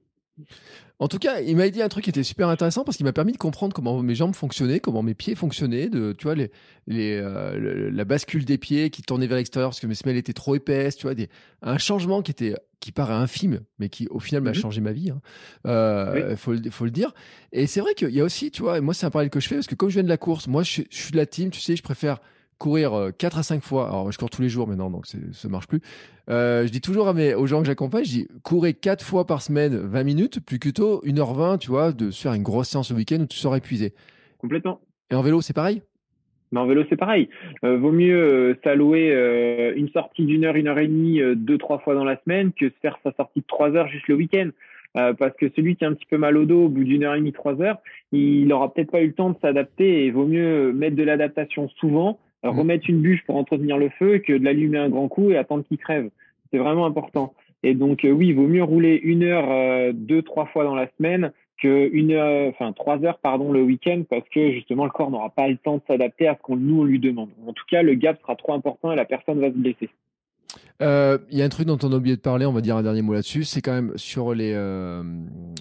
En tout cas, il m'a dit un truc qui était super intéressant parce qu'il m'a permis de comprendre comment mes jambes fonctionnaient, comment mes pieds fonctionnaient, de, tu vois, les, les, euh, la bascule des pieds qui tournait vers l'extérieur parce que mes semelles étaient trop épaisses, tu vois, des, un changement qui était, qui paraît infime, mais qui au final m'a Mhm. changé ma vie. Hein. Euh, faut, le, faut le dire. Et c'est vrai qu'il y a aussi, tu vois, moi c'est un parallèle que je fais parce que comme je viens de la course, moi je, je suis de la team, tu sais, je préfère courir euh, 4 à 5 fois. Alors je cours tous les jours maintenant, donc ça marche plus. Euh, je dis toujours à mes, aux gens que j'accompagne, je dis courez 4 fois par semaine 20 minutes, plus plutôt 1h20, tu vois, de se faire une grosse séance le week-end où tu seras épuisé. Complètement. Et en vélo, c'est pareil? Mais en vélo, c'est pareil. Euh, vaut mieux euh, s'allouer euh, une sortie d'une heure, une heure et demie, euh, deux, trois fois dans la semaine que se faire sa sortie de trois heures juste le week-end. Euh, parce que celui qui a un petit peu mal au dos au bout d'une heure et demie, trois heures, il aura peut-être pas eu le temps de s'adapter et vaut mieux mettre de l'adaptation souvent, euh, Mhm. remettre une bûche pour entretenir le feu que de l'allumer un grand coup et attendre qu'il crève. C'est vraiment important. Et donc, euh, oui, il vaut mieux rouler une heure, euh, deux, trois fois dans la semaine que une heure, enfin trois heures pardon le week-end parce que justement le corps n'aura pas le temps de s'adapter à ce qu'on nous on lui demande. En tout cas, le gap sera trop important et la personne va se blesser. Euh, Il y a un truc dont on a oublié de parler, on va dire un dernier mot là-dessus, c'est quand même sur les. euh,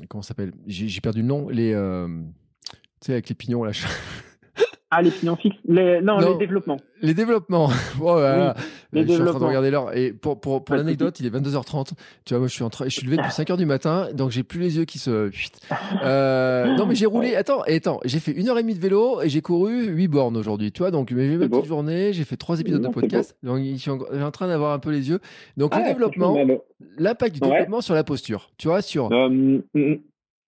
comment ça s'appelle? J'ai j'ai perdu le nom. Les. euh, tu sais, avec les pignons, là. Ah les fixes, les, non, Non. les développements. Les développements. <laughs> Oh les je suis en train de regarder l'heure. Et pour, pour, pour l'anecdote, il est 22h30. Tu vois, moi, je suis, en train, je suis levé depuis 5h du matin, donc j'ai plus les yeux qui se. Euh, <laughs> non, mais j'ai roulé. Attends, et attends, j'ai fait une heure et demie de vélo et j'ai couru 8 bornes aujourd'hui. Tu vois, donc j'ai ma beau. petite journée, j'ai fait trois épisodes Non, de podcast. Donc, je suis en, train d'avoir un peu les yeux. Donc, Ah, le développement, franchement, bravo. l'impact du Ouais. développement sur la posture. Tu vois, sur. Euh, mm, mm,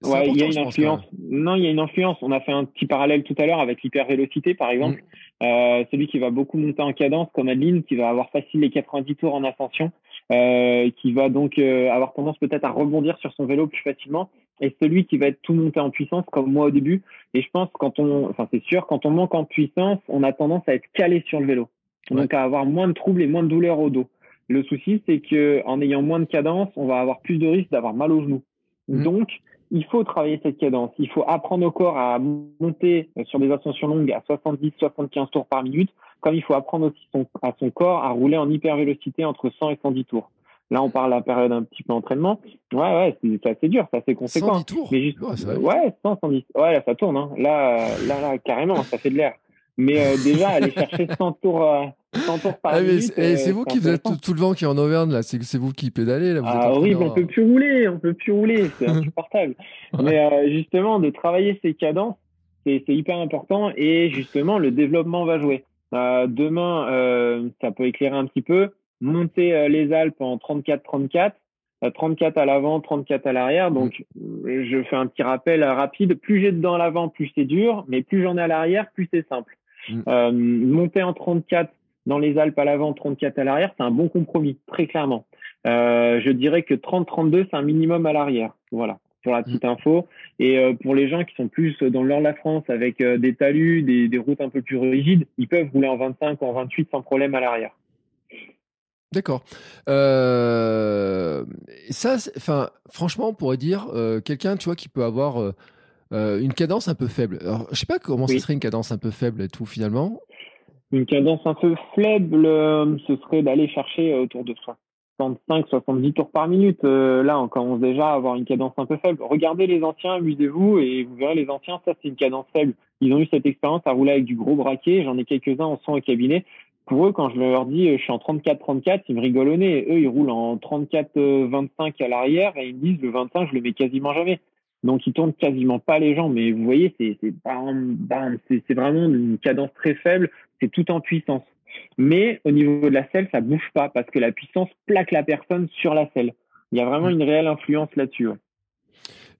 Ouais, il y a une influence. Non, il y a une influence. On a fait un petit parallèle tout à l'heure avec l'hypervélocité, par exemple. Mm. Euh, celui qui va beaucoup monter en cadence, comme Adeline, qui va avoir facile les 90 tours en ascension, euh, qui va donc euh, avoir tendance peut-être à rebondir sur son vélo plus facilement. Et celui qui va être tout monté en puissance, comme moi au début. Et je pense quand on, enfin c'est sûr, quand on manque en puissance, on a tendance à être calé sur le vélo, donc à avoir moins de troubles et moins de douleurs au dos. Le souci, c'est que en ayant moins de cadence, on va avoir plus de risques d'avoir mal aux genoux. Mhm. Donc, il faut travailler cette cadence. Il faut apprendre au corps à monter sur des ascensions longues à 70-75 tours par minute, comme il faut apprendre aussi son- à son corps à rouler en hypervélocité entre 100 et 110 tours. Là, on parle à la période un petit peu entraînement. Ouais, ouais, c'est assez dur, c'est assez conséquent. 110 tours? Mais juste, Ouais, ça va vite. ouais, 100, 110. Ouais, là, ça tourne. Hein. Là, là, là, carrément, ça fait de l'air. Mais euh, déjà, aller chercher <laughs> 100 tours, euh, 100 tours par Ah, minute. c'est eh, euh, vous qui vous êtes intéressant. tout, tout le vent qui est en Auvergne là, c'est c'est vous qui pédalez là. Vous êtes Ah, en train horrible, de- on peut plus rouler, on peut plus rouler, c'est <laughs> insupportable. Mais euh, justement, de travailler ces cadences, c'est c'est hyper important et justement, le développement va jouer. Euh, demain, euh, ça peut éclairer un petit peu. Monter euh, les Alpes en 34-34, euh, 34 à l'avant, 34 à l'arrière. Donc, euh, je fais un petit rappel euh, rapide. Plus j'ai dedans à l'avant, plus c'est dur, mais plus j'en ai à l'arrière, plus c'est simple. Mm. Euh, monter en 34 dans les Alpes à l'avant, 34 à l'arrière, c'est un bon compromis, très clairement. Euh, je dirais que 30-32, c'est un minimum à l'arrière. Voilà, pour la petite info. Et euh, pour les gens qui sont plus dans le nord de la France avec des talus, des, des routes un peu plus rigides, ils peuvent rouler en 25 ou en 28 sans problème à l'arrière. D'accord. Euh, ça, enfin, franchement, on pourrait dire euh, quelqu'un, tu vois, qui peut avoir euh, une cadence un peu faible. Alors, je sais pas comment Oui. ça serait une cadence un peu faible et tout finalement. Une cadence un peu faible, euh, ce serait d'aller chercher euh, autour de 65-70 tours par minute. Euh, là, on commence déjà à avoir une cadence un peu faible. Regardez les anciens, amusez-vous, et vous verrez les anciens, ça c'est une cadence faible. Ils ont eu cette expérience à rouler avec du gros braquet. J'en ai quelques-uns en son au cabinet. Pour eux, quand je leur dis je suis en 34-34, ils me rigolent au nez. Eux, ils roulent en 34-25 à l'arrière et ils me disent le 25, je le mets quasiment jamais. Donc ils tournent quasiment pas les jambes. Mais vous voyez, c'est bam, bam, c'est c'est vraiment une cadence très faible. C'est tout en puissance. Mais au niveau de la selle, ça bouge pas parce que la puissance plaque la personne sur la selle. Il y a vraiment une réelle influence là-dessus. ouais.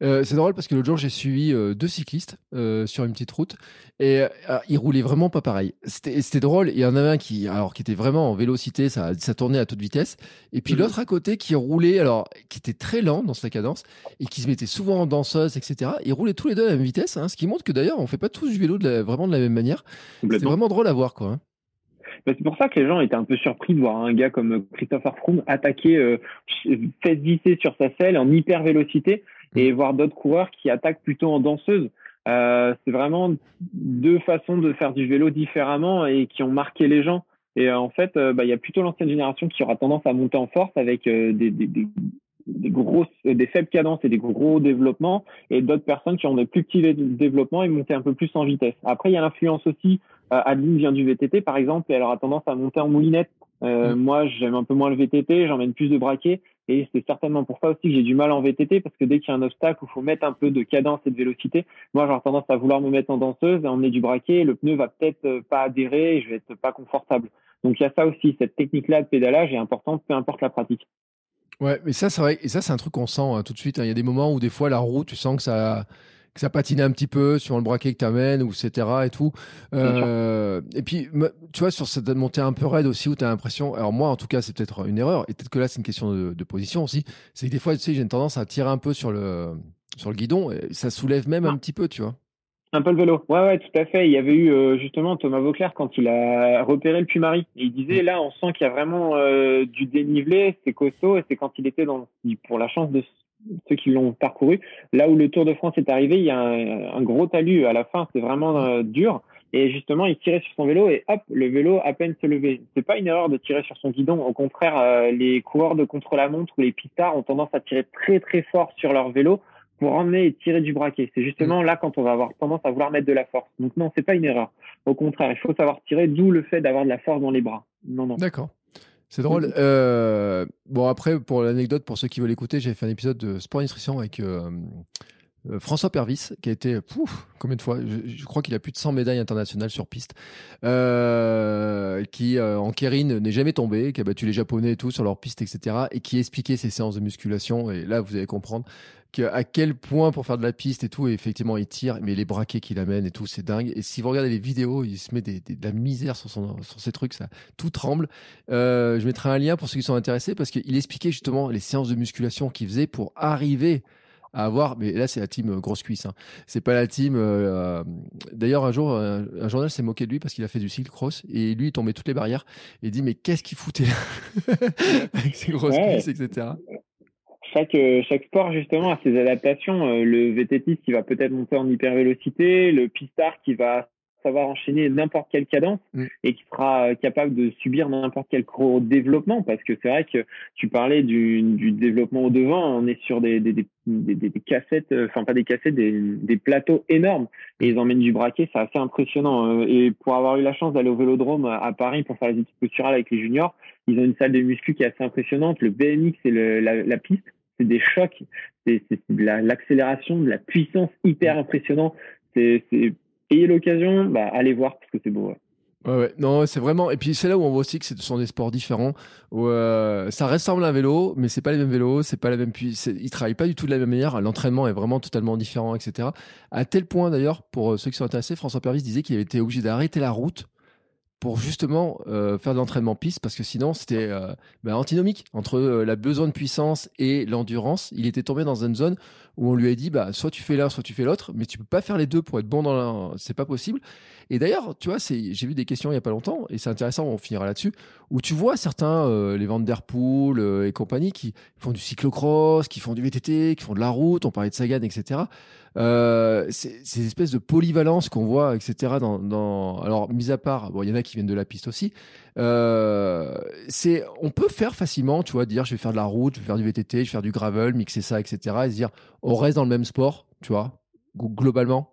Euh, c'est drôle parce que l'autre jour, j'ai suivi euh, deux cyclistes euh, sur une petite route et euh, ils roulaient vraiment pas pareil. C'était drôle. Il y en avait un qui, alors, qui était vraiment en vélocité, ça, ça tournait à toute vitesse. Et puis Mhm. l'autre à côté qui roulait, alors, qui était très lent dans sa cadence et qui se mettait souvent en danseuse, etc. Ils roulaient tous les deux à la même vitesse, hein, ce qui montre que d'ailleurs, on fait pas tous du vélo de la- vraiment de la même manière. C'est vraiment drôle à voir, quoi. hein. C'est pour ça que les gens étaient un peu surpris de voir un gars comme Christopher Froome attaquer euh, vissée sur sa selle en hyper vélocité et voir d'autres coureurs qui attaquent plutôt en danseuse. Euh, c'est vraiment deux façons de faire du vélo différemment et qui ont marqué les gens. Et euh, en fait, euh, bah, il y a plutôt l'ancienne génération qui aura tendance à monter en force avec euh, des, des, des, des grosses, des faibles cadences et des gros développements, et d'autres personnes qui ont des plus petits dé- développements et monter un peu plus en vitesse. Après, il y a l'influence aussi. Adeline vient du VTT, par exemple, et elle aura tendance à monter en moulinette. Euh, Mm. Moi, j'aime un peu moins le VTT, j'emmène plus de braquet. Et c'est certainement pour ça aussi que j'ai du mal en VTT, parce que dès qu'il y a un obstacle où il faut mettre un peu de cadence et de vélocité, moi j'aurais tendance à vouloir me mettre en danseuse et emmener du braquet, le pneu va peut-être euh, pas adhérer et je vais être pas confortable. Donc il y a ça aussi, cette technique-là de pédalage est importante, peu importe la pratique. Ouais, mais ça c'est vrai, et ça c'est un truc qu'on sent hein, tout de suite. Hein. Il y a des moments où des fois la roue, tu sens que ça que ça patine un petit peu sur le braquet que tu amènes, ou etc. et tout. Euh, et puis, tu vois, sur cette montée un peu raide aussi, où tu as l'impression, alors moi en tout cas, c'est peut-être une erreur, et peut-être que là c'est une question de, position aussi, c'est que des fois, tu sais, j'ai une tendance à tirer un peu sur le, sur le guidon, et ça soulève même un petit peu, tu vois. Un peu le vélo. Ouais, ouais, tout à fait. Il y avait eu euh, justement Thomas Vauclair quand il a repéré le Puy-Marie. Il disait là, on sent qu'il y a vraiment euh, du dénivelé, c'est costaud, et c'est quand il était dans, pour la chance de ceux qui l'ont parcouru. Là où le Tour de France est arrivé, il y a un, gros talus à la fin, c'est vraiment euh, dur. Et justement, il tirait sur son vélo et hop, le vélo à peine se levait. C'est pas une erreur de tirer sur son guidon. Au contraire, euh, les coureurs de contre-la-montre ou les pistards ont tendance à tirer très très fort sur leur vélo pour emmener et tirer du braquet. C'est justement là quand on va avoir tendance à vouloir mettre de la force. Donc non, c'est pas une erreur. Au contraire, il faut savoir tirer, d'où le fait d'avoir de la force dans les bras. Non, non. D'accord. C'est drôle. Euh, bon, après, pour l'anecdote, pour ceux qui veulent écouter, j'ai fait un épisode de Sport Nutrition avec euh, euh, François Pervis, qui a été, pouf, combien de fois? Je, crois qu'il a plus de 100 médailles internationales sur piste, qui en Kérine n'est jamais tombé, qui a battu les Japonais et tout sur leur piste, etc., et qui expliquait ses séances de musculation. Et là, vous allez comprendre à quel point pour faire de la piste et tout, et effectivement, il tire, mais les braquets qu'il amène et tout, c'est dingue. Et si vous regardez les vidéos, il se met des, de la misère sur, son, sur ces trucs, ça, tout tremble. Euh, je mettrai un lien pour ceux qui sont intéressés parce qu'il expliquait justement les séances de musculation qu'il faisait pour arriver à avoir, mais là c'est la team euh, grosse cuisse, hein. c'est pas la team. Euh, D'ailleurs un jour un, journal s'est moqué de lui parce qu'il a fait du cyclocross et lui il tombait toutes les barrières et il dit mais qu'est-ce qu'il foutait <laughs> avec ses grosses cuisses etc chaque chaque sport justement a ses adaptations. Euh, le VTT qui va peut-être monter en hypervélocité, le pistard qui va savoir enchaîner n'importe quelle cadence mm. et qui sera capable de subir n'importe quel développement. Parce que c'est vrai que tu parlais du, du, développement au devant. On est sur des, des, des, des, cassettes euh, enfin pas des cassettes des, des plateaux énormes. Et ils emmènent du braquet. C'est assez impressionnant. Euh, et pour avoir eu la chance d'aller au Vélodrome à Paris pour faire les études posturales avec les juniors ils ont une salle de muscu qui est assez impressionnante. Le BMX et le, la, la piste c'est des chocs, c'est de l'accélération, de la puissance hyper impressionnant. C'est ayez l'occasion, bah, allez voir parce que c'est beau. Ouais. Ouais, non, c'est vraiment. Et puis c'est là où on voit aussi que ce sont des sports différents. Où, euh, ça ressemble à un vélo, mais c'est pas les mêmes vélos, c'est pas la même puissance. Ils travaillent pas du tout de la même manière. L'entraînement est vraiment totalement différent, etc. À tel point d'ailleurs, pour euh, ceux qui sont intéressés, François Pervis disait qu'il avait été obligé d'arrêter la route pour justement euh, faire de l'entraînement piste parce que sinon c'était euh, bah, antinomique entre euh, la besoin de puissance et l'endurance. Il était tombé dans une zone où on lui a dit bah soit tu fais l'un soit tu fais l'autre, mais tu peux pas faire les deux pour être bon dans l'un, c'est pas possible. Et d'ailleurs, tu vois, j'ai vu des questions il y a pas longtemps et c'est intéressant, on finira là-dessus où tu vois certains les Van Der Poel et compagnie qui font du cyclocross, qui font du VTT, qui font de la route, on parlait de Sagan, etc. Euh, ces espèces de polyvalence qu'on voit, etc. Dans, alors, mis à part, bon, il y en a qui viennent de la piste aussi. Euh, on peut faire facilement, tu vois, dire je vais faire de la route, je vais faire du VTT, je vais faire du gravel, mixer ça, etc. Et se dire on reste dans le même sport, tu vois, globalement?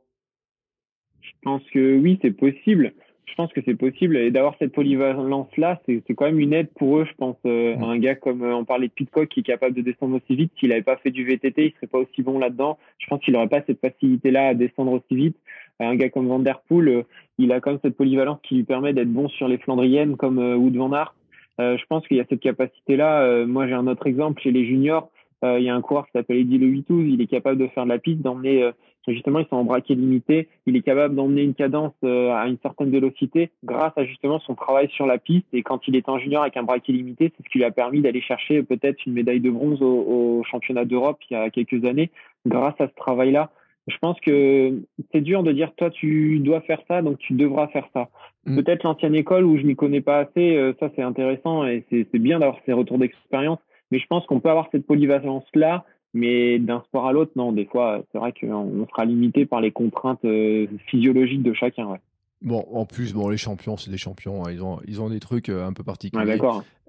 Je pense que oui, c'est possible je pense que c'est possible. Et d'avoir cette polyvalence là c'est quand même une aide pour eux je pense euh, un gars comme euh, on parlait de Pitcock qui est capable de descendre aussi vite. S'il n'avait pas fait du VTT il serait pas aussi bon là dedans je pense qu'il n'aurait pas cette facilité là à descendre aussi vite. Un gars comme Van Der Poel euh, il a quand même cette polyvalence qui lui permet d'être bon sur les Flandriennes comme Wood Van Aert. Je pense qu'il y a cette capacité là moi j'ai un autre exemple chez les juniors. Il y a un coureur qui s'appelle Eddie Le il est capable de faire de la piste d'emmener justement ils sont en braquet limité, il est capable d'emmener une cadence euh, à une certaine vélocité grâce à justement son travail sur la piste et quand il est en junior avec un braquet limité, c'est ce qui lui a permis d'aller chercher peut-être une médaille de bronze au, championnat d'Europe il y a quelques années grâce à ce travail-là. Je pense que c'est dur de dire toi tu dois faire ça donc tu devras faire ça. Mm. Peut-être l'ancienne école où je m'y connais pas assez, euh, ça c'est intéressant et c'est bien d'avoir ces retours d'expérience. Mais je pense qu'on peut avoir cette polyvalence là mais d'un sport à l'autre, non, des fois, c'est vrai qu'on sera limité par les contraintes euh, physiologiques de chacun. Ouais. Bon, en plus, bon, les champions, c'est des champions. Hein. ils, ont, ils ont des trucs euh, un peu particuliers.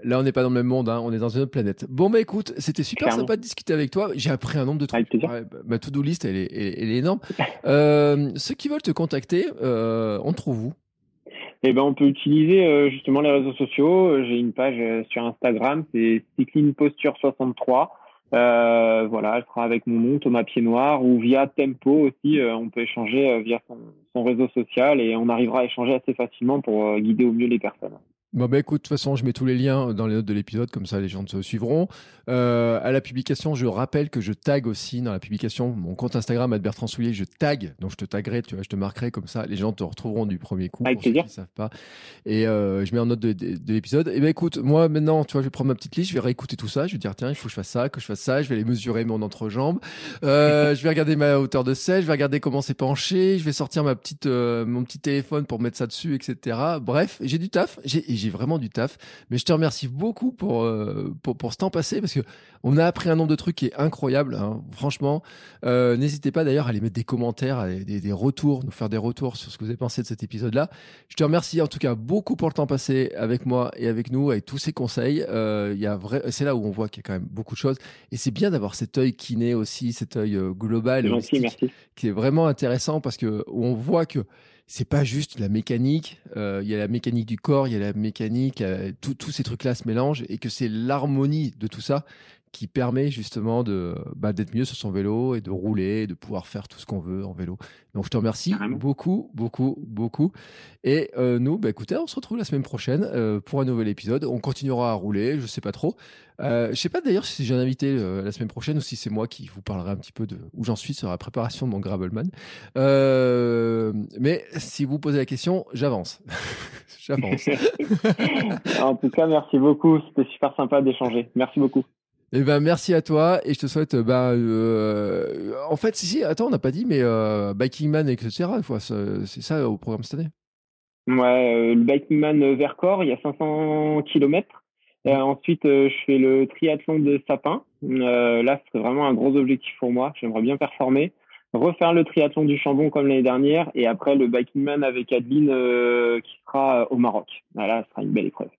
Là, on n'est pas dans le même monde, hein. on est dans une autre planète. Bon, bah écoute, c'était super sympa de discuter avec toi. J'ai appris un nombre de trucs. ma to-do list, elle est, elle est énorme. <laughs> euh, ceux qui veulent te contacter, euh, on trouve où? Eh ben, on peut utiliser justement les réseaux sociaux. J'ai une page sur Instagram, c'est Cycling Posture 63. Euh, voilà, elle sera avec mon nom, Thomas Pied Noir, ou via Tempo aussi, euh, on peut échanger euh, via son, son, réseau social et on arrivera à échanger assez facilement pour guider au mieux les personnes. Bon, bah écoute, de toute façon, je mets tous les liens dans les notes de l'épisode, comme ça les gens se suivront. Euh, à la publication, je rappelle que je tag aussi dans la publication mon compte Instagram, Bertrand Soulier, je tag, donc je te taguerai, tu vois, je te marquerai comme ça, les gens te retrouveront du premier coup. Avec plaisir. savent pas. Et euh, je mets en note de, de, l'épisode. Et ben écoute, moi maintenant, tu vois, je vais prendre ma petite liste, je vais réécouter tout ça, je vais dire, tiens, il faut que je fasse ça, que je fasse ça, je vais aller mesurer mon entrejambe, euh, je vais regarder ma hauteur de selle, je vais regarder comment c'est penché, je vais sortir ma petite, euh, mon petit téléphone pour mettre ça dessus, etc. Bref, j'ai du taf, j'ai vraiment du taf. Mais je te remercie beaucoup pour, euh, pour, pour, ce temps passé parce que on a appris un nombre de trucs qui est incroyable. Hein. Franchement, euh, n'hésitez pas d'ailleurs à aller mettre des commentaires, des, des, retours, nous faire des retours sur ce que vous avez pensé de cet épisode-là. Je te remercie en tout cas beaucoup pour le temps passé avec moi et avec nous, avec tous ces conseils. Euh, y a vrai, c'est là où on voit qu'il y a quand même beaucoup de choses. Et c'est bien d'avoir cet œil kiné aussi, cet œil euh, global, qui est vraiment intéressant parce que on voit que c'est pas juste la mécanique. Euh, il y a la mécanique du corps, il y a la mécanique, tous ces trucs-là se mélangent et que c'est l'harmonie de tout ça qui permet justement de bah, d'être mieux sur son vélo et de rouler, de pouvoir faire tout ce qu'on veut en vélo. Donc je te remercie beaucoup, beaucoup, beaucoup. Et euh, nous, bah, écoutez, on se retrouve la semaine prochaine euh, pour un nouvel épisode. On continuera à rouler, je sais pas trop. Euh, je sais pas d'ailleurs si j'ai un invité euh, la semaine prochaine ou si c'est moi qui vous parlerai un petit peu de où j'en suis sur la préparation de mon Gravelman. Mais si vous posez la question, j'avance. <laughs> j'avance. <laughs> en tout cas, merci beaucoup. C'était super sympa d'échanger. Merci beaucoup. Eh ben, merci à toi et je te souhaite, bah, euh, en fait, si, si, attends, on n'a pas dit, mais euh, Biking Man, etc., c'est ça au programme cette année Ouais, euh, le Biking Man Vercors, il y a 500 km. ensuite, je fais le triathlon de Sapin. là, c'est vraiment un gros objectif pour moi. J'aimerais bien performer. Refaire le triathlon du Chambon comme l'année dernière et après le Biking Man avec Adeline qui sera au Maroc. Voilà, ce sera une belle épreuve.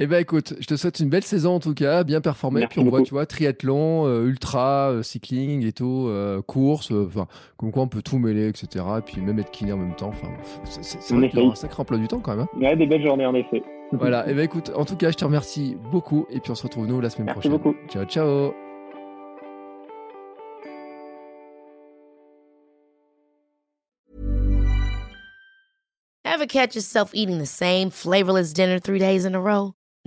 Eh ben écoute, je te souhaite une belle saison en tout cas, bien performé. puis on voit, tu vois, triathlon, euh, ultra, euh, cycling et tout, euh, course, enfin, comme quoi on peut tout mêler, etc. Et puis même être kiné en même temps. Enfin, c'est un sacré emploi du temps quand même. Hein. Ouais, des belles journées en effet. voilà. Et <laughs> eh ben écoute, en tout cas, je te remercie beaucoup. Et puis on se retrouve nous la semaine Merci prochaine. beaucoup. Ciao, ciao. Ever catch yourself eating the same flavorless dinner three days in a row?